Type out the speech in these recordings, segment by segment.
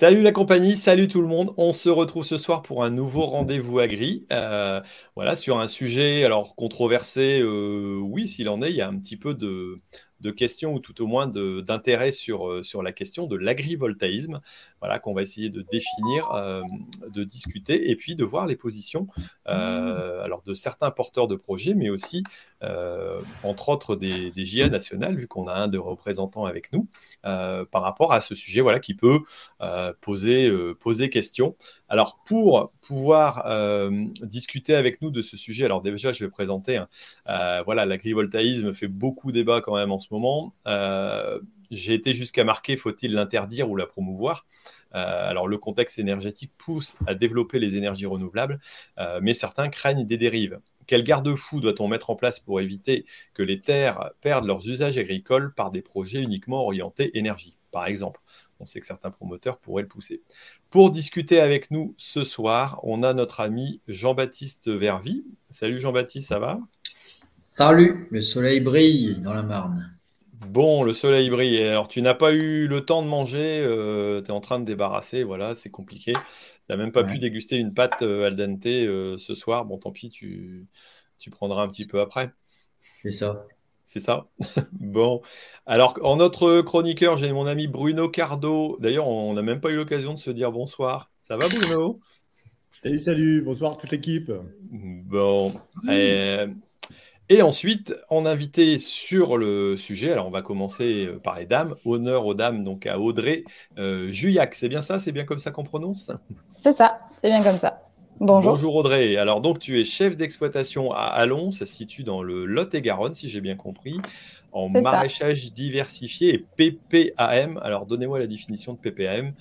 Salut la compagnie, salut tout le monde. On se retrouve ce soir pour un nouveau rendez-vous agri. Euh, voilà, sur un sujet alors controversé, euh, oui, s'il en est, il y a un petit peu de, questions ou tout au moins d'intérêt euh, sur la question de l'agrivoltaïsme, voilà, qu'on va essayer de définir, euh, de discuter et puis de voir les positions euh, alors de certains porteurs de projets, mais aussi, entre autres, des, des JA nationales, vu qu'on a un de représentants avec nous, par rapport à ce sujet voilà, qui peut poser, poser question. Alors, pour pouvoir euh, discuter avec nous de ce sujet, alors déjà, je vais présenter. Hein, euh, voilà, l'agrivoltaïsme fait beaucoup débat quand même en ce moment. Euh, j'ai été jusqu'à marquer faut-il l'interdire ou la promouvoir? Alors, le contexte énergétique pousse à développer les énergies renouvelables, mais certains craignent des dérives. Quel garde-fou doit-on mettre en place pour éviter que les terres perdent leurs usages agricoles par des projets uniquement orientés énergie, par exemple? On sait que certains promoteurs pourraient le pousser. Pour discuter avec nous ce soir, on a notre ami Jean-Baptiste Vervy. Salut Jean-Baptiste, ça va? Salut, le soleil brille dans la Marne. Bon, le soleil brille. Alors, tu n'as pas eu le temps de manger, euh, tu es en train de débarrasser, voilà, c'est compliqué. Tu n'as même pas pu déguster une pâte euh, al dente euh, ce soir. Bon, tant pis, tu, tu prendras un petit peu après. C'est ça. C'est ça Bon. Alors, en notre chroniqueur, j'ai mon ami Bruno Cardo. D'ailleurs, on n'a même pas eu l'occasion de se dire bonsoir. Ça va, Bruno? Salut, salut. Bonsoir toute l'équipe. Bon. Et, ensuite, on a invité sur le sujet, alors on va commencer par les dames. Honneur aux dames, donc à Audrey euh, Juillac. C'est bien ça C'est bien comme ça qu'on prononce? C'est ça, c'est bien comme ça. Bonjour. Bonjour Audrey. Alors donc tu es chef d'exploitation à Allon, ça se situe dans le Lot-et-Garonne si j'ai bien compris, en maraîchage diversifié et PPAM. Alors donnez-moi la définition de PPAM.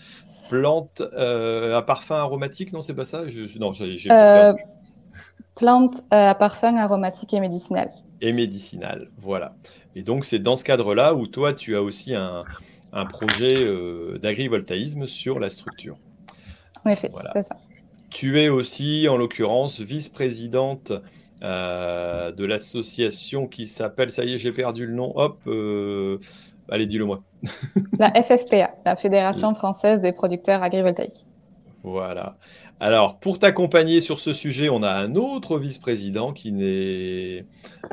Plante euh, à parfum aromatique, non c'est pas ça? Je, Non, j'ai euh, Plante euh, à parfum aromatique et médicinal. Et médicinal, voilà. Et donc c'est dans ce cadre-là où toi tu as aussi un, projet d'agrivoltaïsme sur la structure. En effet, c'est ça. Tu es aussi, en l'occurrence, vice-présidente euh, de l'association qui s'appelle, ça y est, j'ai perdu le nom, hop, euh, allez, dis-le moi. la FFPA, la Fédération française des producteurs agrivoltaïques. Voilà. Alors, pour t'accompagner sur ce sujet, on a un autre vice-président qui n'est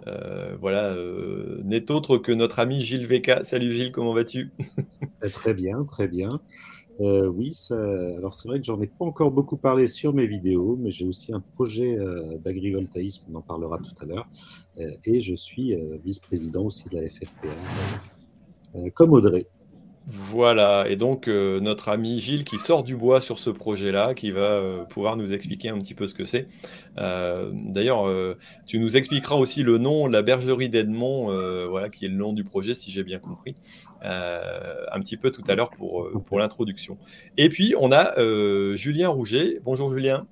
euh, n'est autre que notre ami Gilles Veka. Salut Gilles, comment vas-tu? Très bien, très bien. Euh, oui, alors c'est vrai que j'en ai pas encore beaucoup parlé sur mes vidéos, mais j'ai aussi un projet euh, d'agrivoltaïsme, on en parlera tout à l'heure, euh, et je suis vice-président aussi de la FFPA, comme Audrey. Voilà, et donc euh, notre ami Gilles qui sort du bois sur ce projet-là, qui va euh, pouvoir nous expliquer un petit peu ce que c'est. Euh, d'ailleurs, tu nous expliqueras aussi le nom, la bergerie d'Edmond, voilà, qui est le nom du projet, si j'ai bien compris, un petit peu tout à l'heure pour, pour l'introduction. Et puis, on a Julien Rouget. Bonjour Julien.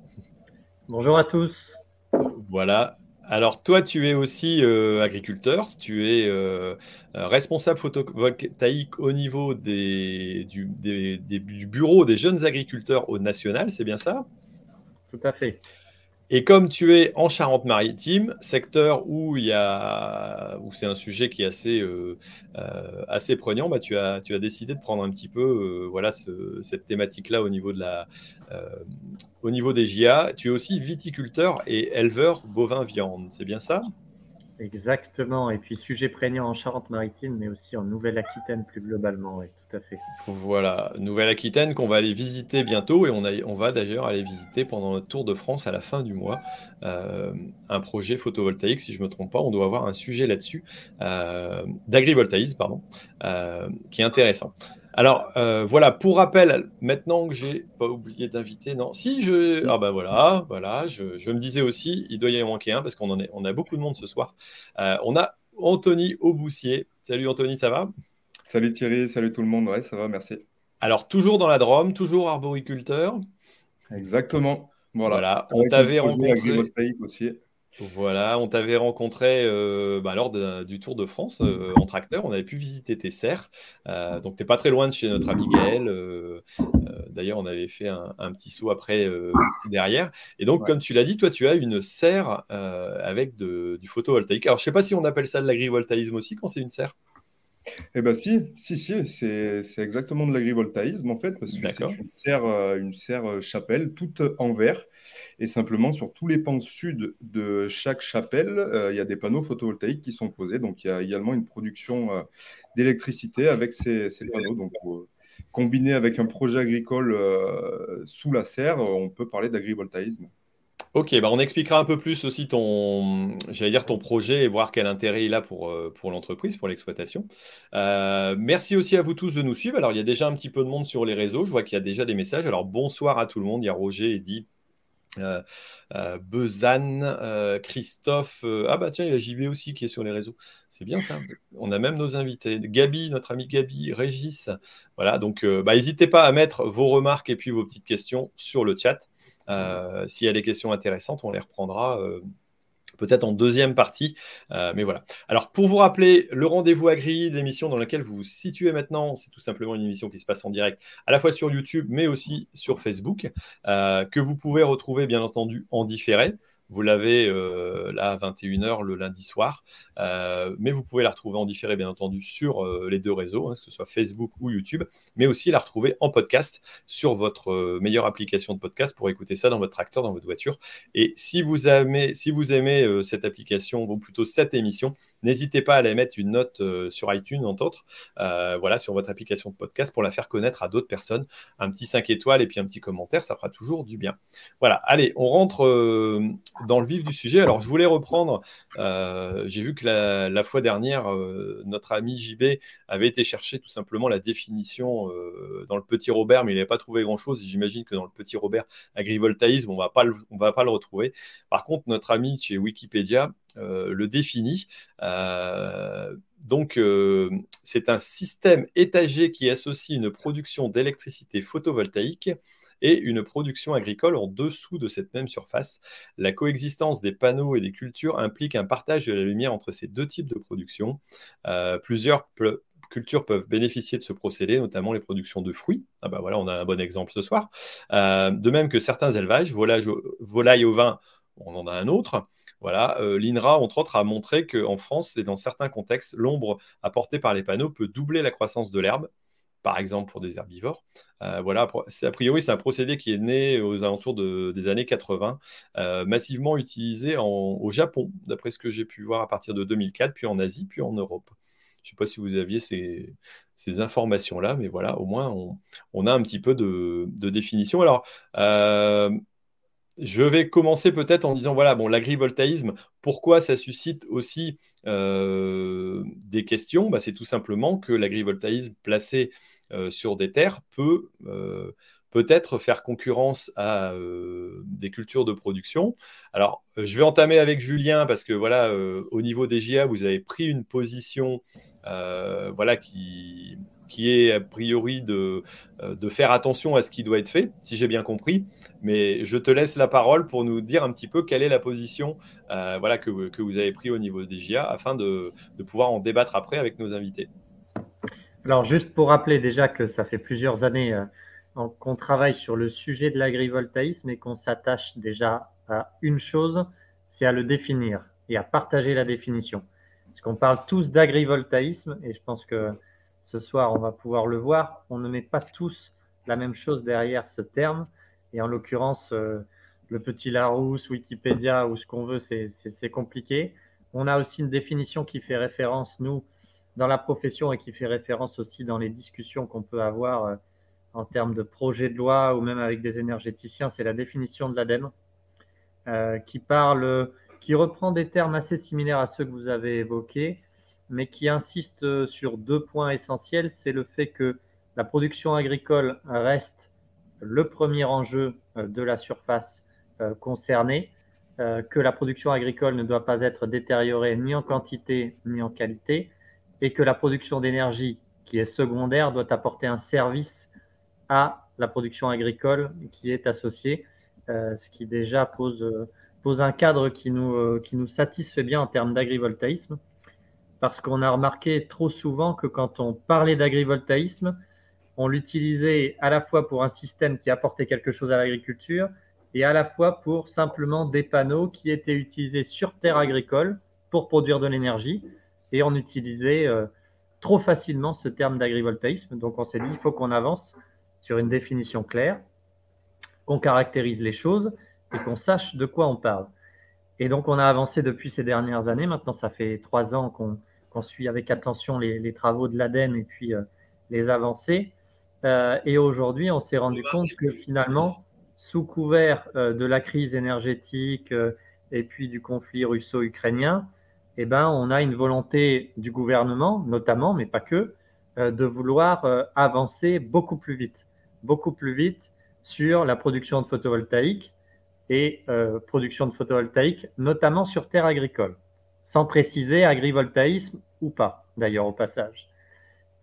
Bonjour à tous. Voilà, alors toi, tu es aussi euh, agriculteur, tu es euh, euh, responsable photovoltaïque au niveau des, du, du, bureau des jeunes agriculteurs au national, c'est bien ça? Tout à fait. Et comme tu es en Charente-Maritime, secteur où où c'est un sujet qui est assez, euh, euh, assez prenant, bah tu as, tu as décidé de prendre un petit peu, euh, voilà, cette thématique-là au niveau au niveau des GIA. Tu es aussi viticulteur et éleveur bovin viande, c'est bien ça? Exactement. Et puis sujet prégnant en Charente-Maritime, mais aussi en Nouvelle-Aquitaine plus globalement. Oui, tout à fait. Voilà, Nouvelle-Aquitaine qu'on va aller visiter bientôt et on, a, on va d'ailleurs aller visiter pendant notre tour de France à la fin du mois euh, un projet photovoltaïque, si je ne me trompe pas. On doit avoir un sujet là-dessus, euh, d'agrivoltaïsme, pardon, euh, qui est intéressant. Alors euh, voilà, pour rappel, maintenant que j'ai pas oublié d'inviter, non, si je, ah ben voilà, voilà, je, me disais aussi, il doit y en manquer un parce qu'on en est, on a beaucoup de monde ce soir. Euh, on a Anthony Auboussier. Salut Anthony, ça va? Salut Thierry, salut tout le monde, ouais, ça va, merci. Alors toujours dans la Drôme, toujours arboriculteur. Exactement. Voilà. voilà. On t'avait rencontré. Aussi. Voilà, on t'avait rencontré euh, bah, lors du Tour de France euh, en tracteur. On avait pu visiter tes serres. Euh, donc, tu n'es pas très loin de chez notre ami Gaël. D'ailleurs, on avait fait un, petit saut après derrière. Et donc, comme tu l'as dit, toi, tu as une serre avec du photovoltaïque. Alors, je ne sais pas si on appelle ça de l'agrivoltaïsme aussi quand c'est une serre. Eh bien, si, si, si, c'est exactement de l'agrivoltaïsme en fait, parce que c'est une serre, euh, une serre euh, chapelle toute en verre. Et simplement, sur tous les pans sud de chaque chapelle, euh, il y a des panneaux photovoltaïques qui sont posés. Donc, il y a également une production euh, d'électricité avec ces, ces panneaux. Donc, euh, combiné avec un projet agricole euh, sous la serre, on peut parler d'agrivoltaïsme. Ok, bah on expliquera un peu plus aussi ton, j'allais dire ton projet et voir quel intérêt il a pour, euh, pour l'entreprise, pour l'exploitation. Euh, merci aussi à vous tous de nous suivre. Alors, il y a déjà un petit peu de monde sur les réseaux. Je vois qu'il y a déjà des messages. Alors, bonsoir à tout le monde. Il y a Roger, Eddy, euh, euh, Bezanne, euh, Christophe. euh, ah bah tiens, il y a JB aussi qui est sur les réseaux. C'est bien ça. On a même nos invités. Gabi, notre ami Gabi, Régis. Voilà, donc bah, n'hésitez pas à mettre vos remarques et puis vos petites questions sur le chat. S'il y a des questions intéressantes, on les reprendra peut-être en deuxième partie. Euh, mais voilà. Alors, pour vous rappeler, le rendez-vous agri, l'émission dans laquelle vous vous situez maintenant, c'est tout simplement une émission qui se passe en direct, à la fois sur YouTube, mais aussi sur Facebook, euh, que vous pouvez retrouver, bien entendu, en différé. Vous l'avez euh, là à 21h le lundi soir, Euh, mais vous pouvez la retrouver en différé, bien entendu, sur euh, les deux réseaux, hein, que ce soit Facebook ou YouTube, mais aussi la retrouver en podcast sur votre meilleure application de podcast pour écouter ça dans votre tracteur, dans votre voiture. Et si vous aimez, cette application, ou plutôt cette émission, n'hésitez pas à aller mettre une note sur iTunes, entre autres, voilà, sur votre application de podcast pour la faire connaître à d'autres personnes. Un petit 5 étoiles et puis un petit commentaire, ça fera toujours du bien. Voilà, allez, on rentre dans le vif du sujet. Alors, je voulais reprendre, euh, j'ai vu que la, fois dernière, euh, notre ami JB avait été chercher tout simplement la définition euh, dans le petit Robert, mais il n'avait pas trouvé grand-chose. J'imagine que dans le petit Robert agrivoltaïsme, on on va pas le retrouver. Par contre, notre ami chez Wikipédia le définit. Donc, c'est un système étagé qui associe une production d'électricité photovoltaïque et une production agricole en dessous de cette même surface. La coexistence des panneaux et des cultures implique un partage de la lumière entre ces deux types de production. Euh, plusieurs cultures peuvent bénéficier de ce procédé, notamment les productions de fruits. Ah bah voilà, on a un bon exemple ce soir. Euh, de même que certains élevages, volailles au, volailles au vin, on en a un autre. Voilà, euh, l'INRA, entre autres, a montré qu'en France et dans certains contextes, l'ombre apportée par les panneaux peut doubler la croissance de l'herbe, par exemple pour des herbivores. Euh, voilà, a priori, c'est un procédé qui est né aux alentours de- des années 80, euh, massivement utilisé au Japon, d'après ce que j'ai pu voir à partir de 2004, puis en Asie, puis en Europe. Je ne sais pas si vous aviez ces, informations-là, mais voilà, au moins, on, a un petit peu de, de définition. Alors, euh, je vais commencer peut-être en disant, voilà, bon, l'agrivoltaïsme, pourquoi ça suscite aussi euh, des questions? Bah, C'est tout simplement que l'agrivoltaïsme placé euh, sur des terres peut euh, peut-être faire concurrence à des cultures de production. Alors, je vais entamer avec Julien parce que, voilà, au niveau des GIA, vous avez pris une position voilà, qui, qui est a priori de, euh, de faire attention à ce qui doit être fait, si j'ai bien compris. Mais je te laisse la parole pour nous dire un petit peu quelle est la position euh, voilà, que, que vous avez pris au niveau des GIA afin de, de pouvoir en débattre après avec nos invités. Alors, juste pour rappeler déjà que ça fait plusieurs années euh, qu'on travaille sur le sujet de l'agrivoltaïsme et qu'on s'attache déjà à une chose, c'est à le définir et à partager la définition. Parce qu'on parle tous d'agrivoltaïsme et je pense que ce soir, on va pouvoir le voir, on ne met pas tous la même chose derrière ce terme. Et en l'occurrence, euh, le petit Larousse, Wikipédia ou ce qu'on veut, c'est compliqué. On a aussi une définition qui fait référence, nous, dans la profession et qui fait référence aussi dans les discussions qu'on peut avoir euh, en termes de projet de loi ou même avec des énergéticiens, c'est la définition de l'ADEME euh, qui parle, qui reprend des termes assez similaires à ceux que vous avez évoqués, mais qui insiste euh, sur deux points essentiels. C'est le fait que la production agricole reste le premier enjeu euh, de la surface euh, concernée, que la production agricole ne doit pas être détériorée ni en quantité ni en qualité, et que la production d'énergie, qui est secondaire, doit apporter un service à la production agricole qui est associée, ce qui déjà pose, un cadre qui nous satisfait bien en termes d'agrivoltaïsme, parce qu'on a remarqué trop souvent que quand on parlait d'agrivoltaïsme, on l'utilisait à la fois pour un système qui apportait quelque chose à l'agriculture et à la fois pour simplement des panneaux qui étaient utilisés sur terre agricole pour produire de l'énergie et on utilisait euh, trop facilement ce terme d'agrivoltaïsme. Donc on s'est dit, il faut qu'on avance sur une définition claire, qu'on caractérise les choses et qu'on sache de quoi on parle. Et donc on a avancé depuis ces dernières années. Maintenant, ça fait trois ans qu'on suit avec attention les, travaux de l'ADEME et puis euh, les avancées. Euh, et aujourd'hui, on s'est rendu compte que finalement, sous couvert euh, de la crise énergétique et puis du conflit russo-ukrainien, eh ben, on a une volonté du gouvernement, notamment, mais pas que, de vouloir avancer beaucoup plus vite, beaucoup plus vite sur la production de photovoltaïque et production de photovoltaïque, notamment sur terre agricole, sans préciser agrivoltaïsme ou pas, d'ailleurs, au passage.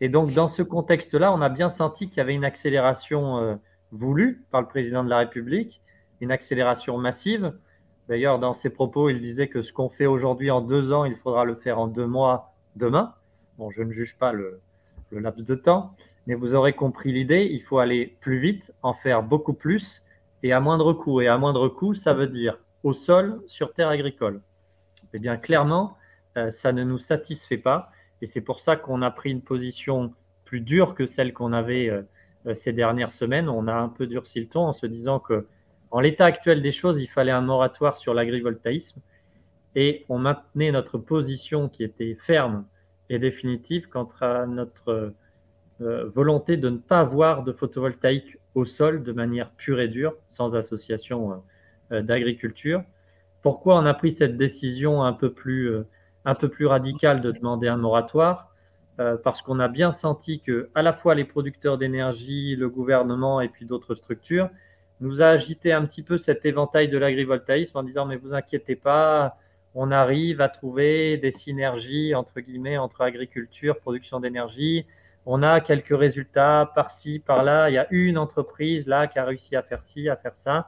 Et donc, dans ce contexte-là, on a bien senti qu'il y avait une accélération euh, voulue par le président de la République, une accélération massive. D'ailleurs, dans ses propos, il disait que ce qu'on fait aujourd'hui en deux ans, il faudra le faire en deux mois demain. Bon, je ne juge pas le, le laps de temps, mais vous aurez compris l'idée. Il faut aller plus vite, en faire beaucoup plus et à moindre coût. Et à moindre coût, ça veut dire au sol, sur terre agricole. Eh bien, clairement, euh, ça ne nous satisfait pas. Et c'est pour ça qu'on a pris une position plus dure que celle qu'on avait euh, euh, ces dernières semaines. On a un peu durci le ton en se disant que, en l'état actuel des choses, il fallait un moratoire sur l'agrivoltaïsme et on maintenait notre position qui était ferme et définitive quant à notre volonté de ne pas avoir de photovoltaïque au sol de manière pure et dure, sans association d'agriculture. Pourquoi on a pris cette décision un peu plus un peu plus radical de demander un moratoire, euh, parce qu'on a bien senti que à la fois les producteurs d'énergie, le gouvernement et puis d'autres structures nous a agité un petit peu cet éventail de l'agrivoltaïsme en disant mais vous inquiétez pas, on arrive à trouver des synergies entre guillemets entre agriculture, production d'énergie. On a quelques résultats par-ci, par-là. Il y a une entreprise là qui a réussi à faire ci, à faire ça.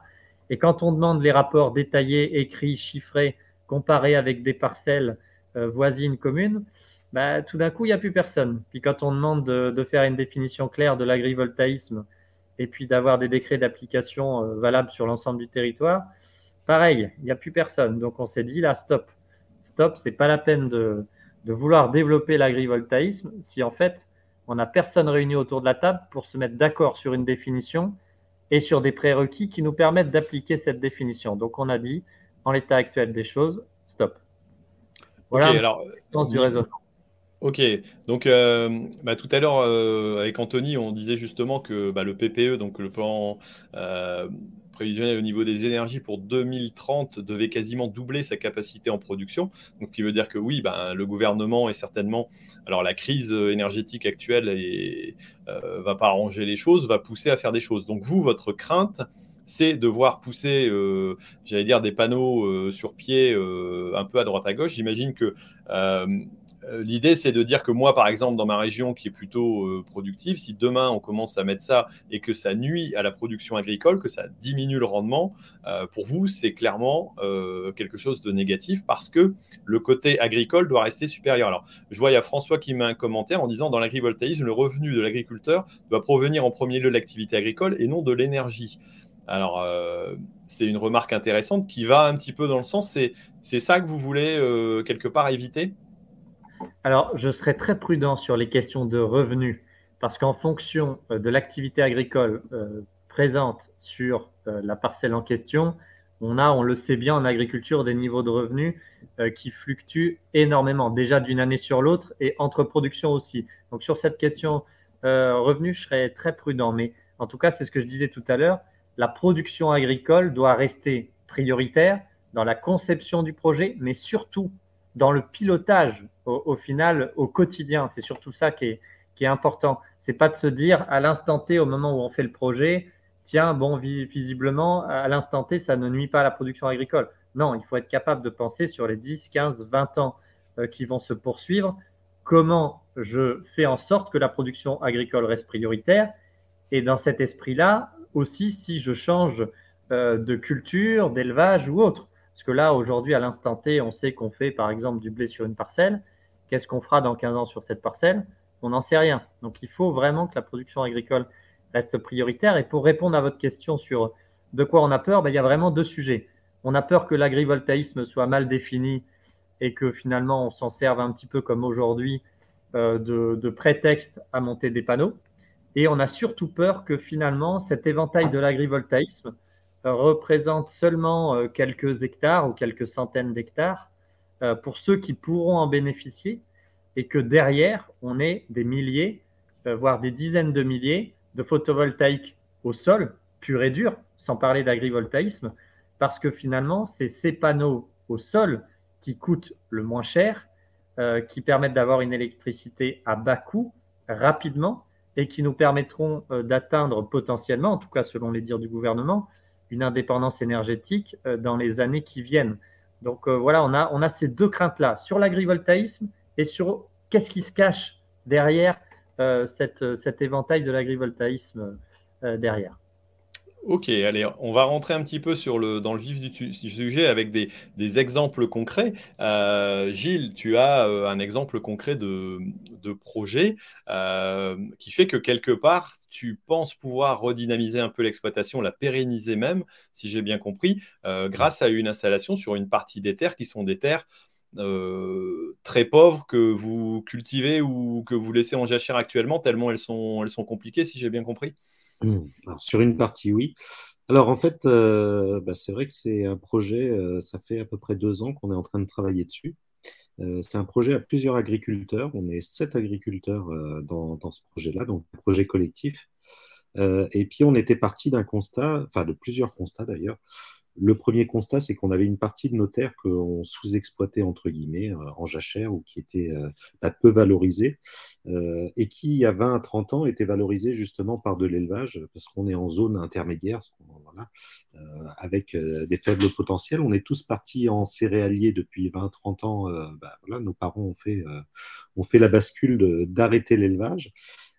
Et quand on demande les rapports détaillés, écrits, chiffrés, comparés avec des parcelles euh, voisine commune, bah, tout d'un coup, il n'y a plus personne. Puis quand on demande de, faire une définition claire de l'agrivoltaïsme et puis d'avoir des décrets d'application euh, valables sur l'ensemble du territoire, pareil, il n'y a plus personne. Donc on s'est dit là, stop, stop, c'est pas la peine de, de vouloir développer l'agrivoltaïsme si en fait on n'a personne réuni autour de la table pour se mettre d'accord sur une définition et sur des prérequis qui nous permettent d'appliquer cette définition. Donc on a dit, en l'état actuel des choses, stop. Voilà alors, Ok, donc euh, bah, tout à l'heure euh, avec Anthony, on disait justement que bah, le PPE, donc le plan euh, prévisionnel au niveau des énergies pour 2030, devait quasiment doubler sa capacité en production. Donc, ce qui veut dire que oui, bah, le gouvernement est certainement, alors la crise énergétique actuelle ne va pas arranger les choses, va pousser à faire des choses. Donc, vous, votre crainte, c'est de voir pousser, euh, j'allais dire, des panneaux euh, sur pied euh, un peu à droite à gauche. J'imagine que l'idée, c'est de dire que moi, par exemple, dans ma région qui est plutôt productive, si demain on commence à mettre ça et que ça nuit à la production agricole, que ça diminue le rendement, pour vous, c'est clairement quelque chose de négatif parce que le côté agricole doit rester supérieur. Alors, je vois, il y a François qui met un commentaire en disant dans l'agrivoltaïsme, le revenu de l'agriculteur doit provenir en premier lieu de l'activité agricole et non de l'énergie. Alors, euh, c'est une remarque intéressante qui va un petit peu dans le sens, c'est ça que vous voulez euh, quelque part éviter? Alors, je serais très prudent sur les questions de revenus, parce qu'en fonction euh, de l'activité agricole présente sur la parcelle en question, on a, on le sait bien en agriculture, des niveaux de revenus qui fluctuent énormément, déjà d'une année sur l'autre et entre productions aussi. Donc, sur cette question revenus, je serais très prudent, mais en tout cas, c'est ce que je disais tout à l'heure la production agricole doit rester prioritaire dans la conception du projet, mais surtout dans le pilotage au, final, au quotidien. C'est surtout ça qui est, qui est important. C'est pas de se dire à l'instant T, au moment où on fait le projet, tiens, bon, visiblement, à l'instant T, ça ne nuit pas à la production agricole. Non, il faut être capable de penser sur les 10, 15, 20 ans euh, qui vont se poursuivre, comment je fais en sorte que la production agricole reste prioritaire? Et dans cet esprit-là, aussi si je change euh, de culture, d'élevage ou autre. Parce que là, aujourd'hui, à l'instant T, on sait qu'on fait par exemple du blé sur une parcelle. Qu'est-ce qu'on fera dans 15 ans sur cette parcelle? On n'en sait rien. Donc il faut vraiment que la production agricole reste prioritaire. Et pour répondre à votre question sur de quoi on a peur, ben, il y a vraiment deux sujets. On a peur que l'agrivoltaïsme soit mal défini et que finalement on s'en serve un petit peu comme aujourd'hui de, de prétexte à monter des panneaux. Et on a surtout peur que finalement, cet éventail de l'agrivoltaïsme représente seulement quelques hectares ou quelques centaines d'hectares pour ceux qui pourront en bénéficier et que derrière, on ait des milliers, voire des dizaines de milliers de photovoltaïques au sol, pur et dur, sans parler d'agrivoltaïsme, parce que finalement, c'est ces panneaux au sol qui coûtent le moins cher, euh, qui permettent d'avoir une électricité à bas coût, rapidement, et qui nous permettront euh, d'atteindre potentiellement, en tout cas selon les dires du gouvernement, une indépendance énergétique euh, dans les années qui viennent. Donc voilà, on a, ces deux craintes-là, sur l'agrivoltaïsme et sur qu'est-ce qui se cache derrière cet éventail de l'agrivoltaïsme derrière. Ok, allez, on va rentrer un petit peu dans le vif du, sujet avec des, exemples concrets. Euh, Gilles, tu as euh, un exemple concret de, projet euh, qui fait que quelque part, tu penses pouvoir redynamiser un peu l'exploitation, la pérenniser même, si j'ai bien compris, grâce à une installation sur une partie des terres qui sont des terres très pauvres que vous cultivez ou que vous laissez en jachère actuellement, tellement elles sont, elles sont compliquées, si j'ai bien compris. Mmh. Alors, sur une partie, oui. Alors, en fait, euh, bah, c'est vrai que c'est un projet, euh, ça fait à peu près deux ans qu'on est en train de travailler dessus. Euh, c'est un projet à plusieurs agriculteurs. On est sept agriculteurs dans, dans, ce projet-là, donc un projet collectif. et puis, on était parti d'un constat, enfin de plusieurs constats d'ailleurs, le premier constat, c'est qu'on avait une partie de nos terres qu'on sous-exploitait, entre guillemets, euh, en jachère ou qui étaient euh, peu valorisées euh, et qui, il y a 20 à 30 ans, étaient valorisées justement par de l'élevage parce qu'on est en zone intermédiaire, voilà, avec des faibles potentiels. On est tous partis en céréalier depuis 20-30 ans. Bah, voilà, nos parents ont fait, ont fait la bascule d'arrêter l'élevage.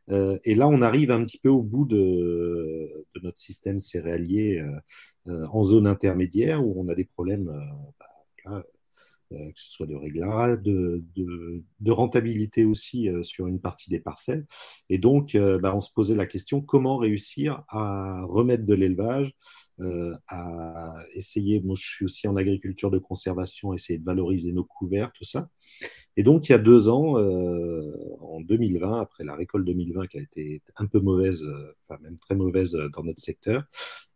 Euh, et là, on arrive un petit peu au bout de, notre système céréalier euh, euh, en zone intermédiaire où on a des problèmes, bah, que ce soit de réglage, de, rentabilité aussi sur une partie des parcelles. Et donc, bah, on se posait la question comment réussir à remettre de l'élevage, euh, à essayer, moi je suis aussi en agriculture de conservation, essayer de valoriser nos couverts, tout ça. Et donc il y a deux ans, euh, en 2020, après la récolte 2020 qui a été un peu mauvaise, euh, enfin même très mauvaise dans notre secteur,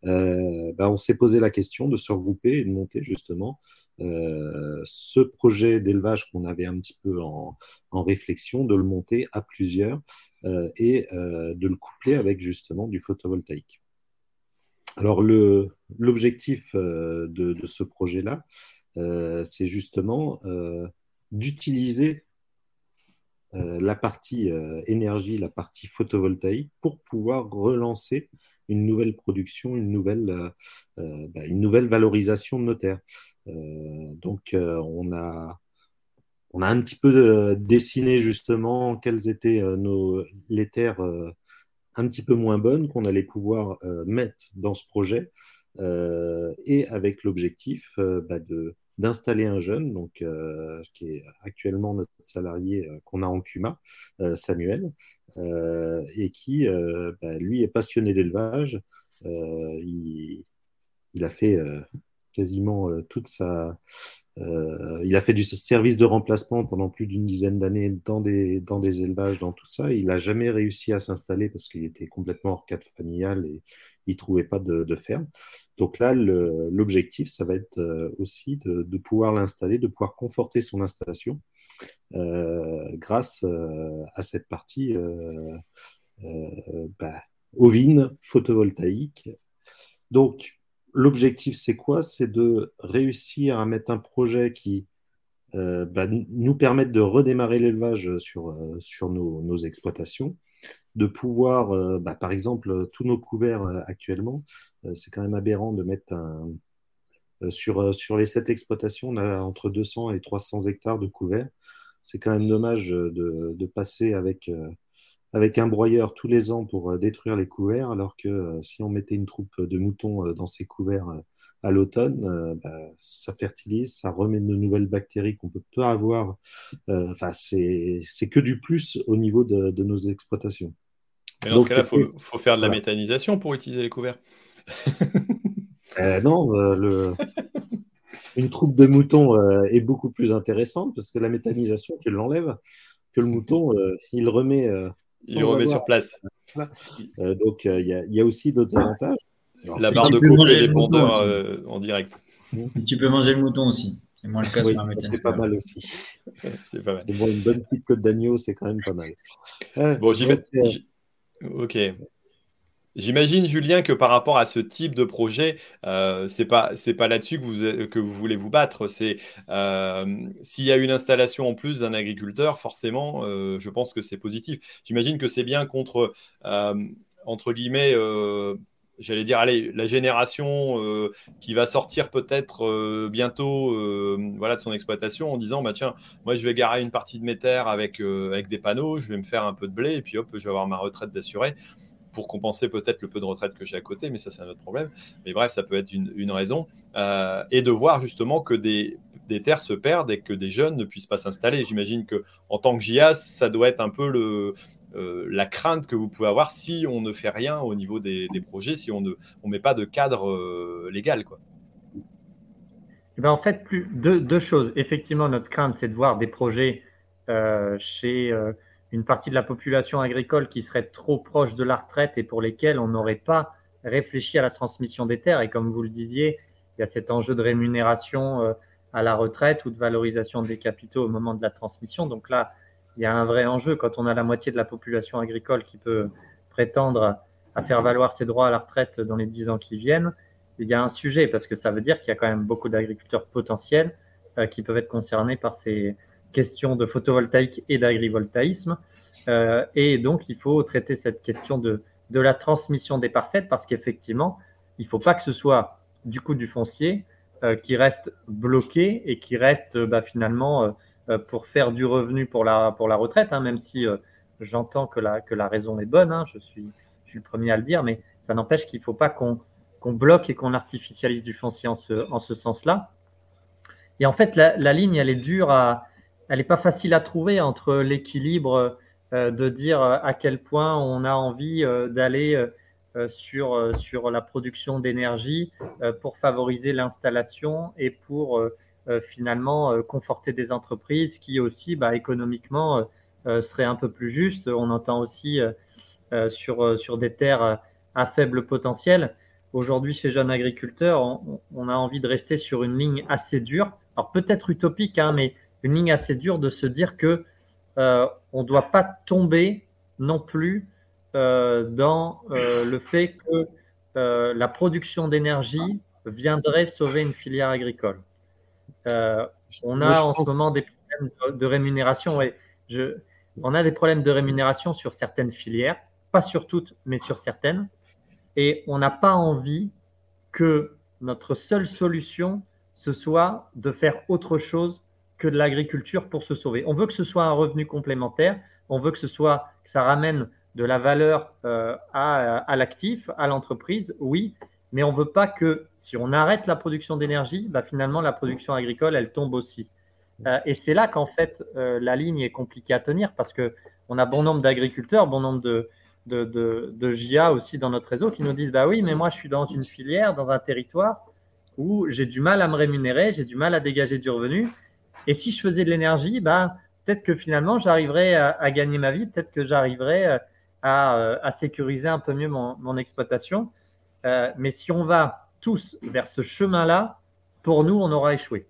ben, on s'est posé la question de se regrouper et de monter justement ce projet d'élevage qu'on avait un petit peu en, en, réflexion, de le monter à plusieurs et de le coupler avec justement du photovoltaïque. Alors, l'objectif euh, de, ce projet-là, euh, c'est justement euh, d'utiliser la partie énergie, la partie photovoltaïque, pour pouvoir relancer une nouvelle production, une nouvelle, bah, une nouvelle valorisation de nos terres. donc, on a, on a un petit peu dessiné justement quelles étaient nos, les terres un petit peu moins bonnes qu'on allait pouvoir euh, mettre dans ce projet euh, et avec l'objectif euh, bah, de d'installer un jeune, donc qui est actuellement notre salarié qu'on a en CUMA, Samuel, et qui, bah, lui, est passionné d'élevage. Il, il, a fait quasiment toute sa, euh, il a fait du service de remplacement pendant plus d'une dizaine d'années dans des, dans des élevages, dans tout ça. Il n'a jamais réussi à s'installer parce qu'il était complètement hors cadre familial et il ne trouvait pas de, ferme. Donc là, l'objectif, ça va être euh, aussi de, pouvoir l'installer, de pouvoir conforter son installation euh, grâce à cette partie bah, ovine photovoltaïque. Donc, l'objectif, c'est quoi? C'est de réussir à mettre un projet qui euh, bah, nous permette de redémarrer l'élevage sur, euh, sur nos, exploitations, de pouvoir, euh, bah, par exemple, tous nos couverts actuellement, c'est quand même aberrant de mettre un... Sur, sur les sept exploitations, on a entre 200 et 300 hectares de couverts. C'est quand même dommage de, de passer avec avec un broyeur tous les ans pour euh, détruire les couverts, alors que euh, si on mettait une troupe de moutons euh, dans ces couverts à l'automne, bah, ça fertilise, ça remet de nouvelles bactéries qu'on peut pas avoir. Enfin, c'est que du plus au niveau de, nos exploitations. Mais dans ce cas-là, il faut, faire de la méthanisation pour utiliser les couverts. non, le... une troupe de moutons est beaucoup plus intéressante parce que la méthanisation, tu l'enlèves que le mouton, il remet. Il remet sur place. donc, il y, a aussi d'autres avantages. la barre de coco et les pondeurs en direct. Tu peux manger le mouton aussi. Le C'est pas mal aussi. c'est pas mal. une bonne petite côte d'agneau, c'est quand même pas mal. bon, j'y vais. Ok. J'imagine, Julien, que par rapport à ce type de projet, euh, c'est pas pas là-dessus que vous que vous voulez vous battre. C'est euh, s'il y a une installation en plus d'un agriculteur, forcément, euh, je pense que c'est positif. J'imagine que c'est bien contre entre guillemets. J'allais dire, allez, la génération qui va sortir peut-être bientôt voilà, de son exploitation en disant, bah, tiens, moi je vais garer une partie de mes terres avec, avec des panneaux, je vais me faire un peu de blé et puis hop, je vais avoir ma retraite d'assuré pour compenser peut-être le peu de retraite que j'ai à côté, mais ça c'est un autre problème. Mais bref, ça peut être une, raison. Euh, et de voir justement que des, terres se perdent et que des jeunes ne puissent pas s'installer. J'imagine que en tant que JAS, ça doit être un peu euh, la crainte que vous pouvez avoir si on ne fait rien au niveau des, projets, si on ne met pas de cadre euh, légal. Quoi. Eh ben en fait, deux, choses. Effectivement, notre crainte, c'est de voir des projets chez une partie de la population agricole qui serait trop proche de la retraite et pour lesquels on n'aurait pas réfléchi à la transmission des terres. Et comme vous le disiez, il y a cet enjeu de rémunération euh, à la retraite ou de valorisation des capitaux au moment de la transmission. Donc là, il y a un vrai enjeu quand on a la moitié de la population agricole qui peut prétendre à faire valoir ses droits à la retraite dans les dix ans qui viennent. Il y a un sujet parce que ça veut dire qu'il y a quand même beaucoup d'agriculteurs potentiels euh, qui peuvent être concernés par ces, question de photovoltaïque et d'agrivoltaïsme. Euh, et donc, il faut traiter cette question de, de la transmission des parcelles parce qu'effectivement, il ne faut pas que ce soit du coup du foncier euh, qui reste bloqué et qui reste bah, finalement euh, pour faire du revenu pour la, pour la retraite, hein, même si j'entends que la, que la raison est bonne, hein, je, suis, je suis le premier à le dire, mais ça n'empêche qu'il ne faut pas qu'on qu'on bloque et qu'on artificialise du foncier en ce, en ce sens-là. Et en fait, la, la, ligne, elle est dure à, elle n'est pas facile à trouver entre l'équilibre euh, de dire à quel point on a envie euh, d'aller euh, sur, sur la production d'énergie pour favoriser l'installation et pour finalement conforter des entreprises qui aussi bah, économiquement seraient un peu plus justes. On entend aussi sur, sur des terres à faible potentiel. Aujourd'hui, chez jeunes agriculteurs, on, on, a envie de rester sur une ligne assez dure. Alors peut-être utopique, hein, mais une ligne assez dure de se dire que euh, on ne doit pas tomber non plus euh, dans euh, le fait que la production d'énergie viendrait sauver une filière agricole. on a en ce moment des problèmes de, rémunération. je, on a des problèmes de rémunération sur certaines filières, pas sur toutes, mais sur certaines. Et on n'a pas envie que notre seule solution, ce soit de faire autre chose que de l'agriculture pour se sauver. On veut que ce soit un revenu complémentaire, on veut que ce soit que ça ramène de la valeur euh, à, l'actif, à l'entreprise, oui, mais on veut pas que si on arrête la production d'énergie, bah, finalement la production agricole elle tombe aussi. Euh, et c'est là qu'en fait euh, la ligne est compliquée à tenir parce que on a bon nombre d'agriculteurs, bon nombre de, de GIA aussi dans notre réseau qui nous disent bah oui, mais moi je suis dans une filière, dans un territoire où j'ai du mal à me rémunérer, j'ai du mal à dégager du revenu. Et si je faisais de l'énergie, bah, peut-être que finalement, j'arriverais à, gagner ma vie, peut-être que j'arriverais euh, euh, à, sécuriser un peu mieux mon, exploitation. Euh, mais si on va tous vers ce chemin-là, pour nous, on aura échoué.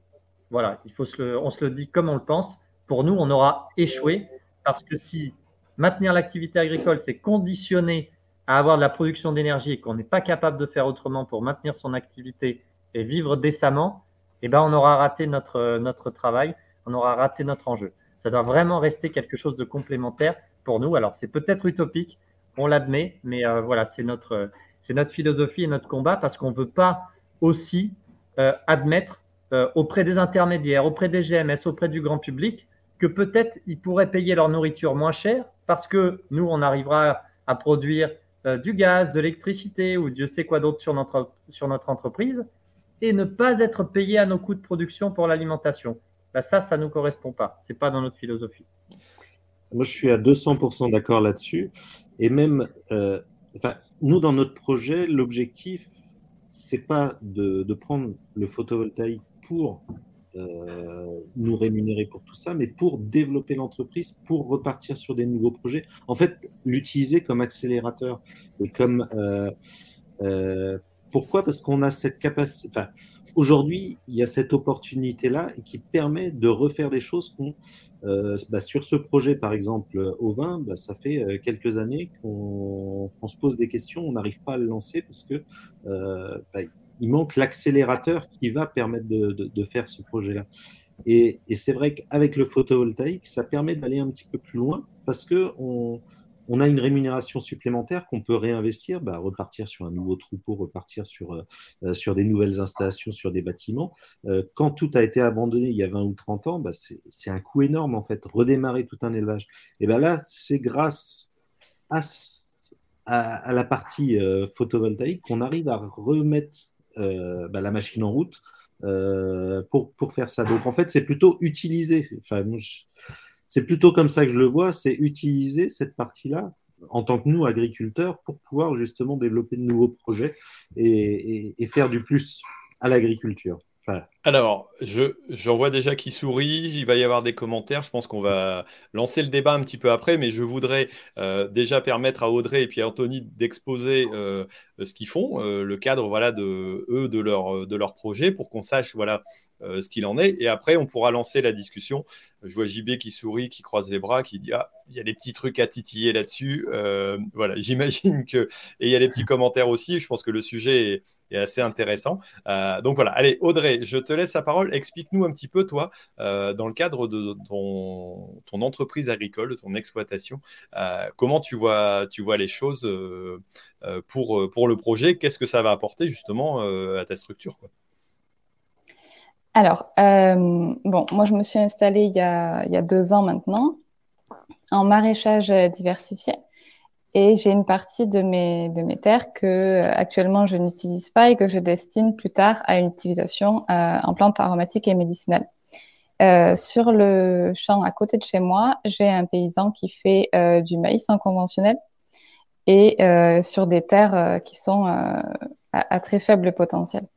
Voilà, il faut on se le dit comme on le pense. Pour nous, on aura échoué parce que si maintenir l'activité agricole, c'est conditionné à avoir de la production d'énergie et qu'on n'est pas capable de faire autrement pour maintenir son activité et vivre décemment, eh ben, on aura raté notre, notre travail, on aura raté notre enjeu. Ça doit vraiment rester quelque chose de complémentaire pour nous. Alors, c'est peut-être utopique, on l'admet, mais euh, voilà, c'est notre, c'est notre philosophie et notre combat parce qu'on ne veut pas aussi euh, admettre euh, auprès des intermédiaires, auprès des GMS, auprès du grand public, que peut-être ils pourraient payer leur nourriture moins cher parce que nous, on arrivera à produire du gaz, de l'électricité ou Dieu sait quoi d'autre sur notre, sur notre entreprise et ne pas être payé à nos coûts de production pour l'alimentation. Bah, ça, ça ne nous correspond pas. Ce n'est pas dans notre philosophie. Moi, je suis à 200% d'accord là-dessus. Et même, euh, nous, dans notre projet, l'objectif, c'est pas de, de, prendre le photovoltaïque pour nous rémunérer pour tout ça, mais pour développer l'entreprise, pour repartir sur des nouveaux projets. En fait, l'utiliser comme accélérateur et comme pourquoi? Parce qu'on a cette capacité. Aujourd'hui, il y a cette opportunité-là qui permet de refaire des choses euh, bah, sur ce projet, par exemple, au vin, bah, ça fait euh, quelques années qu'on se pose des questions, on n'arrive pas à le lancer parce que euh, bah, manque l'accélérateur qui va permettre de, de, faire ce projet-là. Et, et c'est vrai qu'avec le photovoltaïque, ça permet d'aller un petit peu plus loin parce que on, on a une rémunération supplémentaire qu'on peut réinvestir, bah, repartir sur un nouveau troupeau, repartir sur, euh, euh, sur des nouvelles installations, sur des bâtiments. Euh, quand tout a été abandonné il y a 20 ou 30 ans, bah, c'est un coût énorme en fait, redémarrer tout un élevage. Et ben là, c'est grâce à, à, la partie photovoltaïque qu'on arrive à remettre bah, la machine en route pour, pour faire ça. Donc en fait, c'est plutôt utiliser. Enfin, c'est plutôt comme ça que je le vois, c'est utiliser cette partie-là en tant que nous, agriculteurs, pour pouvoir justement développer de nouveaux projets et, faire du plus à l'agriculture. Alors, je, j'en vois déjà qui sourit, il va y avoir des commentaires, je pense qu'on va lancer le débat un petit peu après, mais je voudrais euh, déjà permettre à Audrey et puis à Anthony d'exposer euh, ce qu'ils font, euh, le cadre voilà, de eux, de leur, projet, pour qu'on sache voilà, ce qu'il en est, et après on pourra lancer la discussion. Je vois JB qui sourit, qui croise les bras, qui dit Ah, il y a des petits trucs à titiller là-dessus. voilà, j'imagine que. Et il y a des petits commentaires aussi, je pense que le sujet est, est assez intéressant. donc voilà, allez, Audrey, je te laisse la parole. Explique-nous un petit peu, toi, euh, dans le cadre de ton, entreprise agricole, de ton exploitation, euh, comment tu vois, tu vois les choses euh, pour, pour le projet? Qu'est-ce que ça va apporter justement à ta structure alors, bon, moi je me suis installée il y a, il y a deux ans maintenant en maraîchage diversifié. Et j'ai une partie de mes, de mes terres que euh, actuellement je n'utilise pas et que je destine plus tard à une utilisation euh, en plantes aromatiques et médicinales. Euh, sur le champ à côté de chez moi, j'ai un paysan qui fait du maïs en conventionnel et sur des terres qui sont à, à, très faible potentiel.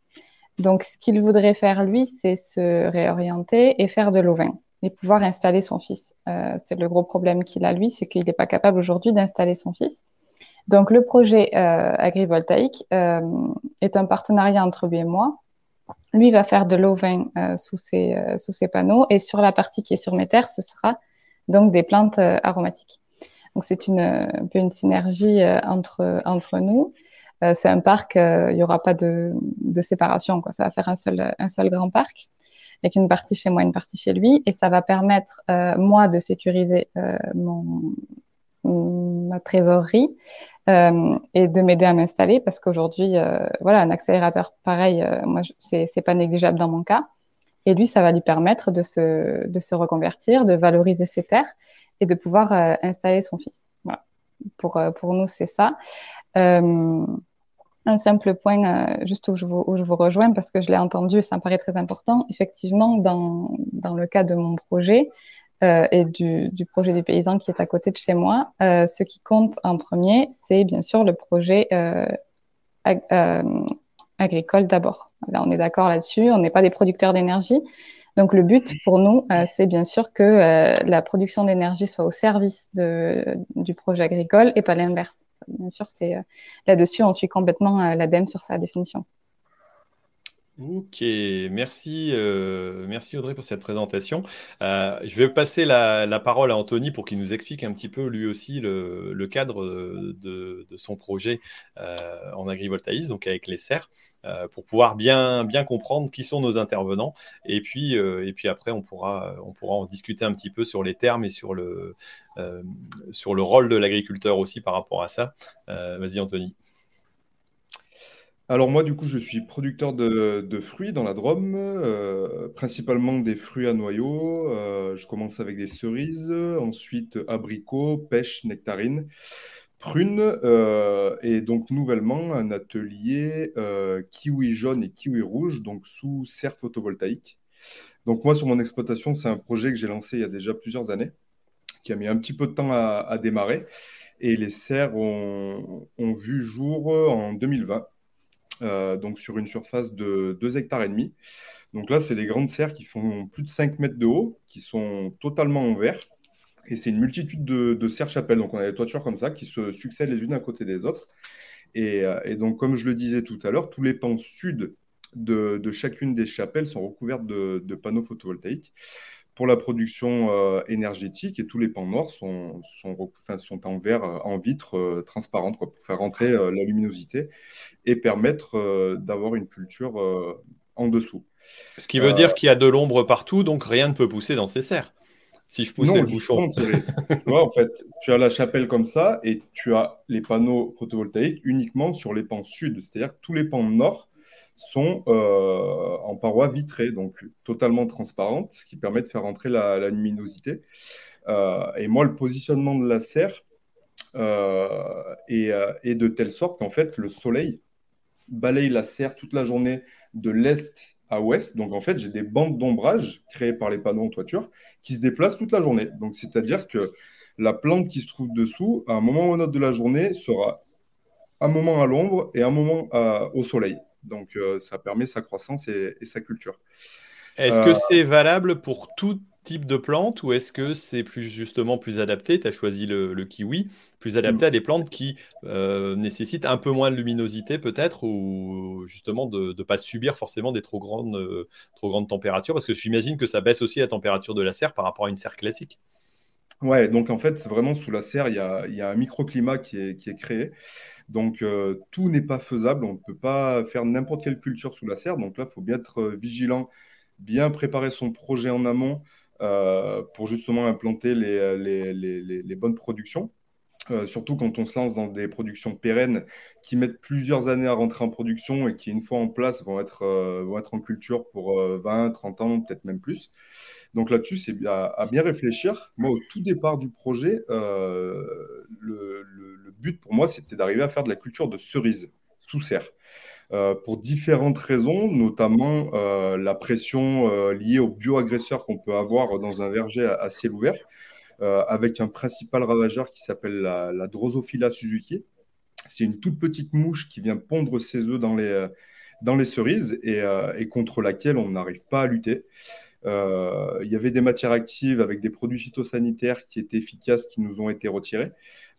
Donc, ce qu'il voudrait faire, lui, c'est se réorienter et faire de l'ovin et pouvoir installer son fils. Euh, c'est le gros problème qu'il a, lui, c'est qu'il n'est pas capable aujourd'hui d'installer son fils. Donc, le projet euh, agrivoltaïque euh, est un partenariat entre lui et moi. Lui va faire de l'eau sous, ses, euh, sous ses panneaux et sur la partie qui est sur mes terres, ce sera donc des plantes aromatiques. Donc, c'est un peu une synergie entre, entre nous. c'est un parc, il n'y aura pas de, de séparation, quoi. ça va faire un seul, un seul grand parc avec une partie chez moi, une partie chez lui, et ça va permettre euh, moi de sécuriser euh, mon, ma trésorerie euh, et de m'aider à m'installer parce qu'aujourd'hui, euh, voilà, un accélérateur pareil, euh, moi, c'est pas négligeable dans mon cas. Et lui, ça va lui permettre de se, de se reconvertir, de valoriser ses terres et de pouvoir installer son fils. Voilà. Pour, pour nous, c'est ça. Euh, un simple point, euh, juste où je, vous, rejoins, parce que je l'ai entendu et ça me paraît très important. Effectivement, dans, dans le cas de mon projet euh, et du, projet du paysan qui est à côté de chez moi, euh, ce qui compte en premier, c'est bien sûr le projet ag agricole d'abord. Là, on est d'accord là-dessus. On n'est pas des producteurs d'énergie. Donc, le but pour nous, c'est bien sûr que la production d'énergie soit au service du projet agricole et pas l'inverse bien sûr, c'est euh, là-dessus, on suit complètement euh, l'ADEME sur sa définition. Ok, merci, euh, merci Audrey pour cette présentation. Euh, je vais passer la, parole à Anthony pour qu'il nous explique un petit peu lui aussi le, cadre de, de, son projet euh, en agrivoltaïsme, donc avec les serres, euh, pour pouvoir bien, bien comprendre qui sont nos intervenants. Et puis, euh, et puis après, on pourra, on pourra en discuter un petit peu sur les termes et sur le, sur le rôle de l'agriculteur aussi par rapport à ça. Vas-y Anthony. Alors moi, du coup, je suis producteur de, fruits dans la Drôme, euh, principalement des fruits à noyaux. Euh, je commence avec des cerises, ensuite abricots, pêches, nectarines, prunes, euh, et donc nouvellement un atelier kiwi jaune et kiwi rouge, donc sous serre photovoltaïque. Donc moi, sur mon exploitation, c'est un projet que j'ai lancé il y a déjà plusieurs années, qui a mis un petit peu de temps à, démarrer, et les serres ont vu jour en 2020. Euh, donc sur une surface de 2 hectares et demi. Donc là, c'est des grandes serres qui font plus de 5 mètres de haut, qui sont totalement en verre. Et c'est une multitude de, serres chapelles. Donc on a des toitures comme ça qui se succèdent les unes à côté des autres. Et, euh, donc, comme je le disais tout à l'heure, tous les pans sud de, chacune des chapelles sont recouverts de, panneaux photovoltaïques pour la production euh, énergétique et tous les pans nord sont, sont, sont en verre, en vitre transparente pour faire rentrer la luminosité et permettre d'avoir une culture en dessous. Ce qui veut dire qu'il y a de l'ombre partout, donc rien ne peut pousser dans ces serres. Si je poussais le bouchon. tu vois, en fait, tu as la chapelle comme ça et tu as les panneaux photovoltaïques uniquement sur les pans sud. C'est-à-dire que tous les pans nord sont euh, en parois vitrées, donc totalement transparentes, ce qui permet de faire entrer la, luminosité. Euh, et moi, le positionnement de la serre euh, est, de telle sorte qu'en fait, le soleil balaye la serre toute la journée de l'est à ouest. Donc en fait, j'ai des bandes d'ombrage créées par les panneaux en toiture qui se déplacent toute la journée. Donc c'est-à-dire que la plante qui se trouve dessous, à un moment ou un autre de la journée, sera un moment à l'ombre et un moment au soleil. Donc euh, ça permet sa croissance et, sa culture. Est-ce que euh, c'est valable pour tout type de plante ou est-ce que c'est plus justement plus adapté? Tu as choisi le, kiwi, plus adapté à des plantes qui euh, nécessitent un peu moins de luminosité peut-être ou justement de ne pas subir forcément des trop grandes, euh, trop grandes températures? Parce que j'imagine que ça baisse aussi la température de la serre par rapport à une serre classique. Ouais, donc en fait, vraiment sous la serre, il y a, un microclimat qui est, qui est créé. Donc euh, tout n'est pas faisable, on ne peut pas faire n'importe quelle culture sous la serre. Donc là, il faut bien être vigilant, bien préparer son projet en amont. Euh, pour justement implanter euh, les, bonnes productions. Euh, surtout quand on se lance dans des productions pérennes qui mettent plusieurs années à rentrer en production et qui, une fois en place, vont être, vont être en culture pour 20, 30 ans, peut-être même plus. Donc là-dessus, c'est à, à, bien réfléchir. Moi, au tout départ du projet, le, le, but pour moi, c'était d'arriver à faire de la culture de cerises sous serre. Euh, pour différentes raisons, notamment euh, la pression euh, liée aux bioagresseurs qu'on peut avoir dans un verger à, ciel ouvert, avec un principal ravageur qui s'appelle la, Drosophila suzuki. C'est une toute petite mouche qui vient pondre ses œufs dans les, dans les cerises et, et contre laquelle on n'arrive pas à lutter. il y avait des matières actives avec des produits phytosanitaires qui étaient efficaces qui nous ont été retirés.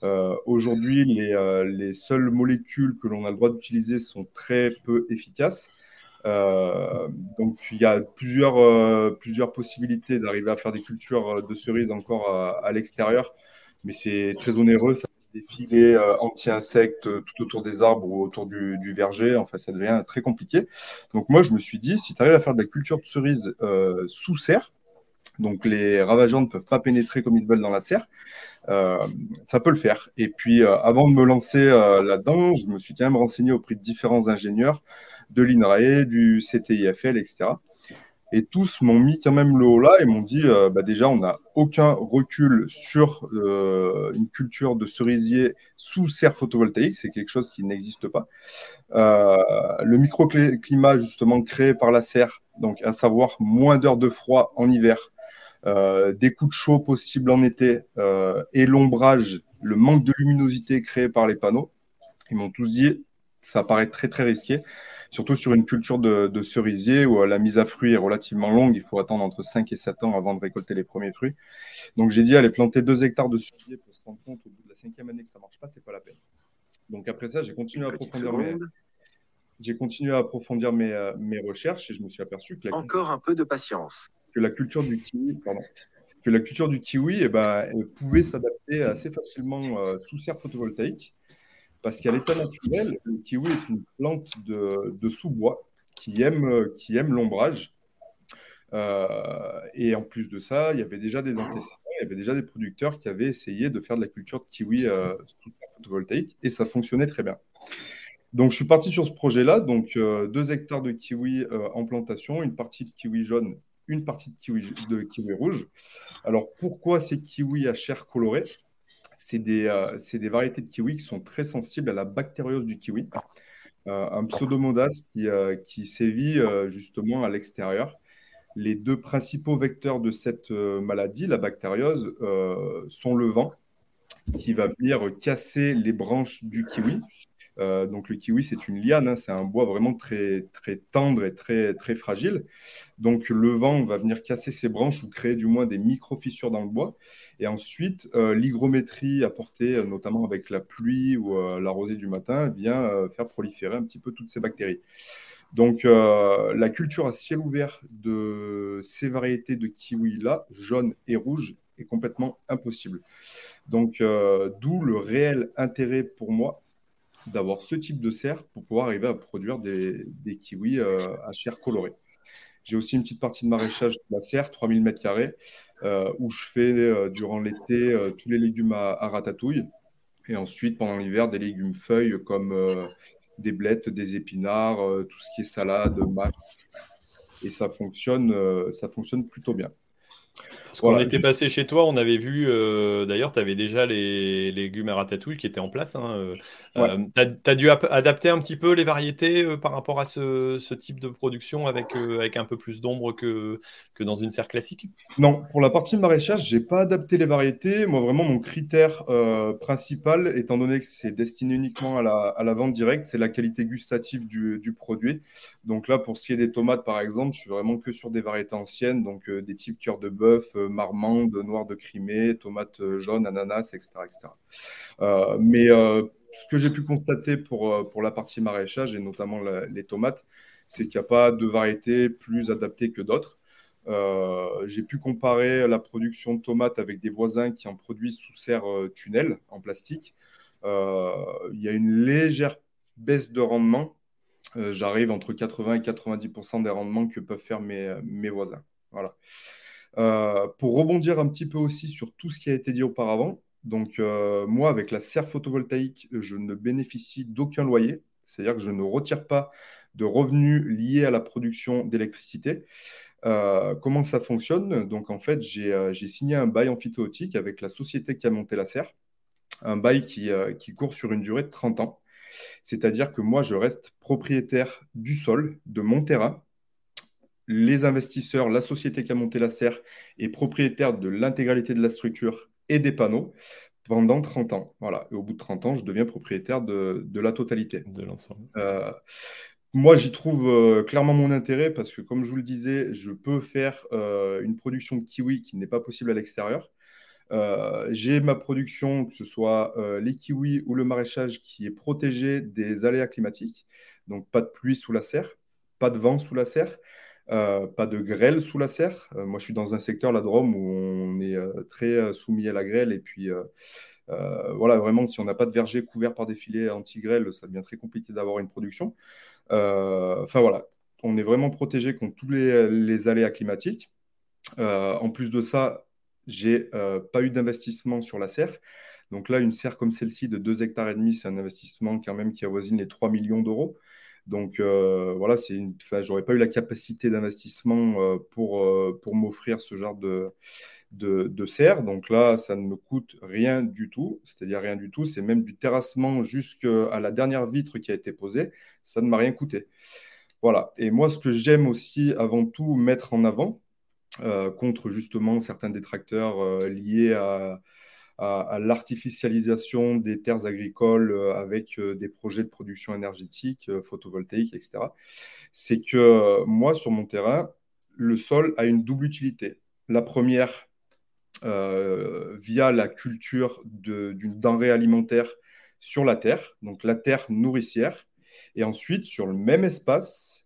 Euh, aujourd'hui, euh, les, seules molécules que l'on a le droit d'utiliser sont très peu efficaces. Euh, donc, il y a plusieurs, plusieurs possibilités d'arriver à faire des cultures de cerises encore à, l'extérieur, mais c'est très onéreux. Ça des filets anti-insectes tout autour des arbres ou autour du, verger. Enfin, ça devient très compliqué. Donc, moi, je me suis dit, si tu arrives à faire de la culture de cerises sous serre, donc les ravageurs ne peuvent pas pénétrer comme ils veulent dans la serre. Euh, ça peut le faire. Et puis, euh, avant de me lancer euh, là-dedans, je me suis quand même renseigné auprès de différents ingénieurs de l'INRAE, du CTIFL, etc. Et tous m'ont mis quand même le haut là et m'ont dit bah déjà, on n'a aucun recul sur une culture de cerisier sous serre photovoltaïque. C'est quelque chose qui n'existe pas. le microclimat, justement, créé par la serre, donc à savoir moins d'heures de froid en hiver, euh, des coups de chaud possibles en été euh, et l'ombrage, le manque de luminosité créé par les panneaux, ils m'ont tous dit ça paraît très très risqué, surtout sur une culture de, cerisier où euh, la mise à fruits est relativement longue, il faut attendre entre 5 et 7 ans avant de récolter les premiers fruits. Donc j'ai dit allez planter 2 hectares de cerisier pour se rendre compte au bout de la cinquième année que ça ne marche pas, c'est pas la peine. Donc après ça, j'ai continué à approfondir mes, j'ai continué à approfondir mes, mes, recherches et je me suis aperçu que encore un peu de patience que la culture du kiwi, que la culture du kiwi eh ben, pouvait s'adapter assez facilement euh, sous serre photovoltaïque, parce qu'à l'état naturel, le kiwi est une plante de, sous-bois qui aime, qui aime l'ombrage. Euh, et en plus de ça, il y avait déjà des antécédents, il y avait déjà des producteurs qui avaient essayé de faire de la culture de kiwi euh, sous photovoltaïque, et ça fonctionnait très bien. Donc, je suis parti sur ce projet-là. Donc, deux hectares de kiwi en plantation, une partie de kiwi jaune une partie de kiwi, de kiwi rouge. Alors pourquoi ces kiwis à chair colorée? C'est des, euh, des, variétés de kiwi qui sont très sensibles à la bactériose du kiwi, euh, un pseudomonas qui, euh, qui sévit justement à l'extérieur. Les deux principaux vecteurs de cette maladie, la bactériose, sont le vent, qui va venir casser les branches du kiwi, Euh, donc le kiwi, c'est une liane, hein, c'est un bois vraiment très, très tendre et très, très fragile. Donc le vent va venir casser ses branches ou créer du moins des micro-fissures dans le bois. Et ensuite, euh, l'hygrométrie apportée euh, notamment avec la pluie ou la rosée du matin vient faire proliférer un petit peu toutes ces bactéries. Donc la culture à ciel ouvert de ces variétés de kiwi-là, jaune et rouge, est complètement impossible. Donc d'où le réel intérêt pour moi d'avoir ce type de serre pour pouvoir arriver à produire des, kiwis euh, à chair colorée. J'ai aussi une petite partie de maraîchage sur la serre, 3000 m2, euh, où je fais euh, durant l'été tous les légumes à, ratatouille. Et ensuite, pendant l'hiver, des légumes feuilles comme des blettes, des épinards, tout ce qui est salade, mâche. Et ça fonctionne, ça fonctionne plutôt bien. Parce qu'on était passé chez toi, on avait vu, euh, d'ailleurs, tu avais déjà les, légumes à ratatouille qui étaient en place. Hein, euh, euh, tu as, dû adapter un petit peu les variétés par rapport à ce, type de production avec, avec un peu plus d'ombre que, que dans une serre classique? Non, pour la partie maraîchage, je n'ai pas adapté les variétés. Moi, vraiment, mon critère principal, étant donné que c'est destiné uniquement à la, à la vente directe, c'est la qualité gustative du, du, produit. Donc là, pour ce qui est des tomates, par exemple, je suis vraiment que sur des variétés anciennes, donc des types cœur de bœuf, euh, marmande, noir de Crimée, tomates euh, jaunes, ananas, etc. Euh, mais ce que j'ai pu constater pour, pour la partie maraîchage et notamment les tomates, c'est qu'il n'y a pas de variété plus adaptée que d'autres. j'ai pu comparer la production de tomates avec des voisins qui en produisent sous serre tunnel en plastique. Il y a une légère baisse de rendement. J'arrive entre 80 et 90% des rendements que peuvent faire mes, mes voisins. Voilà. Euh, pour rebondir un petit peu aussi sur tout ce qui a été dit auparavant, donc euh, moi, avec la serre photovoltaïque, je ne bénéficie d'aucun loyer, c'est-à-dire que je ne retire pas de revenus liés à la production d'électricité. Euh, comment ça fonctionne? Donc en fait, j'ai signé un bail amphithéotique avec la société qui a monté la serre, un bail qui, qui court sur une durée de 30 ans. C'est-à-dire que moi, je reste propriétaire du sol, de mon terrain, les investisseurs, la société qui a monté la serre est propriétaire de l'intégralité de la structure et des panneaux pendant 30 ans. Voilà. Et au bout de 30 ans, je deviens propriétaire de, la totalité. De l'ensemble. Euh, moi, j'y trouve euh, clairement mon intérêt parce que, comme je vous le disais, je peux faire euh, une production de kiwi qui n'est pas possible à l'extérieur. J'ai ma production, que ce soit les kiwis ou le maraîchage, qui est protégé des aléas climatiques. Donc, pas de pluie sous la serre, pas de vent sous la serre. Euh, pas de grêle sous la serre. Euh, moi, je suis dans un secteur, la Drôme, où on est euh, très soumis à la grêle. Et puis, voilà, vraiment, si on n'a pas de verger couvert par des filets anti-grêle, ça devient très compliqué d'avoir une production. Enfin, voilà, on est vraiment protégé contre tous les, aléas climatiques. en plus de ça, j'ai pas eu d'investissement sur la serre. Donc là, une serre comme celle-ci de 2 hectares et demi, c'est un investissement quand même qui avoisine les 3 millions d'euros. Donc euh, voilà, c'est une... j'aurais pas eu la capacité d'investissement euh, pour, euh, pour m'offrir ce genre de, de, serre. Donc là, ça ne me coûte rien du tout, c'est-à-dire rien du tout. C'est même du terrassement jusqu'à la dernière vitre qui a été posée. Ça ne m'a rien coûté. Voilà. Et moi, ce que j'aime aussi avant tout mettre en avant, contre justement certains détracteurs liés à, à, l'artificialisation des terres agricoles euh, avec euh, des projets de production énergétique, euh, photovoltaïque, etc. C'est que moi, sur mon terrain, le sol a une double utilité. La première, via la culture d'une denrée alimentaire sur la terre, donc la terre nourricière, et ensuite sur le même espace,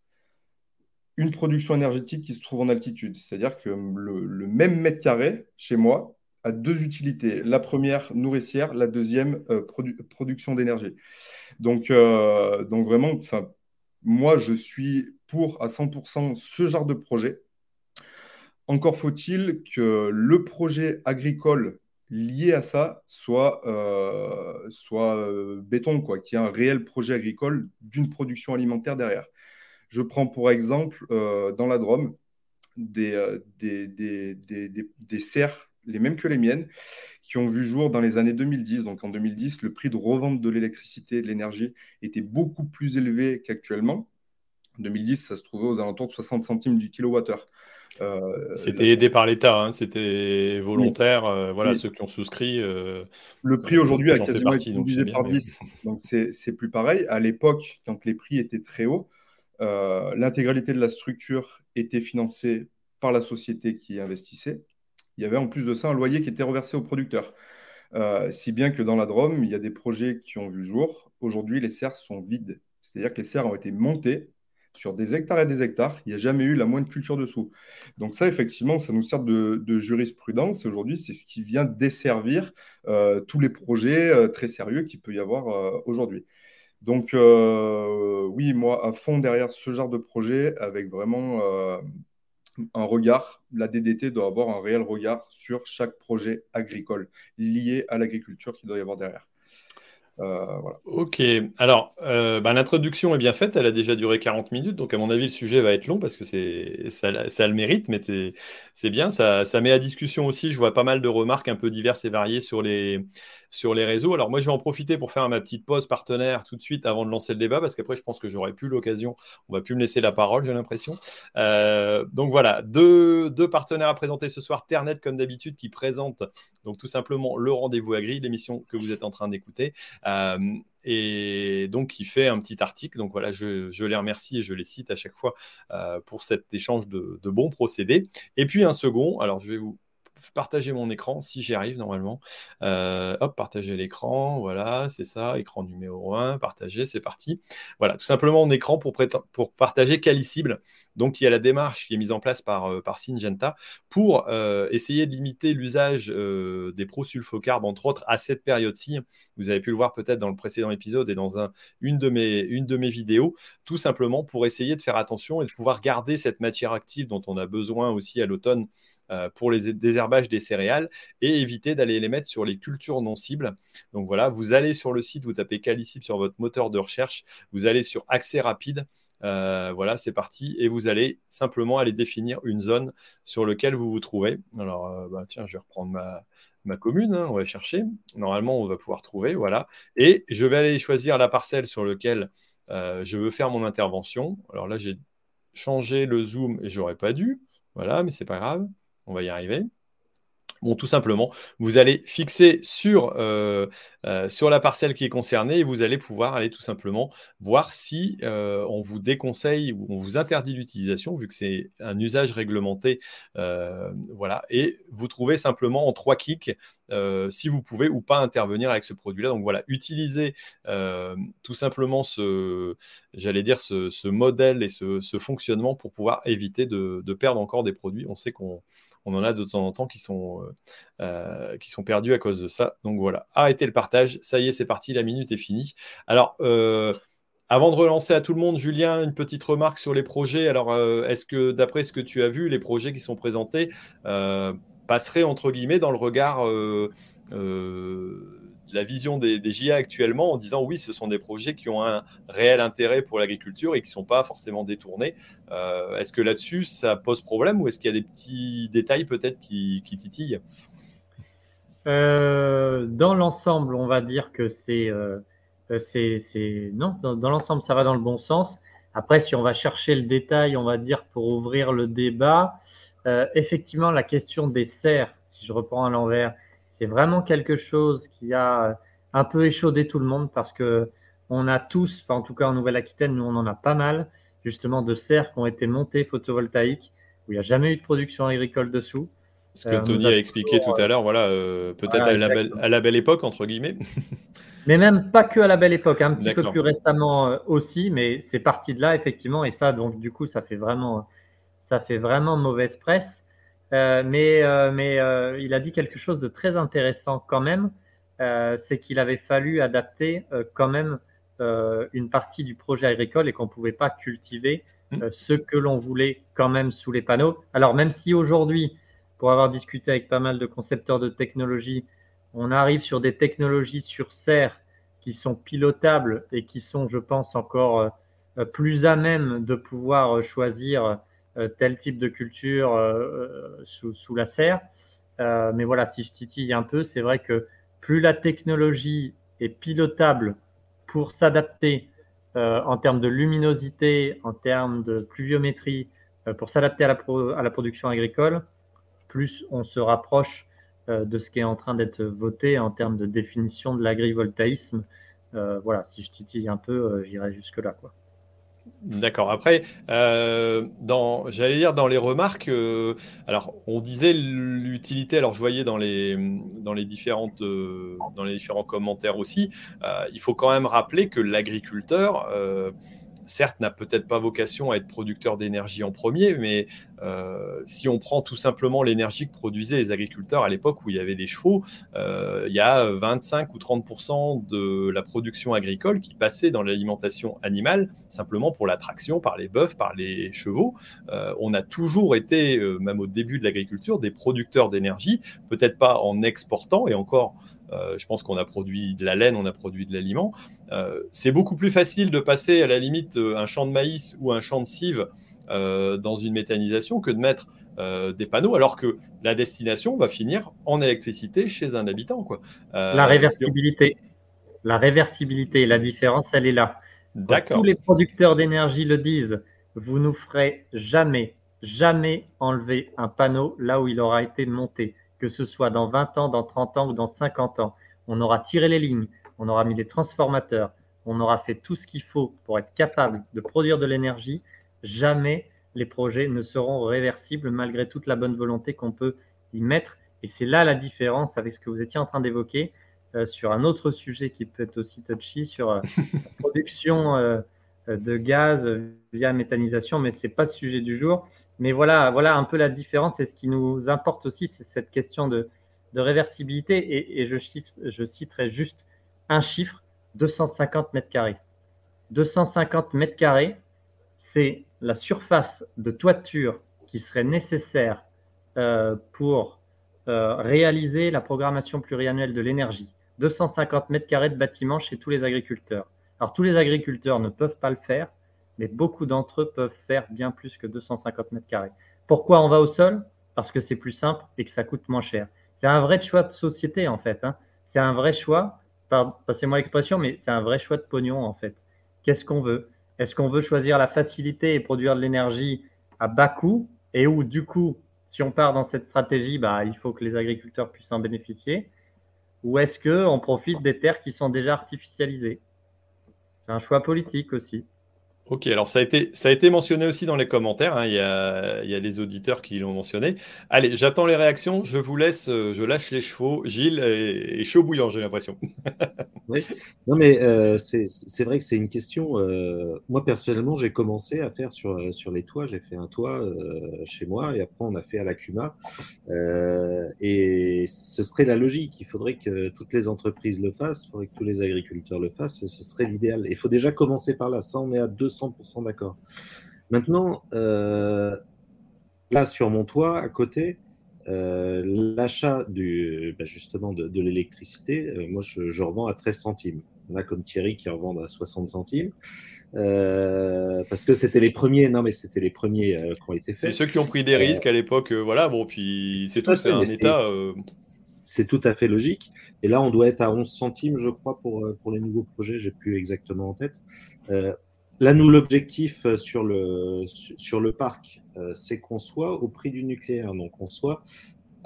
une production énergétique qui se trouve en altitude. C'est-à-dire que le, le, même mètre carré chez moi a deux utilités. La première, nourricière, la deuxième, euh, production d'énergie. Donc, euh, donc vraiment, moi, je suis pour à 100% ce genre de projet. Encore faut-il que le projet agricole lié à ça soit, euh, soit béton, quoi, qu'il y ait un réel projet agricole d'une production alimentaire derrière. Je prends pour exemple dans la Drôme des, des, des, des serres les mêmes que les miennes, qui ont vu jour dans les années 2010. Donc en 2010, le prix de revente de l'électricité et de l'énergie était beaucoup plus élevé qu'actuellement. En 2010, ça se trouvait aux alentours de 60 centimes du kilowattheure. Euh, c'était aidé par l'État, hein, c'était volontaire. Euh, voilà, ceux qui ont souscrit. le prix aujourd'hui a quasiment été divisé par 10, donc c'est plus pareil. À l'époque, quand les prix étaient très hauts, l'intégralité de la structure était financée par la société qui investissait. Il y avait en plus de ça un loyer qui était reversé aux producteurs. si bien que dans la Drôme, il y a des projets qui ont vu le jour. Aujourd'hui, les serres sont vides. C'est-à-dire que les serres ont été montées sur des hectares et des hectares. Il n'y a jamais eu la moindre culture dessous. Donc ça, effectivement, ça nous sert de, jurisprudence. Aujourd'hui, c'est ce qui vient desservir euh, tous les projets euh, très sérieux qu'il peut y avoir euh, aujourd'hui. Donc oui, moi, à fond derrière ce genre de projet, avec vraiment un regard, la DDT doit avoir un réel regard sur chaque projet agricole lié à l'agriculture qu'il doit y avoir derrière. Euh, ok, alors euh, bah, l'introduction est bien faite, elle a déjà duré 40 minutes, donc à mon avis le sujet va être long parce que c'est ça, le mérite, mais c'est bien, ça, ça, met à discussion aussi, je vois pas mal de remarques un peu diverses et variées sur les, sur les réseaux. Alors moi je vais en profiter pour faire ma petite pause partenaire tout de suite avant de lancer le débat, parce qu'après je pense que j'aurai plus l'occasion, on va plus me laisser la parole j'ai l'impression. Euh, donc voilà, deux, deux, partenaires à présenter ce soir, Ternet comme d'habitude qui présente donc tout simplement le rendez-vous agri, l'émission que vous êtes en train d'écouter. Euh, et donc, il fait un petit article. Donc voilà, je, les remercie et je les cite à chaque fois euh, pour cet échange de, de, bons procédés. Et puis un second, alors je vais vous partager mon écran si j'y arrive normalement. Euh, hop, partager l'écran, voilà, c'est ça, écran numéro 1, partager, c'est parti. Voilà, tout simplement mon écran pour, partager Calicible. Donc il y a la démarche qui est mise en place par, euh, par Syngenta pour euh, essayer de limiter l'usage des prosulfocarbes, entre autres, à cette période-ci. Vous avez pu le voir peut-être dans le précédent épisode et dans un, une, de mes, une de mes vidéos, tout simplement pour essayer de faire attention et de pouvoir garder cette matière active dont on a besoin aussi à l'automne pour les désherbages des céréales et éviter d'aller les mettre sur les cultures non cibles. Donc voilà, vous allez sur le site, vous tapez Calicip sur votre moteur de recherche, vous allez sur accès rapide. Euh, voilà, c'est parti. Et vous allez simplement aller définir une zone sur laquelle vous vous trouvez. Alors, euh, bah, tiens, je vais reprendre ma, commune. Hein, on va chercher. Normalement, on va pouvoir trouver. Voilà. Et je vais aller choisir la parcelle sur laquelle je veux faire mon intervention. Alors là, j'ai changé le zoom et j'aurais pas dû. Voilà, mais c'est pas grave. On va y arriver. Bon, tout simplement, vous allez fixer sur, euh, euh, sur la parcelle qui est concernée et vous allez pouvoir aller tout simplement voir si euh, on vous déconseille ou on vous interdit l'utilisation, vu que c'est un usage réglementé. voilà, et vous trouvez simplement en trois clics si vous pouvez ou pas intervenir avec ce produit-là. Donc voilà, utilisez tout simplement ce, j'allais dire, ce, modèle et ce, fonctionnement pour pouvoir éviter de, perdre encore des produits. On sait qu'on on en a de temps en temps qui sont, euh, euh, qui sont perdus à cause de ça. Donc voilà, arrêtez le partage. Ça y est, c'est parti, la minute est finie. Alors, euh, avant de relancer à tout le monde, Julien, une petite remarque sur les projets. Alors, est-ce que, d'après ce que tu as vu, les projets qui sont présentés passeraient, entre guillemets, dans le regard la vision des, des, JA actuellement en disant oui, ce sont des projets qui ont un réel intérêt pour l'agriculture et qui ne sont pas forcément détournés. Euh, est-ce que là-dessus, ça pose problème ou est-ce qu'il y a des petits détails peut-être qui, titillent? Euh, Dans l'ensemble, on va dire que c'est... Euh, non, dans l'ensemble, ça va dans le bon sens. Après, si on va chercher le détail, on va dire pour ouvrir le débat, effectivement, la question des serres, si je reprends à l'envers, c'est vraiment quelque chose qui a un peu échaudé tout le monde parce que on a tous, en tout cas en Nouvelle-Aquitaine, nous on en a pas mal, justement de serres qui ont été montées photovoltaïques où il n'y a jamais eu de production agricole dessous. Ce que euh, Tony a expliqué tout à l'heure, voilà, euh, peut-être à, la belle, époque, entre guillemets. mais même pas que à la belle époque, un petit peu plus récemment euh, aussi, mais c'est parti de là, effectivement, et ça, donc du coup, ça fait vraiment, ça fait vraiment mauvaise presse. Euh, mais euh, mais euh, il a dit quelque chose de très intéressant quand même, c'est qu'il avait fallu adapter quand même une partie du projet agricole et qu'on ne pouvait pas cultiver mmh. ce que l'on voulait quand même sous les panneaux. Alors même si aujourd'hui, pour avoir discuté avec pas mal de concepteurs de technologies, on arrive sur des technologies sur serre qui sont pilotables et qui sont, je pense, encore plus à même de pouvoir choisir tel type de culture euh, euh, sous, la serre. mais voilà, si je titille un peu, c'est vrai que plus la technologie est pilotable pour s'adapter en termes de luminosité, en termes de pluviométrie, pour s'adapter à, à, la production agricole, plus on se rapproche de ce qui est en train d'être voté en termes de définition de l'agrivoltaïsme. voilà, si je titille un peu, j'irai jusque-là. Quoi. D'accord. Après, euh, j'allais dire dans les remarques, euh, alors on disait l'utilité. Alors je voyais dans les dans les différentes euh, dans les différents commentaires aussi. il faut quand même rappeler que l'agriculteur certes, n'a peut-être pas vocation à être producteur d'énergie en premier, mais euh, si on prend tout simplement l'énergie que produisaient les agriculteurs à l'époque où il y avait des chevaux, euh, il y a 25 ou 30% de la production agricole qui passait dans l'alimentation animale, simplement pour l'attraction par les bœufs, par les chevaux. Euh, on a toujours été, même au début de l'agriculture, des producteurs d'énergie, peut-être pas en exportant, et encore euh, je pense qu'on a produit de la laine, on a produit de l'aliment. Euh, c'est beaucoup plus facile de passer à la limite euh, un champ de maïs ou un champ de cive dans une méthanisation que de mettre des panneaux, alors que la destination va finir en électricité chez un habitant. Quoi. la réversibilité. La réversibilité, la différence, elle est là. D'accord. Tous les producteurs d'énergie le disent. Vous ne ferez jamais, jamais enlever un panneau là où il aura été monté que ce soit dans 20 ans, dans 30 ans ou dans 50 ans. On aura tiré les lignes, on aura mis les transformateurs, on aura fait tout ce qu'il faut pour être capable de produire de l'énergie. Jamais les projets ne seront réversibles malgré toute la bonne volonté qu'on peut y mettre. Et c'est là la différence avec ce que vous étiez en train d'évoquer euh, sur un autre sujet qui peut être aussi touchy, sur euh, la production euh, de gaz via méthanisation, mais ce n'est pas le sujet du jour. Mais voilà, voilà un peu la différence. Et ce qui nous importe aussi, c'est cette question de, réversibilité. Et, je, citerai juste un chiffre 250 mètres carrés. 250 mètres carrés, c'est la surface de toiture qui serait nécessaire euh, pour euh, réaliser la programmation pluriannuelle de l'énergie. 250 mètres carrés de bâtiments chez tous les agriculteurs. Alors tous les agriculteurs ne peuvent pas le faire, mais beaucoup d'entre eux peuvent faire bien plus que 250 mètres carrés. Pourquoi on va au sol? Parce que c'est plus simple et que ça coûte moins cher. C'est un vrai choix de société en fait. Hein. C'est un vrai choix, passez-moi l'expression, mais c'est un vrai choix de pognon en fait. Qu'est-ce qu'on veut? Est-ce qu'on veut choisir la facilité et produire de l'énergie à bas coût et où du coup, si on part dans cette stratégie, bah, il faut que les agriculteurs puissent en bénéficier? Ou est-ce qu'on profite des terres qui sont déjà artificialisées? C'est un choix politique aussi. Ok, alors ça a, été, ça a été mentionné aussi dans les commentaires, hein, il, y a, il, y a, des auditeurs qui l'ont mentionné. Allez, j'attends les réactions, je vous laisse, euh, je lâche les chevaux. Gilles est, chaud bouillant, j'ai l'impression. oui. Non, mais euh, c'est vrai que c'est une question. Euh, moi, personnellement, j'ai commencé à faire sur, sur les toits, j'ai fait un toit chez moi et après on a fait à la Cuma. et ce serait la logique, il faudrait que toutes les entreprises le fassent, il faudrait que tous les agriculteurs le fassent, ce serait l'idéal. Il faut déjà commencer par là, ça on est à 200 100% d'accord. Maintenant, euh, là sur mon toit, à côté, euh, l'achat du, bah, justement de, l'électricité, euh, moi je, revends à 13 centimes. On a comme Thierry qui revend à 60 centimes. parce que c'était les premiers, non mais c'était les premiers qui ont été faits. C'est ceux qui ont pris des risques à l'époque, voilà, bon, puis c'est tout, c'est un état. C'est tout à fait logique. Et là, on doit être à 11 centimes, je crois, pour, pour les nouveaux projets, j'ai plus exactement en tête. Là, nous, l'objectif euh, sur le, sur le parc, euh, c'est qu'on soit au prix du nucléaire, donc on soit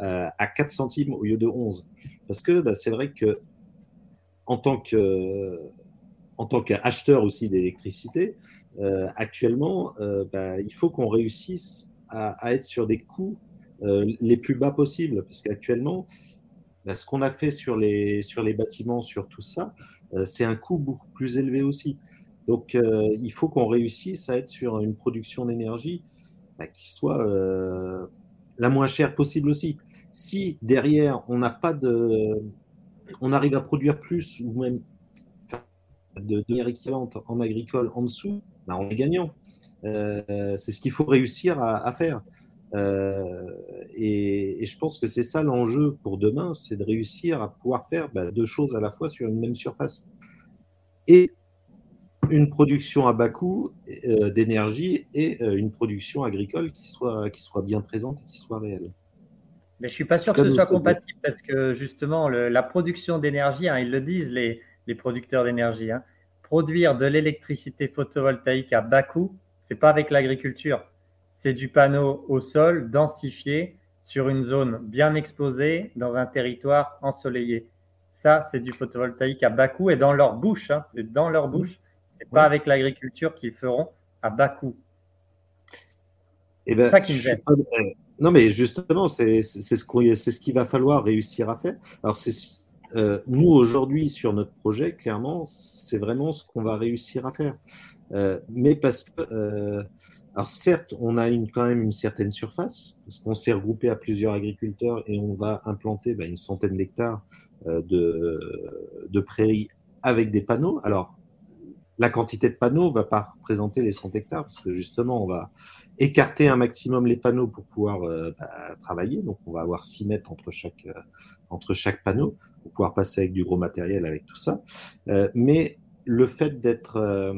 euh, à 4 centimes au lieu de 11. Parce que bah, c'est vrai que en tant que en tant qu'acheteur aussi d'électricité, actuellement, bah, il faut qu'on réussisse à, être sur des coûts les plus bas possibles. Parce qu'actuellement, bah, ce qu'on a fait sur les, sur les bâtiments, sur tout ça, c'est un coût beaucoup plus élevé aussi. Donc, euh, il faut qu'on réussisse à être sur une production d'énergie bah, qui soit euh, la moins chère possible aussi. Si derrière, on n'a pas de. On arrive à produire plus ou même de manière équivalente en agricole en dessous, bah, on est gagnant. Euh, c'est ce qu'il faut réussir à, faire. et, je pense que c'est ça l'enjeu pour demain, c'est de réussir à pouvoir faire bah, deux choses à la fois sur une même surface. Et une production à bas coût euh, d'énergie et euh, une production agricole qui soit, qui soit bien présente et qui soit réelle. Mais je ne suis pas sûr que ce soit compatible parce que justement, la production d'énergie, hein, ils le disent, les, les producteurs d'énergie, hein, produire de l'électricité photovoltaïque à bas coût, ce n'est pas avec l'agriculture, c'est du panneau au sol, densifié, sur une zone bien exposée, dans un territoire ensoleillé. Ça, c'est du photovoltaïque à bas coût et dans leur bouche. Hein, dans leur bouche. C'est pas avec l'agriculture qu'ils feront à bas coût. Eh ben, non, mais justement, c'est ce, ce qu'il va falloir réussir à faire. Alors, euh, nous, aujourd'hui, sur notre projet, clairement, c'est vraiment ce qu'on va réussir à faire. Euh, mais parce que, euh, alors certes, on a une, quand même une certaine surface, parce qu'on s'est regroupé à plusieurs agriculteurs et on va implanter bah, une centaine d'hectares de, de prairies avec des panneaux. Alors, la quantité de panneaux ne va pas représenter les 100 hectares, parce que justement, on va écarter un maximum les panneaux pour pouvoir euh, bah, travailler. Donc, on va avoir 6 mètres entre chaque, euh, entre chaque panneau pour pouvoir passer avec du gros matériel, avec tout ça. Euh, mais le fait d'être,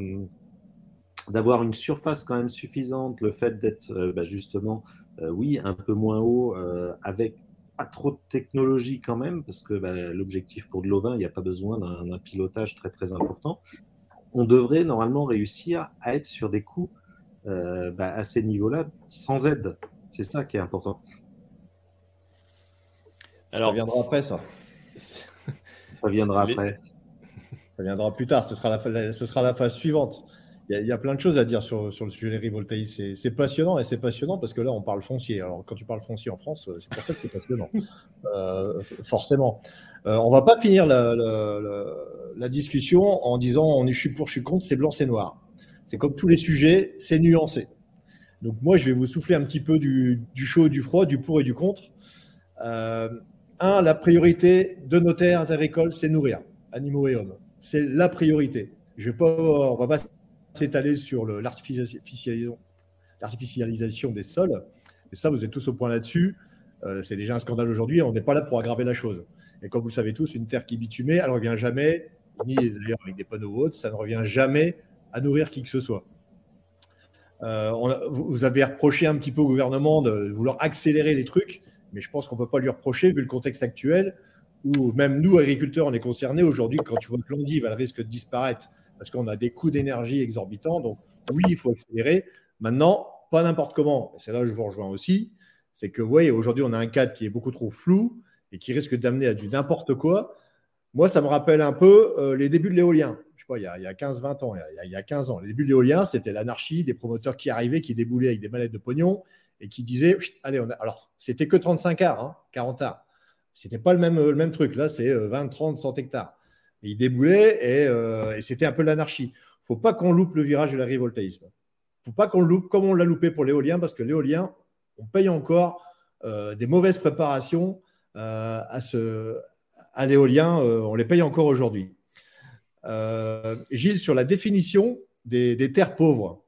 d'avoir une surface quand même suffisante, le fait d'être bah, justement, oui, un peu moins haut, avec pas trop de technologie quand même, parce que bah, l'objectif pour de l'ovin, il n'y a pas besoin d'un pilotage très très important on devrait normalement réussir à être sur des coûts euh, bah, à ces niveaux-là sans aide. C'est ça qui est important. Alors, ça viendra après, ça. ça viendra après. Ça viendra plus tard. Ce sera la, ce sera la phase suivante. Il y, a, plein de choses à dire sur, sur le sujet des rivoltaïs. C'est passionnant et c'est passionnant parce que là, on parle foncier. Alors, quand tu parles foncier en France, c'est pour ça que c'est passionnant. Euh, forcément. Euh, on va pas finir la, la, discussion en disant on est je suis pour, je suis contre, c'est blanc, c'est noir. C'est comme tous les sujets, c'est nuancé. Donc moi, je vais vous souffler un petit peu du, chaud et du froid, du pour et du contre. Euh, un, la priorité de nos terres agricoles, c'est nourrir animaux et hommes. C'est la priorité. Je vais pas, on va pas s'étaler sur l'artificialisation des sols. Et ça, vous êtes tous au point là-dessus. Euh, c'est déjà un scandale aujourd'hui. On n'est pas là pour aggraver la chose. Et comme vous le savez tous, une terre qui bitumée, elle ne revient jamais, ni d'ailleurs avec des panneaux autres, ça ne revient jamais à nourrir qui que ce soit. Euh, vous avez reproché un petit peu au gouvernement de vouloir accélérer les trucs, mais je pense qu'on ne peut pas lui reprocher vu le contexte actuel où même nous, agriculteurs, on est concernés. Aujourd'hui, quand tu vois que l'endive a le risque de disparaître parce qu'on a des coûts d'énergie exorbitants, donc oui, il faut accélérer. Maintenant, pas n'importe comment. C'est là que je vous rejoins aussi. C'est que, oui, aujourd'hui, on a un cadre qui est beaucoup trop flou et qui risque d'amener à du n'importe quoi. Moi, ça me rappelle un peu euh, les débuts de l'éolien. Je sais pas, il y a, a 15-20 ans, il y a, 15 ans. Les débuts de l'éolien, c'était l'anarchie, des promoteurs qui arrivaient, qui déboulaient avec des mallettes de pognon et qui disaient allez, on a... alors c'était que 35 arts, 40 arts. C'était pas le même, le même truc. Là, c'est 20, 30, 100 hectares. ils déboulaient euh, et, c'était un peu l'anarchie. faut pas qu'on loupe le virage de l'agrivoltaïsme. faut pas qu'on loupe comme on l'a loupé pour l'éolien, parce que l'éolien, on paye encore euh, des mauvaises préparations à, ce, à l'éolien, euh, on les paye encore aujourd'hui. Euh, Gilles, sur la définition des, terres pauvres.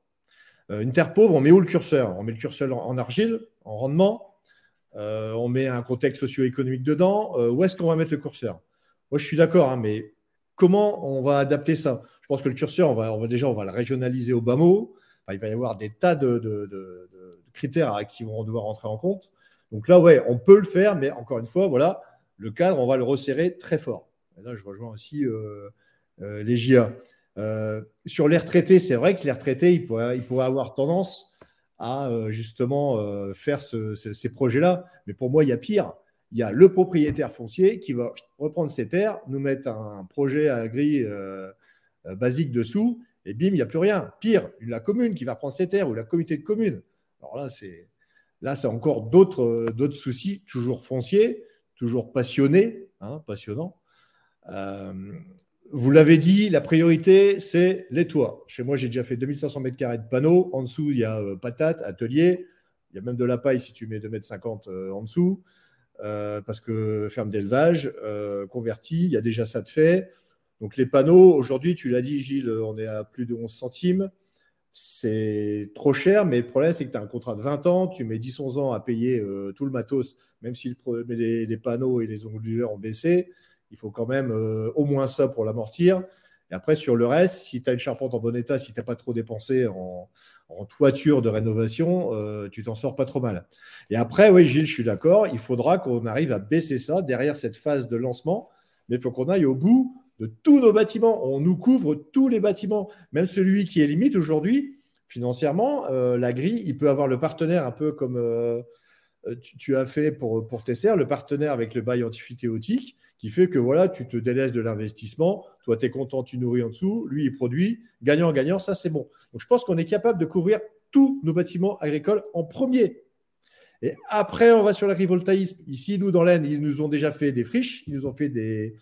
une terre pauvre, on met où le curseur? On met le curseur en, argile, en rendement. on met un contexte socio-économique dedans. où est-ce qu'on va mettre le curseur? Moi, je suis d'accord, hein, mais comment on va adapter ça? Je pense que le curseur, on va, déjà, on va le régionaliser au bas mot. il va y avoir des tas de, critères qui vont devoir rentrer en compte. Donc là, ouais, on peut le faire, mais encore une fois, voilà, le cadre, on va le resserrer très fort. Et là, je rejoins aussi euh, euh, les JA. Euh, sur les retraités, c'est vrai que les retraités, ils pourraient, avoir tendance à justement faire ces projets-là. Mais pour moi, il y a pire. Il y a le propriétaire foncier qui va reprendre ses terres, nous mettre un projet agri basique dessous, et bim, il n'y a plus rien. Pire, la commune qui va prendre ses terres ou la communauté de communes. Alors là, c'est Là, c'est encore euh, d'autres soucis, toujours fonciers, toujours passionnés, hein, passionnants. Euh, vous l'avez dit, la priorité, c'est les toits. Chez moi, j'ai déjà fait 2500 mètres carrés de panneaux. En dessous, il y a euh, patates, atelier. Il y a même de la paille si tu mets 2 mètres 50 en dessous. parce que ferme d'élevage, converti, il y a déjà ça de fait. Donc les panneaux, aujourd'hui, tu l'as dit, Gilles, on est à plus de 11 centimes c'est trop cher, mais le problème, c'est que tu as un contrat de 20 ans, tu mets 10-11 ans à payer euh, tout le matos, même si les, les, panneaux et les onduleurs ont baissé, il faut quand même euh, au moins ça pour l'amortir. Et après, sur le reste, si tu as une charpente en bon état, si tu n'as pas trop dépensé en, toiture de rénovation, euh, tu t'en sors pas trop mal. Et après, oui, Gilles, je suis d'accord, il faudra qu'on arrive à baisser ça derrière cette phase de lancement, mais il faut qu'on aille au bout de tous nos bâtiments. On nous couvre tous les bâtiments, même celui qui est limite aujourd'hui. financièrement, la grille, il peut avoir le partenaire un peu comme tu, as fait pour, pour tes le partenaire avec le bail amphithéotique, qui fait que voilà, tu te délaisses de l'investissement, toi tu es content, tu nourris en dessous, lui il produit, gagnant-gagnant, ça c'est bon. Donc je pense qu'on est capable de couvrir tous nos bâtiments agricoles en premier. Et après, on va sur l'agrivoltaïsme. Ici, nous, dans l'Aisne, ils nous ont déjà fait des friches, ils nous ont fait des,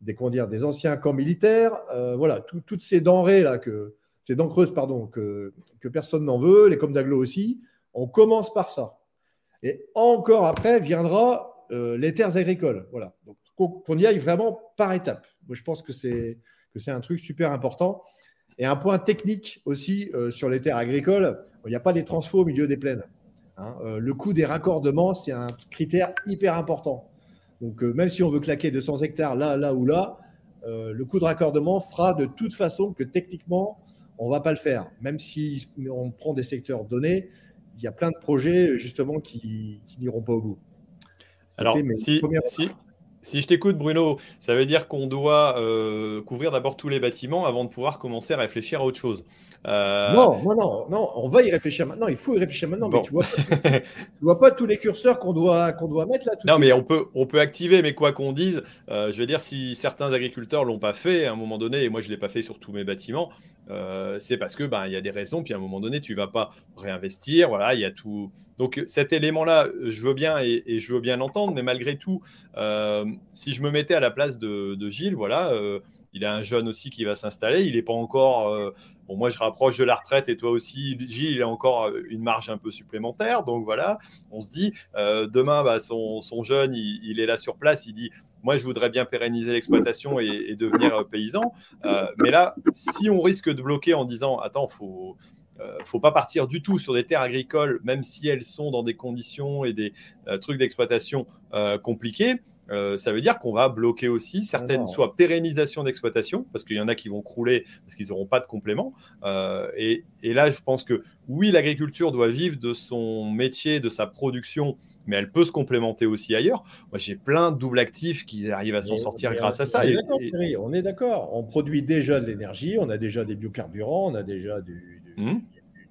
des, anciens camps militaires. Euh, voilà, toutes ces denrées là, que, ces dents creuses, pardon, que, personne n'en veut, les comme d'aglo aussi. On commence par ça. Et encore après viendra euh, les terres agricoles. Voilà. Qu'on y aille vraiment par étapes. Moi, je pense que c'est que c'est un truc super important. Et un point technique aussi euh, sur les terres agricoles, il n'y a pas des transfos au milieu des plaines. Hein. le coût des raccordements, c'est un critère hyper important. Donc, euh, même si on veut claquer 200 hectares là, là ou là, euh, le coût de raccordement fera de toute façon que techniquement, on ne va pas le faire. Même si on prend des secteurs donnés, il y a plein de projets justement qui, n'iront pas au bout. Alors, si, si je t'écoute, Bruno, ça veut dire qu'on doit euh, couvrir d'abord tous les bâtiments avant de pouvoir commencer à réfléchir à autre chose. Euh, non, non, non, non, on va y réfléchir maintenant. Il faut y réfléchir maintenant, mais tu vois, vois pas tous les curseurs qu'on doit, qu'on doit mettre là. non, mais on peut, on peut activer, mais quoi qu'on dise, euh, je veux dire, si certains agriculteurs l'ont pas fait à un moment donné, et moi je l'ai pas fait sur tous mes bâtiments, c'est parce que ben il y a des raisons, puis à un moment donné, tu vas pas réinvestir, voilà, il y a tout. Donc cet élément-là, je veux bien et, je veux bien l'entendre, mais malgré tout si je me mettais à la place de, Gilles, voilà, euh, il a un jeune aussi qui va s'installer. Il n'est pas encore. Euh, bon, moi, je rapproche de la retraite et toi aussi, Gilles, il a encore une marge un peu supplémentaire. Donc voilà, on se dit, euh, demain, bah, son, jeune, il, est là sur place. Il dit Moi, je voudrais bien pérenniser l'exploitation et, devenir paysan. mais là, si on risque de bloquer en disant Attends, faut ne euh, faut pas partir du tout sur des terres agricoles, même si elles sont dans des conditions et des euh, trucs d'exploitation euh, compliqués. ça veut dire qu'on va bloquer aussi certaines, soit pérennisation d'exploitation, parce qu'il y en a qui vont crouler parce qu'ils n'auront pas de complément. Et, et, là, je pense que oui, l'agriculture doit vivre de son métier, de sa production, mais elle peut se complémenter aussi ailleurs. Moi, j'ai plein de doubles actifs qui arrivent à s'en sortir grâce à ça. On est d'accord, on produit déjà de l'énergie, on a déjà des biocarburants, on a déjà du, Mmh.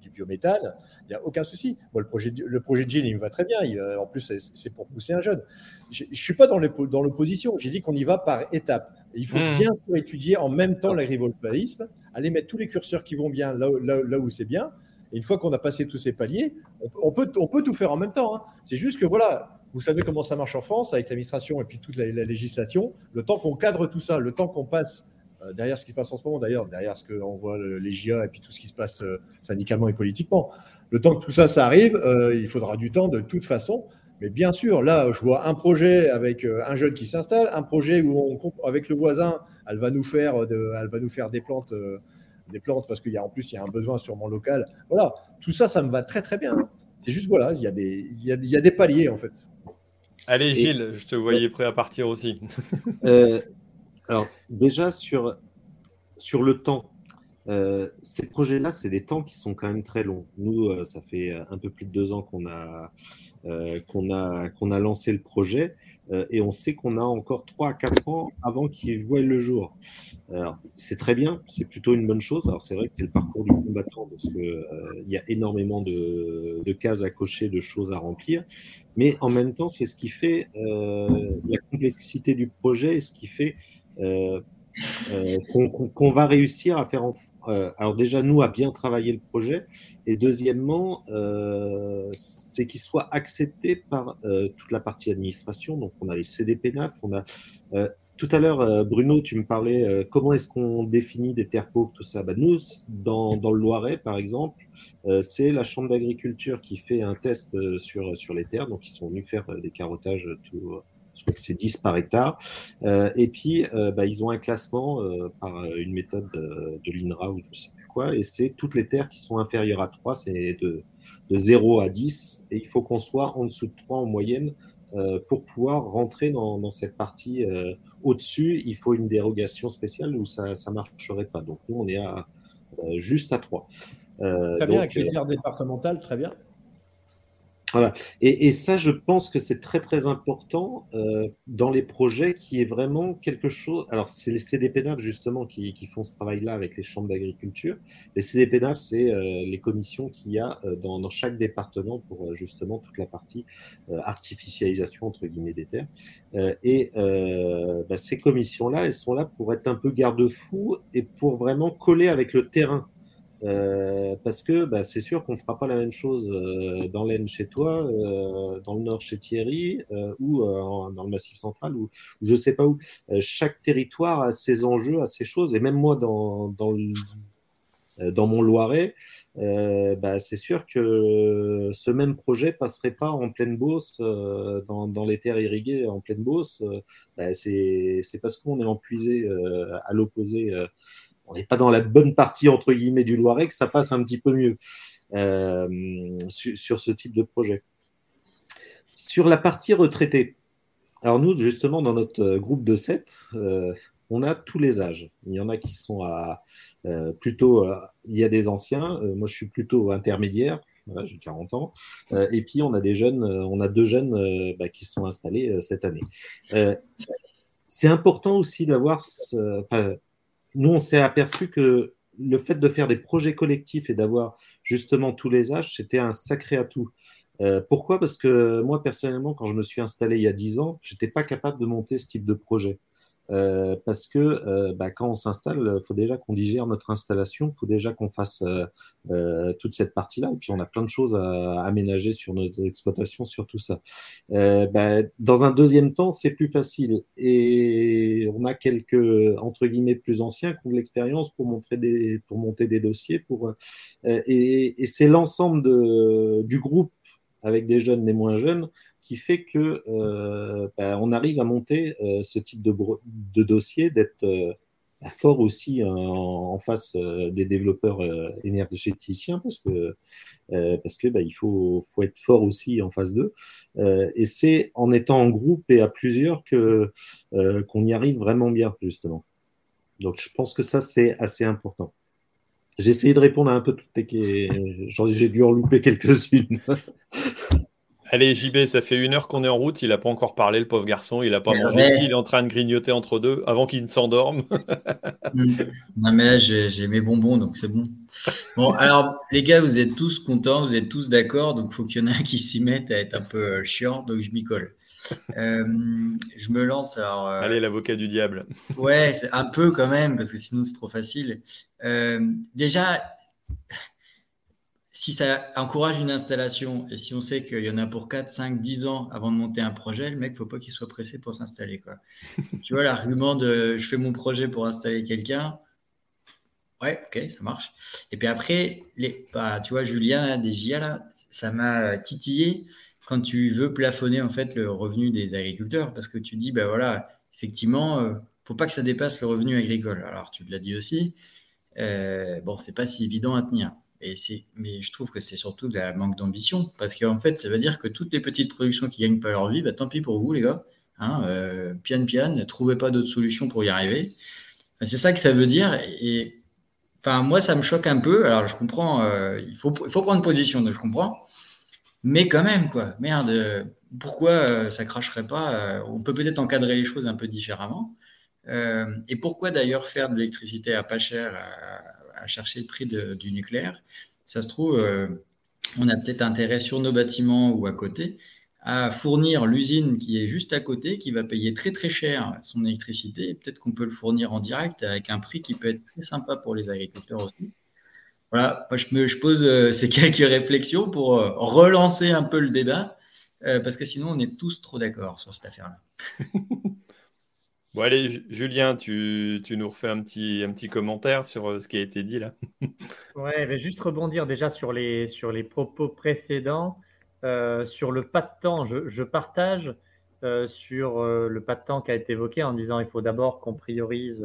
du, biométhane, il n'y a aucun souci. Moi, le projet, le projet de Gilles, il me va très bien. en plus, c'est pour pousser un jeune. Je ne suis pas dans l'opposition. J'ai dit qu'on y va par étapes. il faut mmh. bien étudier en même temps l'agrivoltaïsme, aller mettre tous les curseurs qui vont bien là, là, où c'est bien. Et une fois qu'on a passé tous ces paliers, on, peut, on peut tout faire en même temps. Hein. C'est juste que voilà, vous savez comment ça marche en France avec l'administration et puis toute la, la législation. Le temps qu'on cadre tout ça, le temps qu'on passe euh, derrière ce qui se passe en ce moment, d'ailleurs, derrière ce qu'on voit les GIA et puis tout ce qui se passe euh, syndicalement et politiquement. Le temps que tout ça, ça arrive, euh, il faudra du temps de toute façon. Mais bien sûr, là, je vois un projet avec un jeune qui s'installe, un projet où on, avec le voisin, elle va nous faire, de, elle va nous faire des plantes, des plantes parce qu'il y a en plus il y a un besoin sûrement local. Voilà, tout ça, ça me va très très bien. C'est juste voilà, il y a des, il y a, il y a des paliers en fait. Allez Gilles, je te voyais prêt à partir aussi. Alors, déjà, sur, sur le temps, euh, ces projets-là, c'est des temps qui sont quand même très longs. Nous, euh, ça fait un peu plus de deux ans qu'on a, euh, qu'on a, qu'on a lancé le projet et on sait qu'on a encore trois à quatre ans avant qu'il voie le jour. c'est très bien, c'est plutôt une bonne chose. Alors, c'est vrai que c'est le parcours du combattant parce qu'il il y a énormément de, de, cases à cocher, de choses à remplir. Mais en même temps, c'est ce qui fait la complexité du projet et ce qui fait euh, euh, qu'on va réussir à faire. Euh, alors déjà nous à bien travailler le projet et deuxièmement c'est qu'il soit accepté par toute la partie administration. Donc on a les CDPNAF, a tout à l'heure, Bruno, tu me parlais comment est-ce qu'on définit des terres pauvres, tout ça. Bah, nous, dans, dans, le Loiret, par exemple, c'est la Chambre d'agriculture qui fait un test sur, sur les terres. Donc, ils sont venus faire des carottages tout, je crois que c'est 10 par hectare. Euh, et puis, euh, bah, ils ont un classement euh, par une méthode de, l'INRA ou je ne sais plus quoi, et c'est toutes les terres qui sont inférieures à 3, c'est de, de 0 à 10, et il faut qu'on soit en dessous de 3 en moyenne pour pouvoir rentrer dans, dans cette partie au-dessus, il faut une dérogation spéciale où ça ne marcherait pas. Donc nous, on est à, juste à 3. très bien, un critère départemental, très bien. Voilà. Et, ça, je pense que c'est très très important euh, dans les projets qui est vraiment quelque chose. Alors, c'est les CDPNAP justement qui, qui font ce travail-là avec les chambres d'agriculture. Les CDPNAP, c'est euh, les commissions qu'il y a euh, dans, dans, chaque département pour justement toute la partie artificialisation entre guillemets des terres. et bah, ces commissions-là, elles sont là pour être un peu garde-fous et pour vraiment coller avec le terrain. Euh, parce que bah, c'est sûr qu'on ne fera pas la même chose euh, dans l'Aisne chez toi, euh, dans le Nord chez Thierry, ou dans le Massif central, ou, je ne sais pas où. chaque territoire a ses enjeux, a ses choses, et même moi, dans, mon Loiret, bah, c'est sûr que ce même projet passerait pas en pleine Beauce, dans, dans, les terres irriguées en pleine Beauce. Bah, c'est parce qu'on est empuisé à l'opposé on n'est pas dans la bonne partie entre guillemets du Loiret que ça passe un petit peu mieux euh, sur, ce type de projet. Sur la partie retraitée, alors nous justement dans notre groupe de 7, euh, on a tous les âges. Il y en a qui sont à euh, plutôt, il y a des anciens, moi je suis plutôt intermédiaire, j'ai 40 ans. et puis, on a des jeunes, on a deux jeunes bah, qui sont installés cette année. c'est important aussi d'avoir, nous, on s'est aperçu que le fait de faire des projets collectifs et d'avoir justement tous les âges, c'était un sacré atout. Euh, pourquoi? Parce que moi, personnellement, quand je me suis installé il y a 10 ans, je n'étais pas capable de monter ce type de projet. Euh, parce que euh, bah, quand on s'installe, il faut déjà qu'on digère notre installation, il faut déjà qu'on fasse euh, toute cette partie-là, et puis on a plein de choses à, aménager sur nos exploitations, sur tout ça. Bah, dans un deuxième temps, c'est plus facile, et on a quelques entre guillemets plus anciens qui ont de l'expérience pour pour monter des dossiers, pour et, et c'est l'ensemble du groupe avec des jeunes, des moins jeunes, qui fait que euh, ben, on arrive à monter euh, ce type de, dossier, d'être euh, fort aussi en, face des développeurs énergéticiens parce que parce que ben, il faut, faut être fort aussi en face d'eux. Et c'est en étant en groupe et à plusieurs que qu'on y arrive vraiment bien justement. Donc je pense que ça c'est assez important. J'ai essayé de répondre à un peu toutes tes questions j'ai dû en louper quelques-unes Allez, JB, ça fait une heure qu'on est en route. Il n'a pas encore parlé, le pauvre garçon. Il n'a pas mangé. il est en train de grignoter entre deux avant qu'il ne s'endorme. Hmm. non, mais là, j'ai mes bonbons, donc c'est bon. Bon, alors, les gars, vous êtes tous contents, vous êtes tous d'accord. Donc, il faut qu'il y en ait un qui s'y mette à être un peu euh, chiant. Donc, je m'y colle. Euh, je me lance. Alors, euh, Allez, l'avocat du diable. ouais, un peu quand même, parce que sinon, c'est trop facile. déjà si ça encourage une installation et si on sait qu'il y en a pour 4, 5, 10 ans avant de monter un projet, le mec, il ne faut pas qu'il soit pressé pour s'installer. tu vois, l'argument de je fais mon projet pour installer quelqu'un, ouais, ok, ça marche. Et puis après, les, bah, tu vois, Julien, des là, ça m'a titillé quand tu veux plafonner en fait le revenu des agriculteurs parce que tu dis, ben voilà, effectivement, ne euh, faut pas que ça dépasse le revenu agricole. Alors, tu l'as dit aussi, euh, bon, c'est pas si évident à tenir. Mais je trouve que c'est surtout de la manque d'ambition, parce qu'en fait, ça veut dire que toutes les petites productions qui gagnent pas leur vie, bah, tant pis pour vous, les gars. Hein, euh, pian pian, ne trouvez pas d'autres solutions pour y arriver. c'est ça que ça veut dire. Et enfin, moi, ça me choque un peu. Alors, je comprends, euh, il, faut, il faut prendre position, je comprends. Mais quand même, quoi, merde, pourquoi euh, ça cracherait pas On peut peut-être encadrer les choses un peu différemment. et pourquoi d'ailleurs faire de l'électricité à pas cher à chercher le prix du nucléaire. Ça se trouve, euh, on a peut-être intérêt sur nos bâtiments ou à côté à fournir l'usine qui est juste à côté, qui va payer très très cher son électricité. Peut-être qu'on peut le fournir en direct avec un prix qui peut être très sympa pour les agriculteurs aussi. Voilà, je pose euh, ces quelques réflexions pour euh, relancer un peu le débat, parce que sinon on est tous trop d'accord sur cette affaire-là. Bon, allez, Julien, tu, nous refais un petit, commentaire sur euh, ce qui a été dit là. ouais, je vais juste rebondir déjà sur les, propos précédents. Euh, sur le pas de temps, je, partage euh, sur le pas de temps qui a été évoqué en disant il faut d'abord qu'on priorise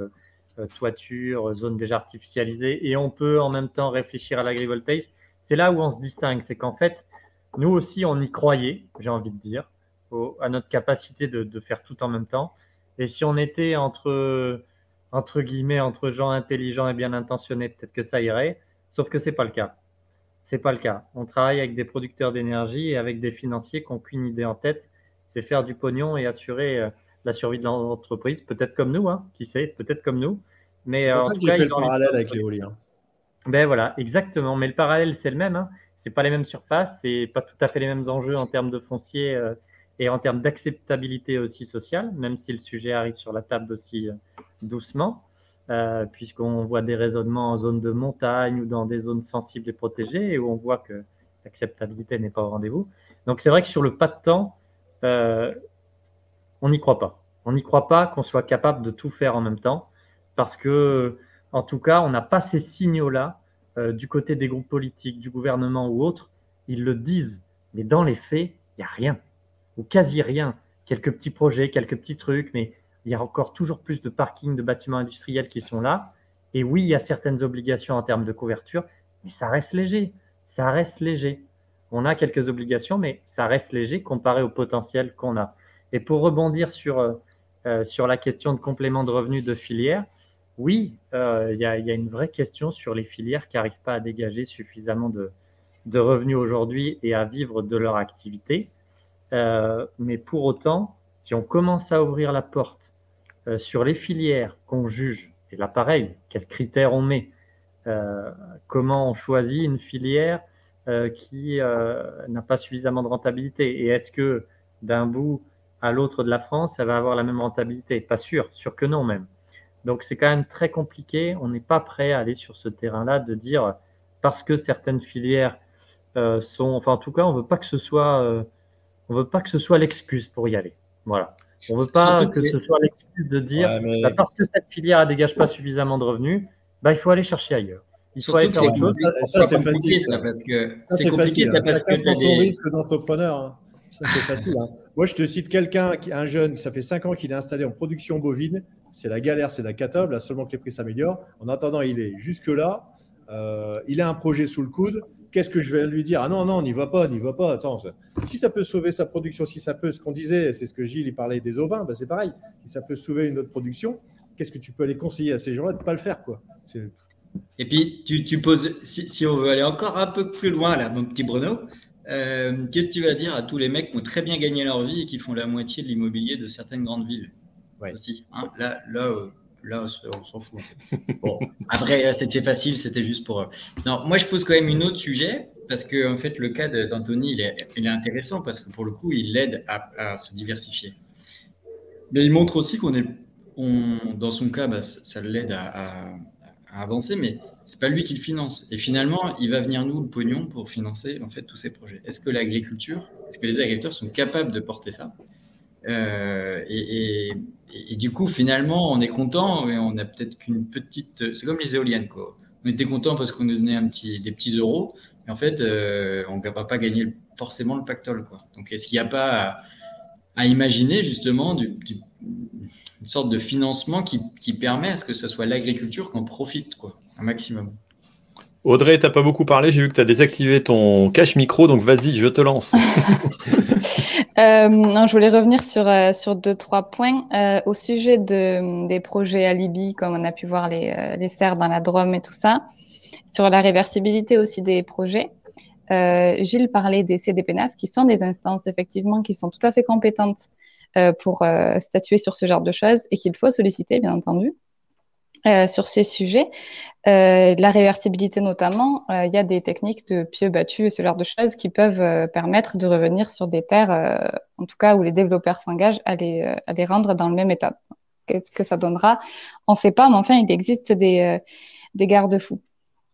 toiture, zone déjà artificialisée et on peut en même temps réfléchir à l'agrivoltaïsme. C'est là où on se distingue, c'est qu'en fait, nous aussi, on y croyait, j'ai envie de dire, à notre capacité de faire tout en même temps. Et si on était entre, entre guillemets, entre gens intelligents et bien intentionnés, peut-être que ça irait. Sauf que c'est pas le cas. c'est pas le cas. On travaille avec des producteurs d'énergie et avec des financiers qui n'ont qu'une idée en tête, c'est faire du pognon et assurer euh, la survie de l'entreprise. Peut-être comme nous, hein, qui sait, peut-être comme nous. Mais c'est pour ça que j'ai fait le parallèle avec l'éolien. Ben voilà, exactement. Mais le parallèle, c'est le même. Hein. C'est pas les mêmes surfaces, c'est pas tout à fait les mêmes enjeux en termes de foncier euh, et en termes d'acceptabilité aussi sociale, même si le sujet arrive sur la table aussi euh, doucement, euh, puisqu'on voit des raisonnements en zone de montagne ou dans des zones sensibles et protégées et où on voit que l'acceptabilité n'est pas au rendez-vous. Donc c'est vrai que sur le pas de temps, on n'y croit pas. On n'y croit pas qu'on soit capable de tout faire en même temps, parce que en tout cas, on n'a pas ces signaux-là euh, du côté des groupes politiques, du gouvernement ou autres. Ils le disent, mais dans les faits, il n'y a rien, ou quasi rien. Quelques petits projets, quelques petits trucs, mais il y a encore toujours plus de parkings, de bâtiments industriels qui sont là. Et oui, il y a certaines obligations en termes de couverture, mais ça reste léger. Ça reste léger. On a quelques obligations, mais ça reste léger comparé au potentiel qu'on a. Et pour rebondir sur, euh, euh, sur la question de complément de revenus de filière, oui, euh, il y, a, une vraie question sur les filières qui n'arrivent pas à dégager suffisamment de, revenus aujourd'hui et à vivre de leur activité. Euh, mais pour autant, si on commence à ouvrir la porte euh, sur les filières qu'on juge, et là pareil, quels critères on met, comment on choisit une filière qui n'a pas suffisamment de rentabilité, et est-ce que d'un bout à l'autre de la France, ça va avoir la même rentabilité? Pas sûr, sûr que non même. Donc c'est quand même très compliqué. On n'est pas prêt à aller sur ce terrain-là de dire parce que certaines filières euh, sont, enfin en tout cas, on veut pas que ce soit, euh, on veut pas que ce soit l'excuse pour y aller. Voilà. On veut pas que ce soit l'excuse de dire bah, parce que cette filière ne dégage pas suffisamment de revenus, bah, il faut aller chercher ailleurs. Il faut aller faire autre chose. Ça, c'est facile. Ça, parce que c'est compliqué. Ça, parce que son risque d'entrepreneur. Hein. Ça, c'est facile. Hein. Moi, je te cite quelqu'un, un jeune, ça fait 5 ans qu'il est installé en production bovine c'est la galère, c'est la catastrophe. Là, seulement que les prix s'améliorent. En attendant, il est jusque-là. Euh, il a un projet sous le coude. Qu'est-ce que je vais lui dire? Ah non, non, n'y va pas, n'y va pas. Attends, si ça peut sauver sa production, si ça peut, ce qu'on disait, c'est ce que Gilles il parlait des ovins, ben c'est pareil. Si ça peut sauver une autre production, qu'est-ce que tu peux aller conseiller à ces gens-là de ne pas le faire quoi? Et puis, tu, poses, si, on veut aller encore un peu plus loin, là, mon petit Bruno, euh, qu'est-ce que tu vas dire à tous les mecs qui ont très bien gagné leur vie et qui font la moitié de l'immobilier de certaines grandes villes? Aussi. Hein. Là, là, euh, là on s'en fout. Bon, après, c'était facile, c'était juste pour. Euh, non, moi, je pose quand même une autre sujet parce que en fait, le cas d'Anthony, il est, intéressant parce que pour le coup, il l'aide à, se diversifier. Mais il montre aussi qu'on est, dans son cas, bah, ça l'aide à, à, avancer, mais c'est pas lui qui le finance. Et finalement, il va venir nous le pognon pour financer en fait tous ces projets. Est-ce que l'agriculture, est-ce que les agriculteurs sont capables de porter ça? Euh, et, et, du coup, finalement, on est content, mais on a peut-être qu'une petite. C'est comme les éoliennes, quoi. On était content parce qu'on nous donnait un petit, des petits euros, mais en fait, euh, on ne va pas gagner forcément le pactole, quoi. Donc, est-ce qu'il n'y a pas à, imaginer justement du, une sorte de financement qui, qui, permet à ce que ce soit l'agriculture qu'on profite, quoi, un maximum? Audrey, tu n'as pas beaucoup parlé. J'ai vu que tu as désactivé ton cache micro, donc vas-y, je te lance. euh, non, je voulais revenir sur, euh, sur deux, trois points. Euh, au sujet de, des projets Alibi, comme on a pu voir les, les serres dans la Drôme et tout ça, sur la réversibilité aussi des projets. Gilles parlait des CDPNAF, qui sont des instances, effectivement, qui sont tout à fait compétentes pour statuer sur ce genre de choses et qu'il faut solliciter, bien entendu. Euh, sur ces sujets. Euh, la réversibilité notamment, euh, il y a des techniques de pieux battus et ce genre de choses qui peuvent euh, permettre de revenir sur des terres, en tout cas où les développeurs s'engagent à les, à les rendre dans le même état. Qu'est-ce que ça donnera? On ne sait pas, mais enfin, il existe des, des garde-fous.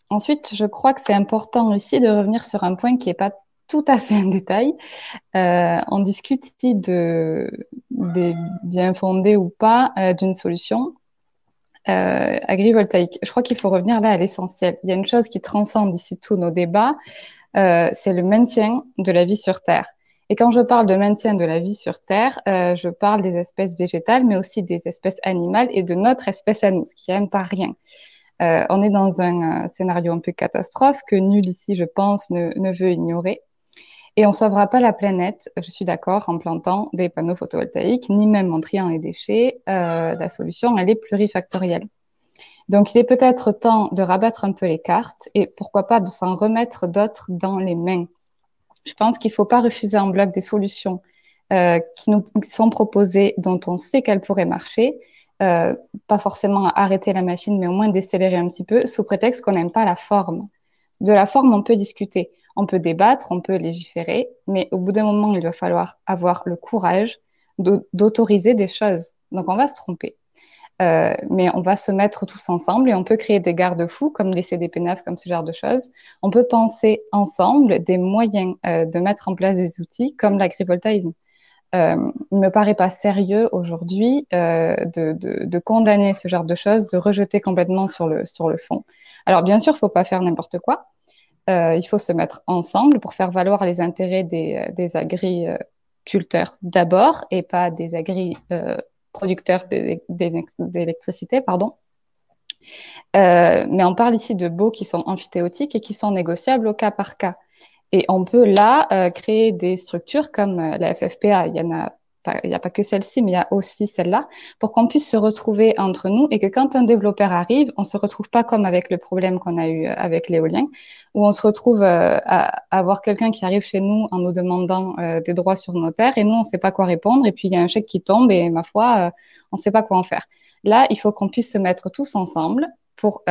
Ensuite, je crois que c'est important ici de revenir sur un point qui n'est pas tout à fait un détail. on discute ici de, des bien fondés ou pas d'une solution euh, agrivoltaïque. Je crois qu'il faut revenir là à l'essentiel. Il y a une chose qui transcende ici tous nos débats, euh, c'est le maintien de la vie sur Terre. Et quand je parle de maintien de la vie sur Terre, euh, je parle des espèces végétales, mais aussi des espèces animales et de notre espèce à nous, ce qui n'aime pas rien. Euh, on est dans un scénario un peu catastrophe que nul ici, je pense, ne veut ignorer. Et on ne sauvera pas la planète, je suis d'accord, en plantant des panneaux photovoltaïques, ni même en triant les déchets. Euh, la solution, elle est plurifactorielle. Donc, il est peut-être temps de rabattre un peu les cartes et pourquoi pas de s'en remettre d'autres dans les mains. Je pense qu'il ne faut pas refuser en bloc des solutions euh, qui nous sont proposées, dont on sait qu'elles pourraient marcher. Euh, pas forcément arrêter la machine, mais au moins décélérer un petit peu, sous prétexte qu'on n'aime pas la forme. De la forme, on peut discuter, on peut débattre, on peut légiférer, mais au bout d'un moment, il va falloir avoir le courage d'autoriser des choses. Donc, on va se tromper. Euh, mais on va se mettre tous ensemble et on peut créer des garde-fous comme les CDP9, comme ce genre de choses. On peut penser ensemble des moyens euh, de mettre en place des outils comme l'agrivoltaïsme. Euh, il me paraît pas sérieux aujourd'hui euh, de, condamner ce genre de choses, de rejeter complètement sur le, sur le fond. Alors bien sûr, il faut pas faire n'importe quoi. Euh, il faut se mettre ensemble pour faire valoir les intérêts des, des agriculteurs d'abord et pas des agri euh, d'électricité, pardon. Euh, mais on parle ici de baux qui sont amphithéotiques et qui sont négociables au cas par cas. Et on peut là euh, créer des structures comme euh, la FFPA. Il y en a il n'y a pas que celle-ci, mais il y a aussi celle-là, pour qu'on puisse se retrouver entre nous et que quand un développeur arrive, on se retrouve pas comme avec le problème qu'on a eu avec l'éolien, où on se retrouve euh, à, avoir quelqu'un qui arrive chez nous en nous demandant euh, des droits sur nos terres et nous, on ne sait pas quoi répondre et puis il y a un chèque qui tombe et ma foi, euh, on ne sait pas quoi en faire. Là, il faut qu'on puisse se mettre tous ensemble pour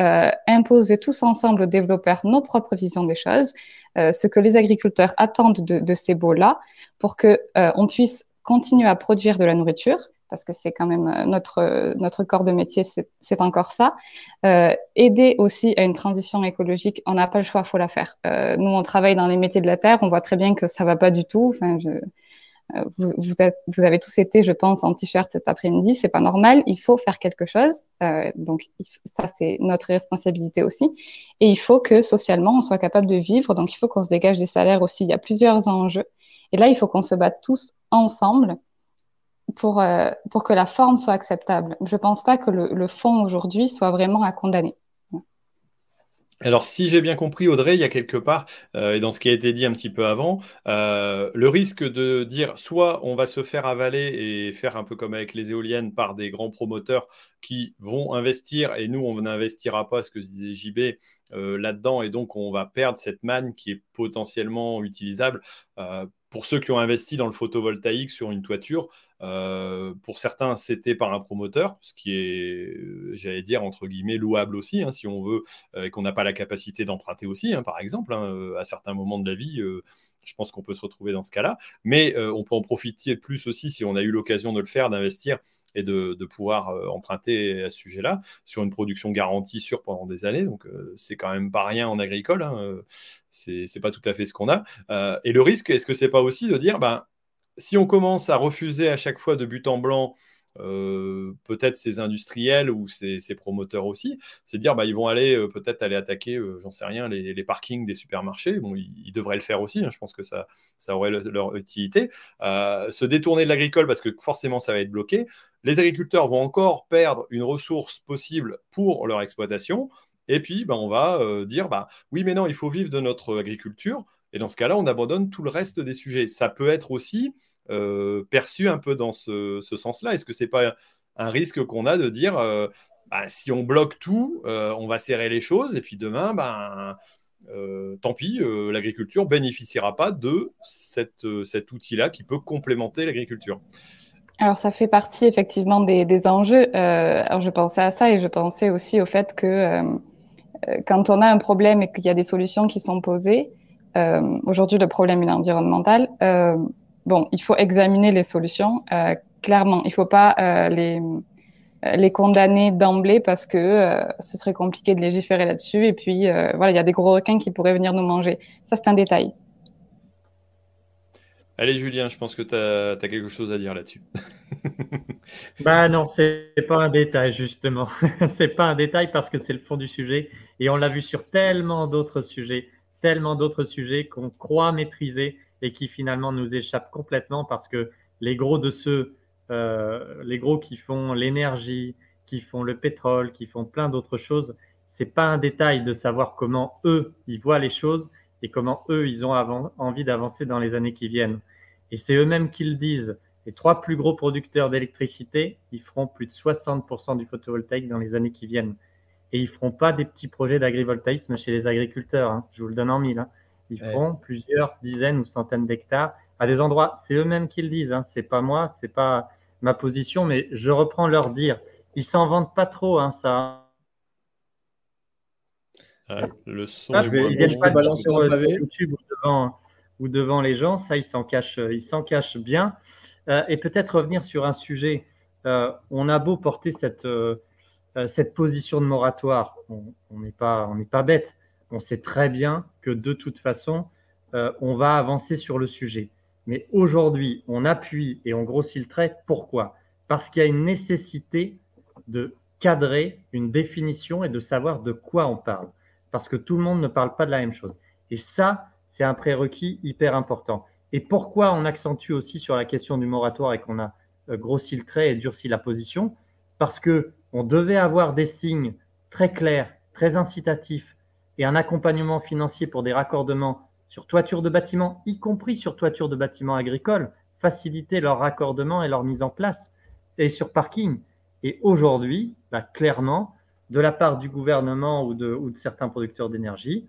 imposer tous ensemble aux développeurs nos propres visions des choses, ce que les agriculteurs attendent de, de ces baux-là, pour que on puisse continuer à produire de la nourriture, parce que c'est quand même euh, notre, euh, notre corps de métier, c'est encore ça. Euh, aider aussi à une transition écologique, on n'a pas le choix, faut la faire. Euh, nous, on travaille dans les métiers de la terre, on voit très bien que ça va pas du tout. Enfin, je, euh, vous, vous, êtes, vous, avez tous été, je pense, en t-shirt cet après-midi, c'est pas normal. Il faut faire quelque chose. Donc ça, c'est notre responsabilité aussi. Et il faut que socialement, on soit capable de vivre. Donc il faut qu'on se dégage des salaires aussi. Il y a plusieurs enjeux. Et là, il faut qu'on se batte tous ensemble pour, euh, pour que la forme soit acceptable. Je ne pense pas que le, fond aujourd'hui soit vraiment à condamner. Alors, si j'ai bien compris, Audrey, il y a quelque part, euh, et dans ce qui a été dit un petit peu avant, euh, le risque de dire soit on va se faire avaler et faire un peu comme avec les éoliennes par des grands promoteurs qui vont investir et nous, on n'investira pas, ce que disait JB, là-dedans, et donc on va perdre cette manne qui est potentiellement utilisable pour ceux qui ont investi dans le photovoltaïque sur une toiture, euh, pour certains, c'était par un promoteur, ce qui est, euh, j'allais dire, entre guillemets, louable aussi, hein, si on veut, euh, et qu'on n'a pas la capacité d'emprunter aussi, hein, par exemple, hein, à certains moments de la vie. Je pense qu'on peut se retrouver dans ce cas-là, mais on peut en profiter plus aussi si on a eu l'occasion de le faire, d'investir et de, pouvoir emprunter à ce sujet-là sur une production garantie sûre pendant des années. Donc, c'est quand même pas rien en agricole. Hein, c'est pas tout à fait ce qu'on a. et le risque, est-ce que c'est pas aussi de dire, ben, si on commence à refuser à chaque fois de but en blanc euh, peut-être ces industriels ou ces, promoteurs aussi, c'est dire bah, ils vont aller euh, peut-être aller attaquer, euh, j'en sais rien, les, parkings des supermarchés. Bon, ils, devraient le faire aussi. Hein, je pense que ça, ça aurait leur utilité. se détourner de l'agricole parce que forcément ça va être bloqué. Les agriculteurs vont encore perdre une ressource possible pour leur exploitation. Et puis, bah, on va dire bah, oui, mais non, il faut vivre de notre agriculture. Et dans ce cas-là, on abandonne tout le reste des sujets. Ça peut être aussi perçu un peu dans ce, sens-là. Est-ce que ce n'est pas un risque qu'on a de dire, euh, bah, si on bloque tout, euh, on va serrer les choses, et puis demain, ben, tant pis, l'agriculture bénéficiera pas de cet outil-là qui peut complémenter l'agriculture. Alors, ça fait partie effectivement des, enjeux. alors, je pensais à ça et je pensais aussi au fait que quand on a un problème et qu'il y a des solutions qui sont posées, euh, aujourd'hui, le problème est environnemental. Euh, bon, il faut examiner les solutions. Euh, clairement, il ne faut pas les les condamner d'emblée parce que ce serait compliqué de légiférer là-dessus. Et puis, voilà, il y a des gros requins qui pourraient venir nous manger. Ça, c'est un détail. Allez, Julien, je pense que tu as, quelque chose à dire là-dessus. bah non, c'est pas un détail, justement. c'est pas un détail parce que c'est le fond du sujet. Et on l'a vu sur tellement d'autres sujets tellement d'autres sujets qu'on croit maîtriser et qui finalement nous échappent complètement parce que les gros de ceux, euh, les gros qui font l'énergie, qui font le pétrole, qui font plein d'autres choses, c'est pas un détail de savoir comment eux ils voient les choses et comment eux ils ont envie d'avancer dans les années qui viennent. Et c'est eux-mêmes qui le disent. Les trois plus gros producteurs d'électricité, ils feront plus de 60% du photovoltaïque dans les années qui viennent. Et ils feront pas des petits projets d'agrivoltaïsme chez les agriculteurs. Hein. Je vous le donne en mille. Hein. Ils feront plusieurs dizaines ou centaines d'hectares à des endroits. C'est eux-mêmes qui le disent. Hein. C'est pas moi, c'est pas ma position, mais je reprends leur dire. Ils s'en vantent pas trop, hein, ça. le son. Ah, ils viennent pas sur, YouTube ou devant, ou devant les gens. Ça, ils s'en cachent, ils s'en cachent bien. Euh, et peut-être revenir sur un sujet. Euh, on a beau porter cette, euh, cette position de moratoire, on n'est pas, on pas bête. On sait très bien que de toute façon, on va avancer sur le sujet. Mais aujourd'hui, on appuie et on grossit le trait. Pourquoi? Parce qu'il y a une nécessité de cadrer une définition et de savoir de quoi on parle. Parce que tout le monde ne parle pas de la même chose. Et ça, c'est un prérequis hyper important. Et pourquoi on accentue aussi sur la question du moratoire et qu'on a euh, grossi le trait et durci la position? Parce que on devait avoir des signes très clairs, très incitatifs et un accompagnement financier pour des raccordements sur toiture de bâtiments, y compris sur toiture de bâtiments agricoles, faciliter leur raccordement et leur mise en place, et sur parking. Et aujourd'hui, bah, clairement, de la part du gouvernement ou de, ou de certains producteurs d'énergie,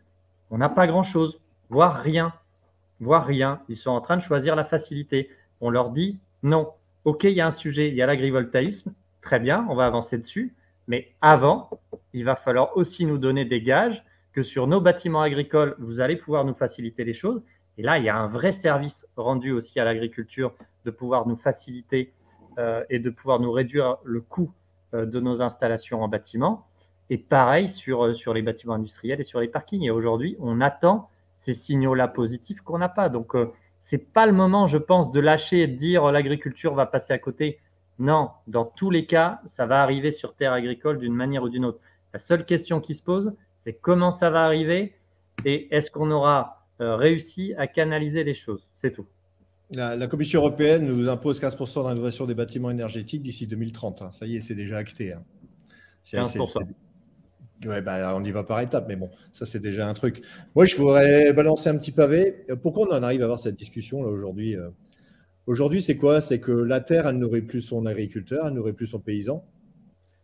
on n'a pas grand-chose, voire rien voire rien. Ils sont en train de choisir la facilité. On leur dit non. OK, il y a un sujet, il y a l'agrivoltaïsme. Très bien, on va avancer dessus. Mais avant, il va falloir aussi nous donner des gages que sur nos bâtiments agricoles, vous allez pouvoir nous faciliter les choses. Et là, il y a un vrai service rendu aussi à l'agriculture de pouvoir nous faciliter euh, et de pouvoir nous réduire le coût euh, de nos installations en bâtiment. Et pareil sur, euh, sur les bâtiments industriels et sur les parkings. Et aujourd'hui, on attend ces signaux-là positifs qu'on n'a pas. Donc, c'est pas le moment, je pense, de lâcher et de dire l'agriculture va passer à côté. Non, dans tous les cas, ça va arriver sur terre agricole d'une manière ou d'une autre. La seule question qui se pose, c'est comment ça va arriver et est-ce qu'on aura euh, réussi à canaliser les choses? C'est tout. La, Commission européenne nous impose 15% d'innovation des bâtiments énergétiques d'ici 2030. Hein. Ça y est, c'est déjà acté. Hein. C'est 15%. Ouais, bah, on y va par étapes, mais bon, ça c'est déjà un truc. Moi, je voudrais balancer un petit pavé. Pourquoi on en arrive à avoir cette discussion là aujourd'hui euh? Aujourd'hui, c'est quoi? C'est que la terre, elle n'aurait plus son agriculteur, elle n'aurait plus son paysan.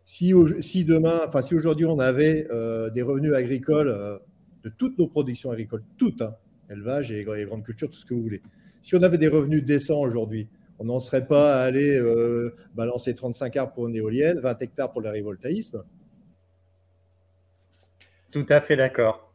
Si, aujourd'hui on avait euh, des revenus agricoles euh, de toutes nos productions agricoles, toutes, hein, élevage et, grandes cultures, tout ce que vous voulez. Si on avait des revenus décents aujourd'hui, on n'en serait pas à aller balancer 35 arbres pour une éolienne, 20 hectares pour l'agrivoltaïsme. Tout à fait d'accord.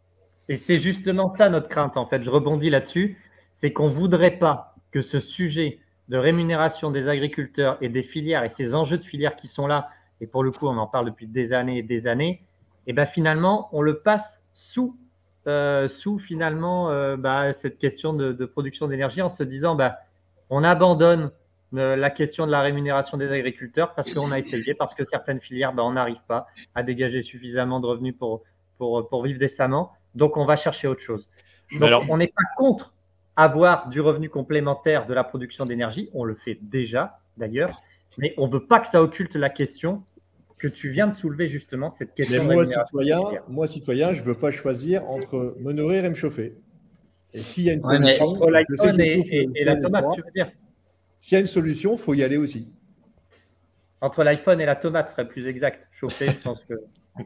Et c'est justement ça notre crainte, en fait. Je rebondis là-dessus. C'est qu'on ne voudrait pas que ce sujet de rémunération des agriculteurs et des filières et ces enjeux de filières qui sont là, et pour le coup, on en parle depuis des années et des années, et ben finalement, on le passe sous, euh, sous finalement euh, bah, cette question de, production d'énergie en se disant, bah, on abandonne euh, la question de la rémunération des agriculteurs parce qu'on a essayé, parce que certaines filières, bah, on n'arrive pas à dégager suffisamment de revenus pour, pour, vivre décemment. Donc, on va chercher autre chose. Donc, on n'est pas contre avoir du revenu complémentaire de la production d'énergie. On le fait déjà, d'ailleurs. Mais on ne veut pas que ça occulte la question que tu viens de soulever, justement, cette question. Mais moi, citoyen, moi, citoyen, je ne veux pas choisir entre me nourrir et me chauffer. Et s'il y a une solution, S'il y a une solution, il faut y aller aussi. Entre l'iPhone et la tomate serait plus exact. Chauffer, je pense que.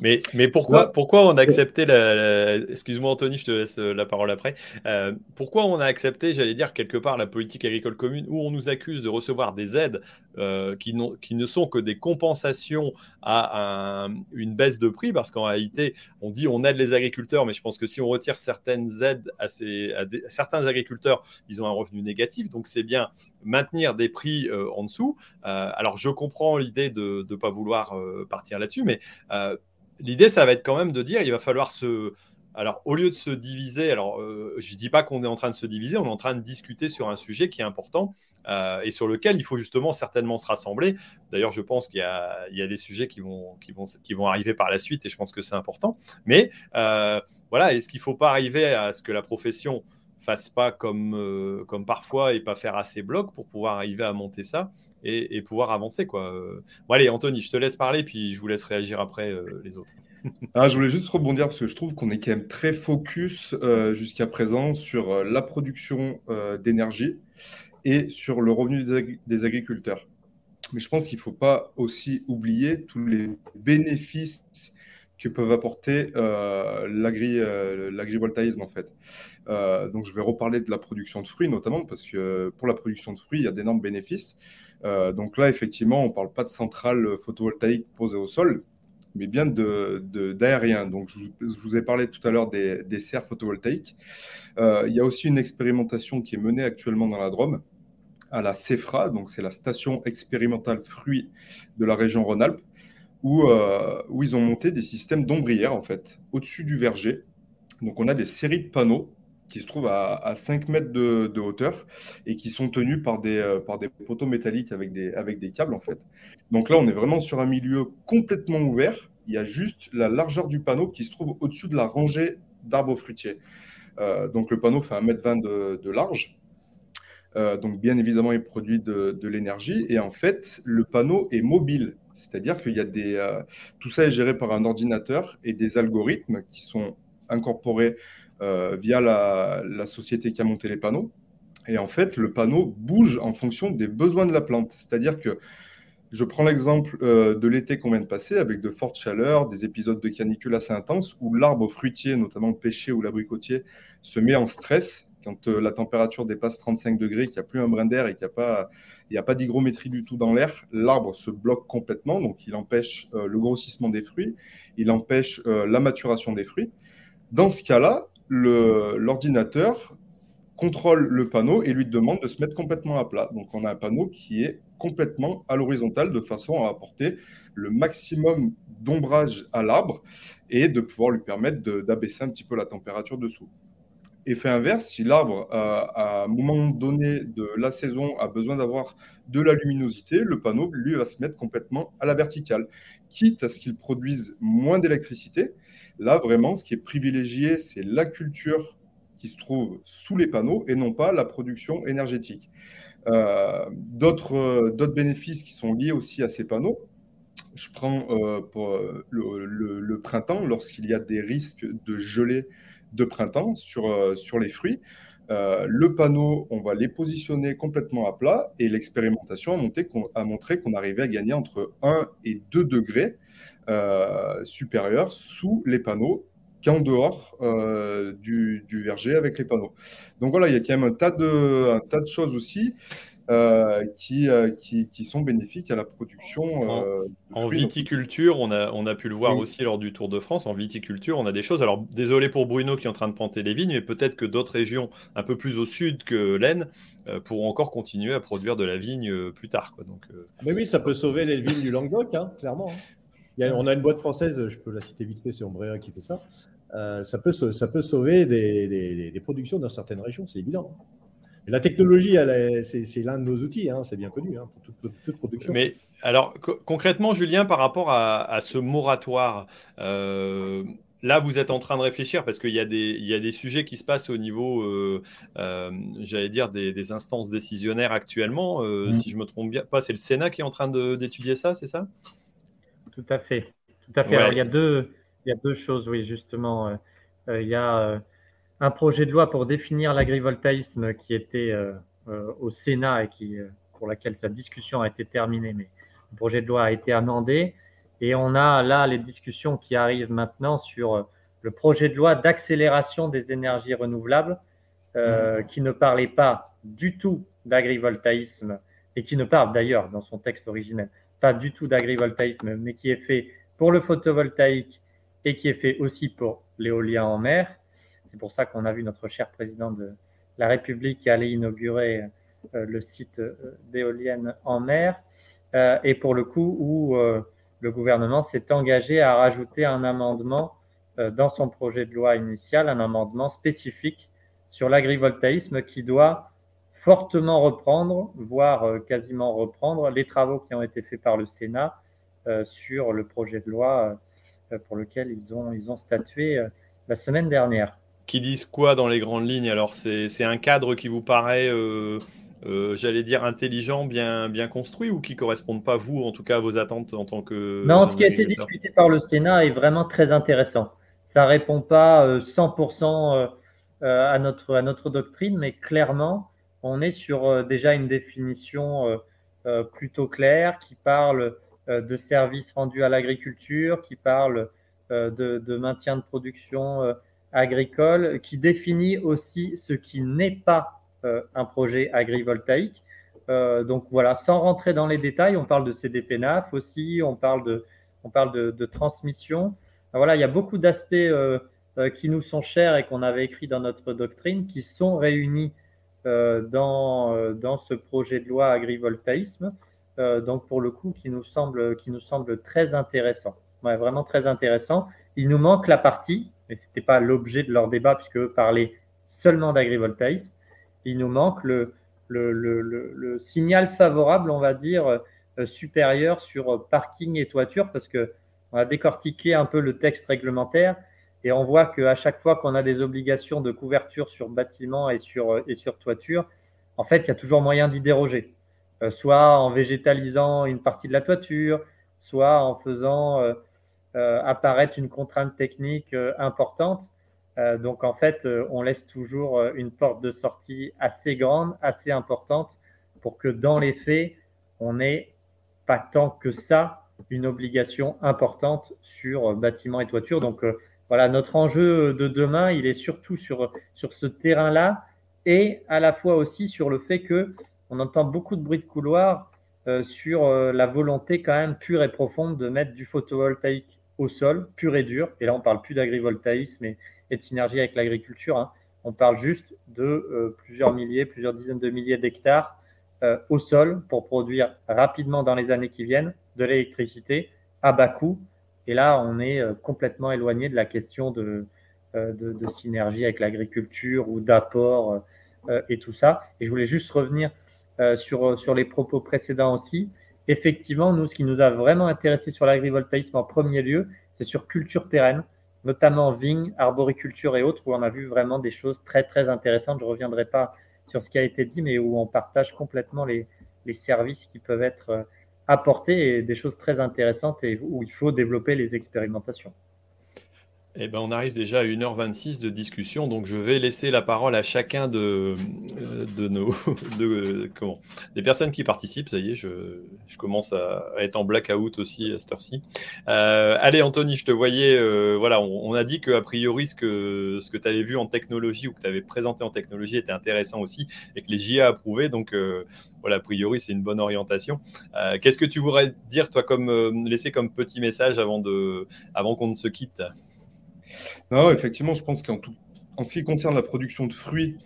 Mais, mais pourquoi, pourquoi on a accepté la, excuse-moi Anthony, je te laisse euh, la parole après. Euh, pourquoi on a accepté, j'allais dire quelque part, la politique agricole commune où on nous accuse de recevoir des aides euh, qui, qui, ne sont que des compensations à une baisse de prix? Parce qu'en réalité, on dit on aide les agriculteurs, mais je pense que si on retire certaines aides à, ces, à, certains agriculteurs, ils ont un revenu négatif. Donc c'est bien maintenir des prix en dessous. alors je comprends l'idée de ne pas vouloir partir là-dessus, mais l'idée, ça va être quand même de dire, il va falloir se... Alors, au lieu de se diviser, alors euh, je ne dis pas qu'on est en train de se diviser, on est en train de discuter sur un sujet qui est important euh, et sur lequel il faut justement certainement se rassembler. D'ailleurs, je pense qu'il y, a, des sujets qui vont, qui, vont, qui vont arriver par la suite et je pense que c'est important. Mais euh, voilà, est-ce qu'il ne faut pas arriver à ce que la profession fasse pas comme, comme parfois et pas faire assez bloc pour pouvoir arriver à monter ça et, pouvoir avancer. Quoi. Bon, allez, Anthony, je te laisse parler, puis je vous laisse réagir après les autres. Ah, je voulais juste rebondir parce que je trouve qu'on est quand même très focus euh, jusqu'à présent sur euh, la production euh, d'énergie et sur le revenu des, agriculteurs. mais je pense qu'il ne faut pas aussi oublier tous les bénéfices que peuvent apporter euh, euh, l'agrivoltaïsme en fait. Euh, donc je vais reparler de la production de fruits notamment parce que pour la production de fruits, il y a d'énormes bénéfices. donc là, effectivement, on ne parle pas de centrales photovoltaïques posées au sol, mais bien d'aérien. Donc je, vous ai parlé tout à l'heure des, serres photovoltaïques. il y a aussi une expérimentation qui est menée actuellement dans la Drôme à la CEFRA, donc c'est la station expérimentale fruits de la région Rhône-Alpes, où, euh, où, ils ont monté des systèmes d'ombrières, en fait, au-dessus du verger. Donc, on a des séries de panneaux qui se trouvent à, 5 mètres de, hauteur et qui sont tenus par des, euh, par des poteaux métalliques avec des, avec des câbles, en fait. Donc là, on est vraiment sur un milieu complètement ouvert. Il y a juste la largeur du panneau qui se trouve au-dessus de la rangée d'arbres fruitiers. Euh, donc, le panneau fait 1m20 de, de large. donc, bien évidemment, il produit de, l'énergie. Et en fait, le panneau est mobile. C'est-à-dire qu'il. Euh, tout ça est géré par un ordinateur et des algorithmes qui sont incorporés euh, via la, société qui a monté les panneaux. Et en fait, le panneau bouge en fonction des besoins de la plante. C'est-à-dire que je prends l'exemple euh, de l'été qu'on vient de passer avec de fortes chaleurs, des épisodes de canicule assez intenses où l'arbre fruitier, notamment le pêcher ou l'abricotier, se met en stress quand la température dépasse 35 degrés, qu'il n'y a plus un brin d'air et qu'il n'y a pas n'y a pas d'hygrométrie du tout dans l'air, l'arbre se bloque complètement, donc il empêche euh, le grossissement des fruits, il empêche euh, la maturation des fruits. Dans ce cas-là, l'ordinateur contrôle le panneau et lui demande de se mettre complètement à plat. Donc on a un panneau qui est complètement à l'horizontale de façon à apporter le maximum d'ombrage à l'arbre et de pouvoir lui permettre d'abaisser un petit peu la température dessous. Effet inverse, si l'arbre, à un moment donné de la saison, a besoin d'avoir de la luminosité, le panneau, lui, va se mettre complètement à la verticale, quitte à ce qu'il produise moins d'électricité. Là, vraiment, ce qui est privilégié, c'est la culture qui se trouve sous les panneaux et non pas la production énergétique. Euh, D'autres bénéfices qui sont liés aussi à ces panneaux, je prends euh, euh, le, printemps, lorsqu'il y a des risques de gelée de printemps sur, euh, sur les fruits. Euh, le panneau, on va les positionner complètement à plat et l'expérimentation a, montré qu'on arrivait à gagner entre 1 et 2 degrés euh, supérieurs sous les panneaux qu'en dehors du, du, verger avec les panneaux. Donc voilà, il y a quand même un tas de, un tas de choses aussi. Euh, qui, euh, qui, qui, sont bénéfiques à la production. en, euh, viticulture, on a, on a pu le voir aussi lors du Tour de France, en viticulture, on a des choses. Alors, désolé pour Bruno qui est en train de planter des vignes, mais peut-être que d'autres régions un peu plus au sud que l'Aisne pourront encore continuer à produire de la vigne plus tard. Quoi. Donc, Mais oui, ça peut sauver les vignes du Languedoc, hein, clairement. Hein. On a une boîte française, je peux la citer vite fait, c'est Ombrea qui fait ça. ça, peut, ça peut sauver des, des, des productions dans certaines régions, c'est évident. La technologie, c'est l'un de nos outils, hein, c'est bien connu hein, pour toute, production. Mais alors, concrètement, Julien, par rapport à, ce moratoire, euh, là, vous êtes en train de réfléchir parce qu'il y, a des sujets qui se passent au niveau, euh, euh, j'allais dire, des, instances décisionnaires actuellement. Mm. Si je me trompe bien, pas, c'est le Sénat qui est en train d'étudier ça, c'est ça? Tout à fait. Tout à fait. il, y a deux, il y a deux choses, oui, justement. il y a un projet de loi pour définir l'agrivoltaïsme qui était euh, euh, au Sénat et qui, euh, pour laquelle sa discussion a été terminée, mais le projet de loi a été amendé. Et on a là les discussions qui arrivent maintenant sur le projet de loi d'accélération des énergies renouvelables, mmh. qui ne parlait pas du tout d'agrivoltaïsme et qui ne parle d'ailleurs dans son texte originel pas du tout d'agrivoltaïsme, mais qui est fait pour le photovoltaïque et qui est fait aussi pour l'éolien en mer. C'est pour ça qu'on a vu notre cher président de la République aller inaugurer euh, le site euh, d'éoliennes en mer. Euh, et pour le coup, où le gouvernement s'est engagé à rajouter un amendement dans son projet de loi initial, un amendement spécifique sur l'agrivoltaïsme qui doit fortement reprendre, voire quasiment reprendre, les travaux qui ont été faits par le Sénat sur le projet de loi pour lequel ils ont, ils ont statué la semaine dernière qui disent quoi dans les grandes lignes? Alors, c'est un cadre qui vous paraît, euh, euh, j'allais dire, intelligent, bien, bien construit ou qui ne correspond pas, vous, en tout cas, à vos attentes en tant que. Non, ce qui a été discuté par le Sénat est vraiment très intéressant. Ça ne répond pas 100% euh, à notre, à notre doctrine, mais clairement, on est sur déjà une définition plutôt clair, qui parle de services rendus à l'agriculture, qui parle de, maintien de production agricole, qui définit aussi ce qui n'est pas un projet agrivoltaïque. donc voilà, sans rentrer dans les détails, on parle de CDPNAF aussi, on parle de, de, transmission. Voilà, il y a beaucoup d'aspects euh, qui nous sont chers et qu'on avait écrit dans notre doctrine, qui sont réunis euh, dans, euh, dans ce projet de loi agrivoltaïsme. donc pour le coup, qui nous semble, qui nous semble très intéressant. Ouais, vraiment très intéressant. Il nous manque la partie, mais ce n'était pas l'objet de leur débat puisque parlaient seulement d'agrivoltaïsme. Il nous manque le, le, le, le, signal favorable, on va dire, supérieur sur parking et toiture parce que on a décortiqué un peu le texte réglementaire et on voit qu'à chaque fois qu'on a des obligations de couverture sur bâtiment et sur, euh, et sur toiture, en fait, il y a toujours moyen d'y déroger. Euh, soit en végétalisant une partie de la toiture, soit en faisant euh, apparaître une contrainte technique importante. donc, en fait, on laisse toujours une porte de sortie assez grande, assez importante, pour que dans les faits, on n'ait pas tant que ça une obligation importante sur bâtiment et toiture. Donc, voilà, notre enjeu de demain, il est surtout sur, ce terrain-là et à la fois aussi sur le fait que on entend beaucoup de bruit de couloir euh, sur euh, la volonté quand même pure et profonde de mettre du photovoltaïque au sol, pur et dur. Et là, on parle plus d'agrivoltaïsme et, et, de synergie avec l'agriculture. Hein. On parle juste de euh, plusieurs milliers, plusieurs dizaines de milliers d'hectares au sol pour produire rapidement dans les années qui viennent de l'électricité à bas coût et là, on est euh, complètement éloigné de la question euh, de, de, synergie avec l'agriculture ou d'apport euh, et tout ça. Et je voulais juste revenir sur, sur les propos précédents aussi. Effectivement, nous, ce qui nous a vraiment intéressé sur l'agrivoltaïsme en premier lieu, c'est sur culture pérenne, notamment vigne, arboriculture et autres, où on a vu vraiment des choses très, très intéressantes. Je ne reviendrai pas sur ce qui a été dit, mais où on partage complètement les, les services qui peuvent être apporter des choses très intéressantes et où il faut développer les expérimentations. Eh ben, on arrive déjà à 1h26 de discussion, donc je vais laisser la parole à chacun de, euh, de nos de, comment, des personnes qui participent. Ça y est, je, je commence à, être en blackout aussi à cette heure-ci. Euh, allez, Anthony, je te voyais. Euh, voilà, on, a dit qu'a priori, ce que, ce que tu avais vu en technologie ou que tu avais présenté en technologie était intéressant aussi et que les JA approuvaient. Donc, voilà, a priori, c'est une bonne orientation. Qu'est-ce que tu voudrais dire, toi, comme laisser comme petit message avant, avant qu'on ne se quitte? Non, effectivement, je pense qu'en en ce qui concerne la production de fruits,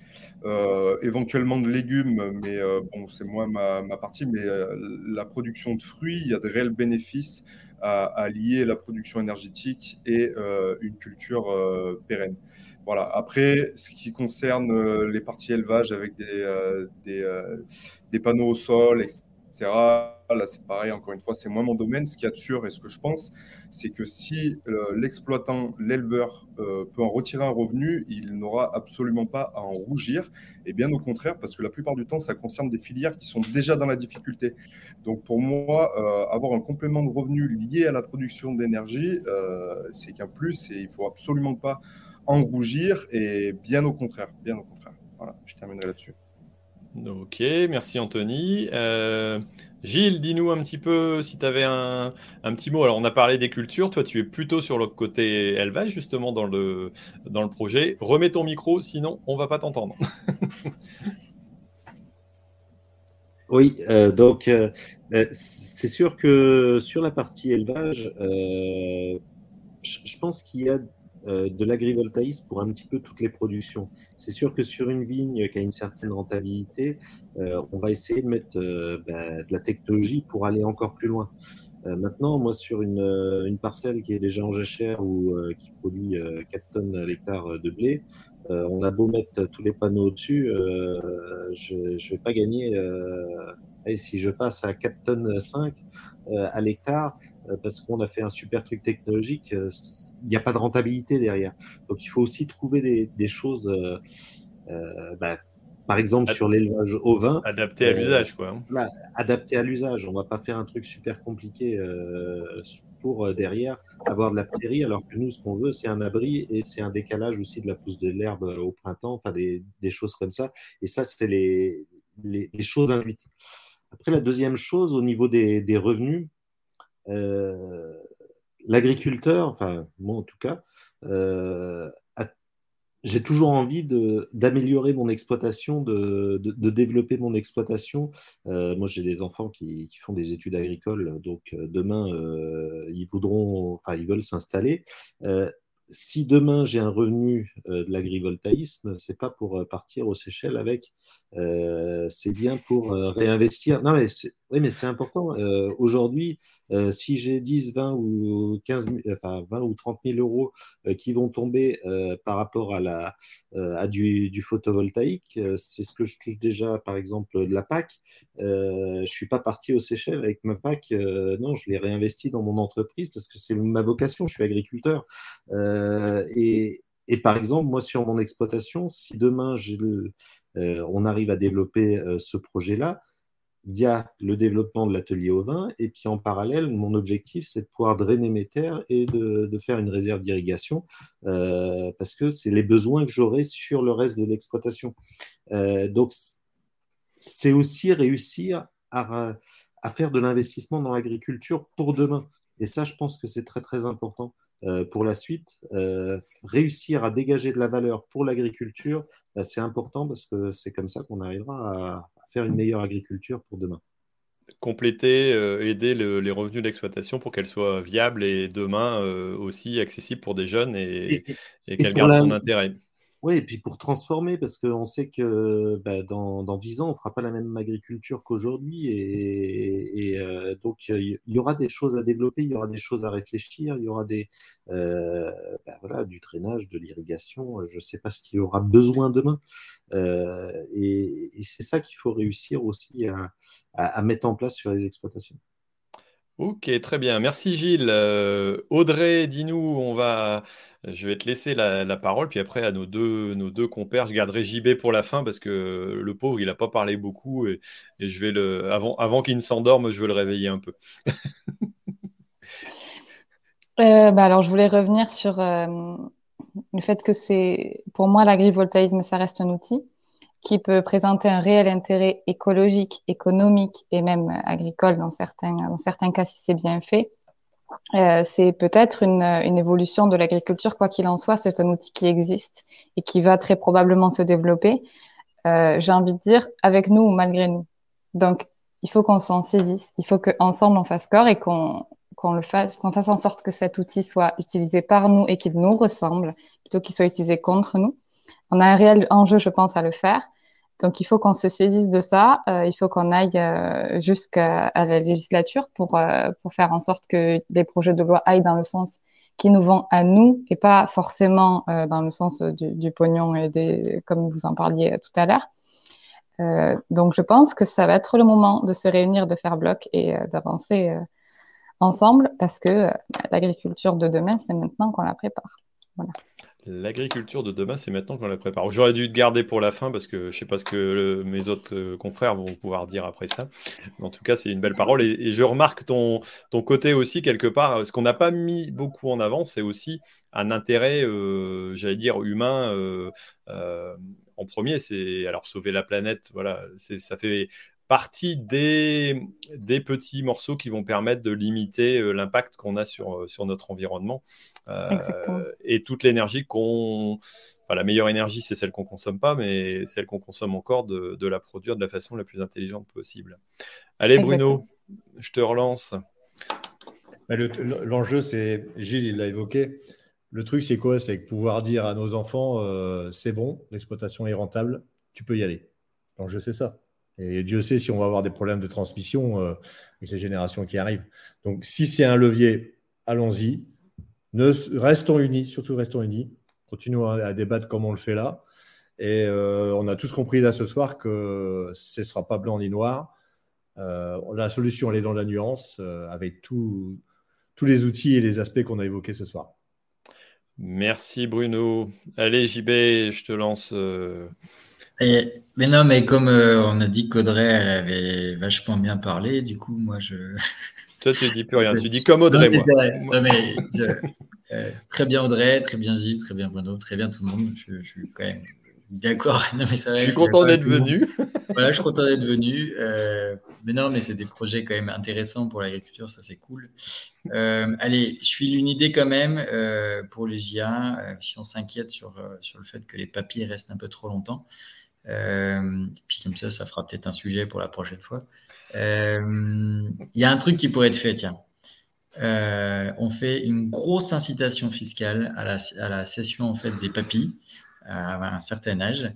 euh, éventuellement de légumes, mais euh, bon, c'est moi ma, partie, mais euh, la production de fruits, il y a de réels bénéfices à, lier la production énergétique et une culture pérenne. Voilà. Après, ce qui concerne les parties élevage avec des, des panneaux au sol, etc., Là, c'est pareil, encore une fois, c'est moins mon domaine. Ce de sûr et ce que je pense, c'est que si euh, l'exploitant, l'éleveur euh, peut en retirer un revenu, il n'aura absolument pas à en rougir. Et bien au contraire, parce que la plupart du temps, ça concerne des filières qui sont déjà dans la difficulté. Donc pour moi, euh, avoir un complément de revenu lié à la production d'énergie, c'est qu'un plus et il ne faut absolument pas en rougir. Et bien au contraire, bien au contraire. Voilà, je terminerai là-dessus. Ok, merci Anthony. Gilles, dis-nous un petit peu si tu avais un, petit mot. Alors, on a parlé des cultures. Toi, tu es plutôt sur le côté élevage, justement, dans le, projet. Remets ton micro, sinon, on va pas t'entendre. oui, euh, donc, euh, c'est sûr que sur la partie élevage, je pense qu'il y a euh, de l'agrivoltaïsme pour un petit peu toutes les productions. C'est sûr que sur une vigne qui a une certaine rentabilité, euh, on va essayer de mettre euh, bah, de la technologie pour aller encore plus loin. maintenant, moi, sur une, parcelle qui est déjà en jachère ou qui produit 4 tonnes à l'hectare de blé, on a beau mettre tous les panneaux au-dessus, je ne vais pas gagner. Et si je passe à 4 tonnes 5 à l'hectare, euh, parce qu'on a fait un super truc technologique, euh, il n'y a pas de rentabilité derrière. Donc il faut aussi trouver des, choses, euh, bah, par exemple sur l'élevage au vin. Adapté à l'usage, quoi. Bah, adapté à l'usage. On ne va pas faire un truc super compliqué pour derrière avoir de la prairie, alors que nous, ce qu'on veut, c'est un abri et c'est un décalage aussi de la pousse de l'herbe au printemps, enfin des, choses comme ça. Et ça, c'est les, les, les choses intuitives. Après, la deuxième chose, au niveau des, revenus, l'agriculteur, enfin moi en tout cas, j'ai toujours envie d'améliorer mon exploitation, de, développer mon exploitation. Euh, moi, j'ai des enfants qui, qui, font des études agricoles, donc euh, demain, euh, ils voudront, enfin, ils veulent s'installer si demain j'ai un revenu euh, de l'agrivoltaïsme, c'est pas pour euh, partir aux Seychelles avec, euh, c'est bien pour réinvestir. Non, mais oui, mais c'est important. Aujourd'hui, si j'ai 10, 20 ou 15, enfin 20 ou 30 000 euros qui vont tomber par rapport à, la, à du, photovoltaïque, c'est ce que je touche déjà, par exemple, de la PAC. je suis pas parti aux Seychelles avec ma PAC. non, je l'ai réinvesti dans mon entreprise parce que c'est ma vocation. Je suis agriculteur. Euh, et, par exemple, moi, sur mon exploitation, si demain euh, on arrive à développer euh, ce projet-là, il y a le développement de l'atelier au vin, et puis en parallèle, mon objectif, c'est de pouvoir drainer mes terres et de, faire une réserve d'irrigation, parce que c'est les besoins que j'aurai sur le reste de l'exploitation. donc, c'est aussi réussir à, à faire de l'investissement dans l'agriculture pour demain. Et ça, je pense que c'est très, très important. Euh, pour la suite. Euh, réussir à dégager de la valeur pour l'agriculture, bah, c'est important parce que c'est comme ça qu'on arrivera à, faire une meilleure agriculture pour demain. Compléter, euh, aider les revenus d'exploitation pour qu'elle soit viable et demain aussi accessible pour des jeunes et, qu'elle garde son intérêt. Oui, et puis pour transformer, parce qu'on sait que bah, dans, dans 10 ans, on ne fera pas la même agriculture qu'aujourd'hui. Et, euh, donc, il y aura des choses à développer, il y aura des choses à réfléchir, il y aura des, euh, bah, voilà, du drainage, de l'irrigation. Je ne sais pas ce qu'il y aura besoin demain. Euh, et, c'est ça qu'il faut réussir aussi à mettre en place sur les exploitations. Ok, très bien. Merci Gilles. Euh, Audrey, dis-nous, on va, je vais te laisser la, parole, puis après à nos deux, nos deux compères, je garderai JB pour la fin parce que le pauvre, il n'a pas parlé beaucoup et, je vais le, avant, avant qu'il ne s'endorme, je veux le réveiller un peu. Euh, bah alors, je voulais revenir sur euh, le fait que c'est, pour moi, l'agrivoltaïsme, ça reste un outil qui peut présenter un réel intérêt écologique, économique et même agricole dans certains, dans certains cas si c'est bien fait. Euh, c'est peut-être une, une, évolution de l'agriculture, quoi qu'il en soit, c'est un outil qui existe et qui va très probablement se développer. Euh, J'ai envie de dire avec nous ou malgré nous. Donc, il faut qu'on s'en saisisse, il faut qu'ensemble on fasse corps et qu'on qu'on fasse, qu'on fasse en sorte que cet outil soit utilisé par nous et qu'il nous ressemble, plutôt qu'il soit utilisé contre nous. On a un réel enjeu, je pense, à le faire. Donc, il faut qu'on se saisisse de ça. Euh, il faut qu'on aille euh, jusqu'à la législature pour, euh, pour faire en sorte que les projets de loi aillent dans le sens qui nous vont à nous et pas forcément dans le sens du, du, pognon et des, comme vous en parliez tout à l'heure. donc, je pense que ça va être le moment de se réunir, de faire bloc et d'avancer ensemble parce que l'agriculture de demain, c'est maintenant qu'on la prépare. Voilà. L'agriculture de demain, c'est maintenant qu'on la prépare. J'aurais dû te garder pour la fin parce que je ne sais pas ce que mes autres euh, confrères vont pouvoir dire après ça. en tout cas, c'est une belle parole. Et, je remarque ton, ton côté aussi, quelque part, ce qu'on n'a pas mis beaucoup en avant, c'est aussi un intérêt, euh, j'allais dire, humain. Euh, en premier, c'est alors sauver la planète. Voilà, ça fait partie des, des, petits morceaux qui vont permettre de limiter euh, l'impact qu'on a sur, euh, sur notre environnement. Euh, et toute l'énergie qu'on... la meilleure énergie, c'est celle qu'on ne consomme pas, mais celle qu'on consomme encore, de, de, la produire de la façon la plus intelligente possible. Allez, Bruno, je te relance. L'enjeu, c'est, Gilles, il l'a évoqué, le truc, c'est quoi? C'est pouvoir dire à nos enfants, c'est bon, l'exploitation est rentable, tu peux y aller. L'enjeu, c'est ça. Et Dieu sait si on va avoir des problèmes de transmission euh, avec les générations qui arrivent. Donc, si c'est un levier, allons-y. Restons unis, surtout restons unis. Continuons à, débattre comme on le fait là. Et euh, on a tous compris là ce soir que ce ne sera pas blanc ni noir. Euh, la solution, elle est dans la nuance, avec tous les outils et les aspects qu'on a évoqués ce soir. Merci Bruno. Allez JB, je te lance mais non, mais comme euh, on a dit qu'Audrey, elle avait vachement bien parlé, du coup, moi, je. Toi, tu dis plus rien. Tu dis comme Audrey, moi. Euh, très bien Audrey, très bien Gilles, très bien Bruno, très bien tout le monde. Je, suis quand même D'accord. je suis content d'être venu. voilà, je suis content d'être venu. Euh, mais non, mais c'est des projets quand même intéressants pour l'agriculture, ça c'est cool. Euh, allez, je file une idée quand même euh, pour les JA, si on s'inquiète sur, sur le fait que les papiers restent un peu trop longtemps. Puis comme ça, ça fera peut-être un sujet pour la prochaine fois. Il y a un truc qui pourrait être fait, tiens. on fait une grosse incitation fiscale à la, à la cession en fait des papilles à un certain âge.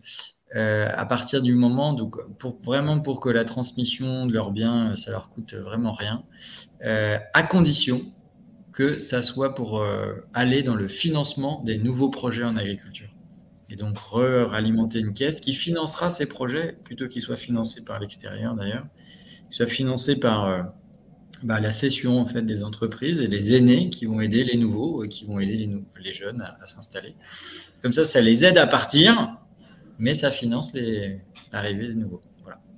Euh, à partir du moment, donc, pour, vraiment pour que la transmission de leurs biens, ça leur coûte vraiment rien, euh, à condition que ça soit pour euh, aller dans le financement des nouveaux projets en agriculture. Et donc, alimenter une caisse qui financera ces projets, plutôt qu'ils soient financés par l'extérieur d'ailleurs, qu'ils soient financés par bah, la cession en fait, des entreprises et les aînés qui vont aider les nouveaux, qui vont aider les, les jeunes à s'installer. Comme ça, ça les aide à partir, mais ça finance l'arrivée des nouveaux.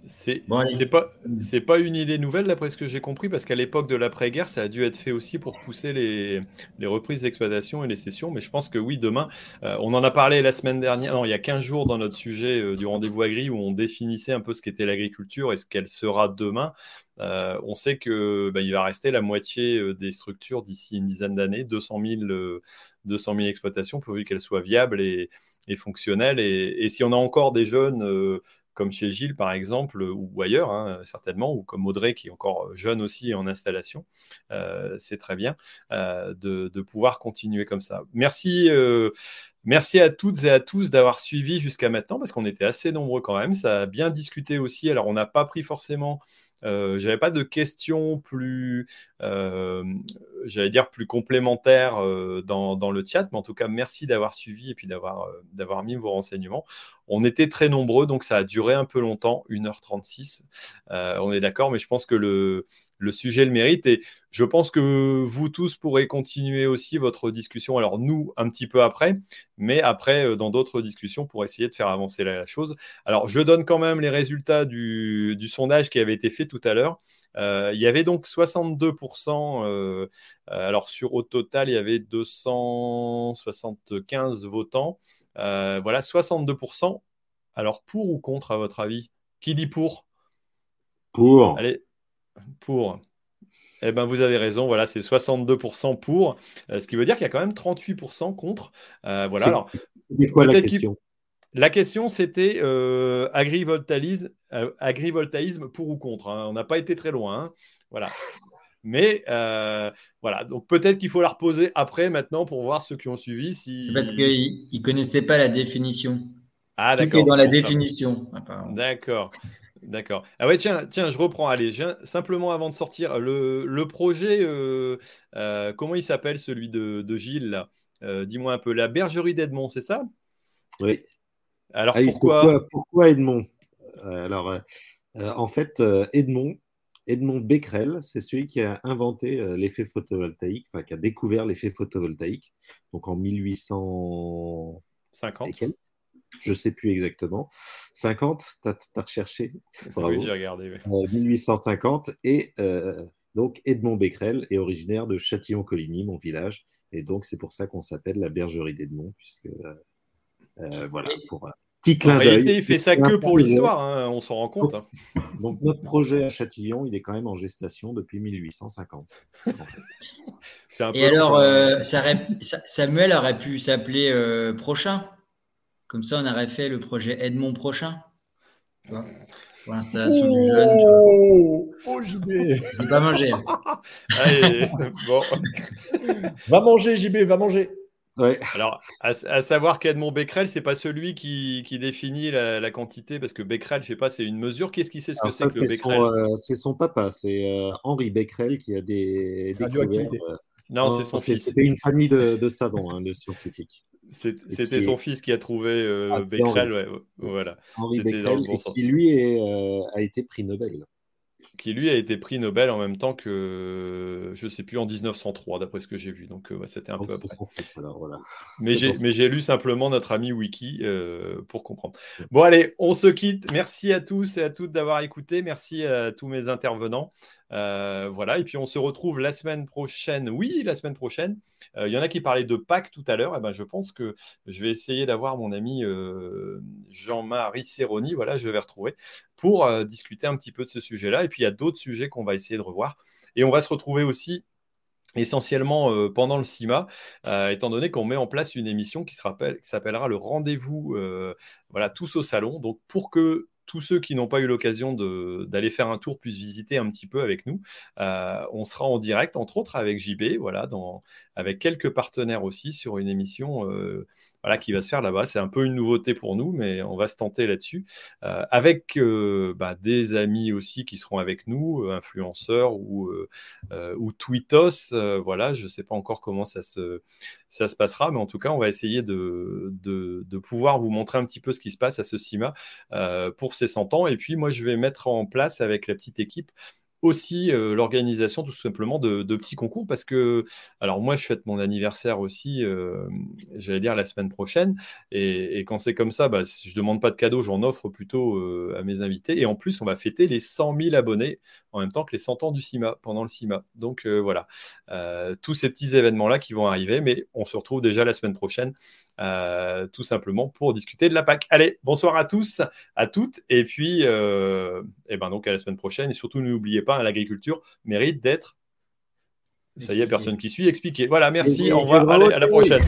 C'est bon, pas c'est pas une idée nouvelle d'après ce que j'ai compris parce qu'à l'époque de l'après-guerre ça a dû être fait aussi pour pousser les, les reprises d'exploitation et les sessions. Mais je pense que oui demain euh, on en a parlé la semaine dernière non il y a 15 jours dans notre sujet euh, du rendez-vous agri où on définissait un peu ce qu'était l'agriculture et ce qu'elle sera demain. Euh, on sait que bah, il va rester la moitié des structures d'ici une dizaine d'années 200 000 200 000 exploitations pourvu qu'elles soient viables et, et fonctionnelles. Et, et, si on a encore des jeunes comme chez Gilles par exemple, ou ailleurs hein, certainement, ou comme Audrey qui est encore jeune aussi en installation, euh, c'est très bien euh, de, pouvoir continuer comme ça. Merci. Euh, merci à toutes et à tous d'avoir suivi jusqu'à maintenant parce qu'on était assez nombreux quand même. Ça a bien discuté aussi. Alors, on n'a pas pris forcément euh, j'avais pas de questions plus, euh, j'allais dire plus complémentaires euh, dans, le chat, mais en tout cas, merci d'avoir suivi et puis d'avoir euh, d'avoir mis vos renseignements. On était très nombreux, donc ça a duré un peu longtemps, 1h36. on est d'accord, mais je pense que le, sujet le mérite. Et je pense que vous tous pourrez continuer aussi votre discussion. Alors nous, un petit peu après, mais après, euh, dans d'autres discussions pour essayer de faire avancer la chose. Alors je donne quand même les résultats du, sondage qui avait été fait tout à l'heure. Euh, il y avait donc 62%, euh, alors sur au total, il y avait 275 votants. voilà, 62%. Alors pour ou contre, à votre avis? Qui dit pour? Pour. Allez, pour. Eh ben, vous avez raison, voilà, c'est 62% pour, euh, ce qui veut dire qu'il y a quand même 38% contre. Euh, voilà. Alors, quoi la question? La question, c'était euh, agrivoltaïsme, agrivoltaïsme pour ou contre. Hein. On n'a pas été très loin. Hein. Voilà. Mais voilà, donc peut-être qu'il faut la reposer après, maintenant, pour voir ceux qui ont suivi. Si... Parce qu'ils ne connaissaient pas la définition. Ah, d'accord. dans la définition. D'accord. D'accord. Ah ouais, tiens, tiens, je reprends. Allez, simplement avant de sortir, le, projet, euh, euh, comment il s'appelle celui de, Gilles euh, Dis-moi un peu. La bergerie d'Edmond, c'est ça? Oui. Alors ah pourquoi... pourquoi, Edmond? Alors, en fait, Edmond, Edmond Becquerel, c'est celui qui a inventé l'effet photovoltaïque, enfin qui a découvert l'effet photovoltaïque, donc en 1850 je ne sais plus exactement. 50, tu as, recherché Oui, j'ai regardé. 1850. Euh, et euh, donc, Edmond Becquerel est originaire de Châtillon-Coligny, mon village. Et donc, c'est pour ça qu'on s'appelle la bergerie d'Edmond, puisque. Euh, voilà, pour petit clin d'œil. En réalité, il fait ça que pour l'histoire, hein, on s'en rend compte. Hein. Donc, notre projet à Châtillon, il est quand même en gestation depuis 1850. Et alors, Samuel aurait pu s'appeler Prochain comme ça, on aurait fait le projet Edmond prochain. Pour l'installation du jeune. Oh, oh JB Je pas manger. Allez, bon. Va manger, JB, va manger. Ouais. Alors, à, savoir qu'Edmond Becquerel, c'est pas celui qui, définit la, quantité, parce que Becquerel, je sais pas, c'est une mesure. Qu'est-ce qui sait ce que c'est que le Becquerel? euh, C'est son papa, c'est euh, Henri Becquerel qui a des, découvertes. Euh, non, c'est son fils. C'était une famille de, savants, hein, de scientifiques. C'était son fils qui a trouvé ah, Becquerel, ouais, voilà. Henri Becquerel, qui lui a été prix Nobel. Qui lui a été prix Nobel en même temps que, je ne sais plus, en 1903, d'après ce que j'ai vu. Donc, euh, c'était un peu après. Mais j'ai lu simplement notre ami Wiki pour comprendre. Bon, allez, on se quitte. Merci à tous et à toutes d'avoir écouté. Merci à tous mes intervenants. Voilà, et puis on se retrouve la semaine prochaine. Oui, la semaine prochaine. Il y en a qui parlaient de Pâques tout à l'heure. Eh ben, je pense que je vais essayer d'avoir mon ami Jean-Marie Serroni. Voilà, je vais retrouver pour discuter un petit peu de ce sujet-là. Et puis il y a d'autres sujets qu'on va essayer de revoir. Et on va se retrouver aussi essentiellement euh, pendant le CIMA, euh, étant donné qu'on met en place une émission qui s'appellera le rendez-vous, euh, voilà, tous au salon. Donc pour que tous ceux qui n'ont pas eu l'occasion d'aller faire un tour puissent visiter un petit peu avec nous. on sera en direct, entre autres, avec JB, voilà, dans, avec quelques partenaires aussi sur une émission voilà, qui va se faire là-bas. C'est un peu une nouveauté pour nous, mais on va se tenter là-dessus. Euh, avec euh, bah, des amis aussi qui seront avec nous, euh, influenceurs ou, ou tweetos. voilà, je ne sais pas encore comment ça se, passera, mais en tout cas, on va essayer de pouvoir vous montrer un petit peu ce qui se passe à ce CIMA pour ces 100 ans. Et puis, moi, je vais mettre en place avec la petite équipe aussi euh, l'organisation tout simplement de, petits concours parce que, alors moi je fête mon anniversaire aussi, euh, j'allais dire la semaine prochaine, et, quand c'est comme ça, bah, je demande pas de cadeaux, j'en offre plutôt euh, à mes invités, et en plus on va fêter les 100 000 abonnés en même temps que les 100 ans du CIMA, pendant le CIMA. Donc voilà, tous ces petits événements-là qui vont arriver, mais on se retrouve déjà la semaine prochaine, tout simplement pour discuter de la PAC. Allez, bonsoir à tous, à toutes, et puis, et ben donc à la semaine prochaine, et surtout n'oubliez pas, l'agriculture mérite d'être, ça y est, personne qui suit, expliqué. Voilà, merci, au revoir, allez, à la prochaine.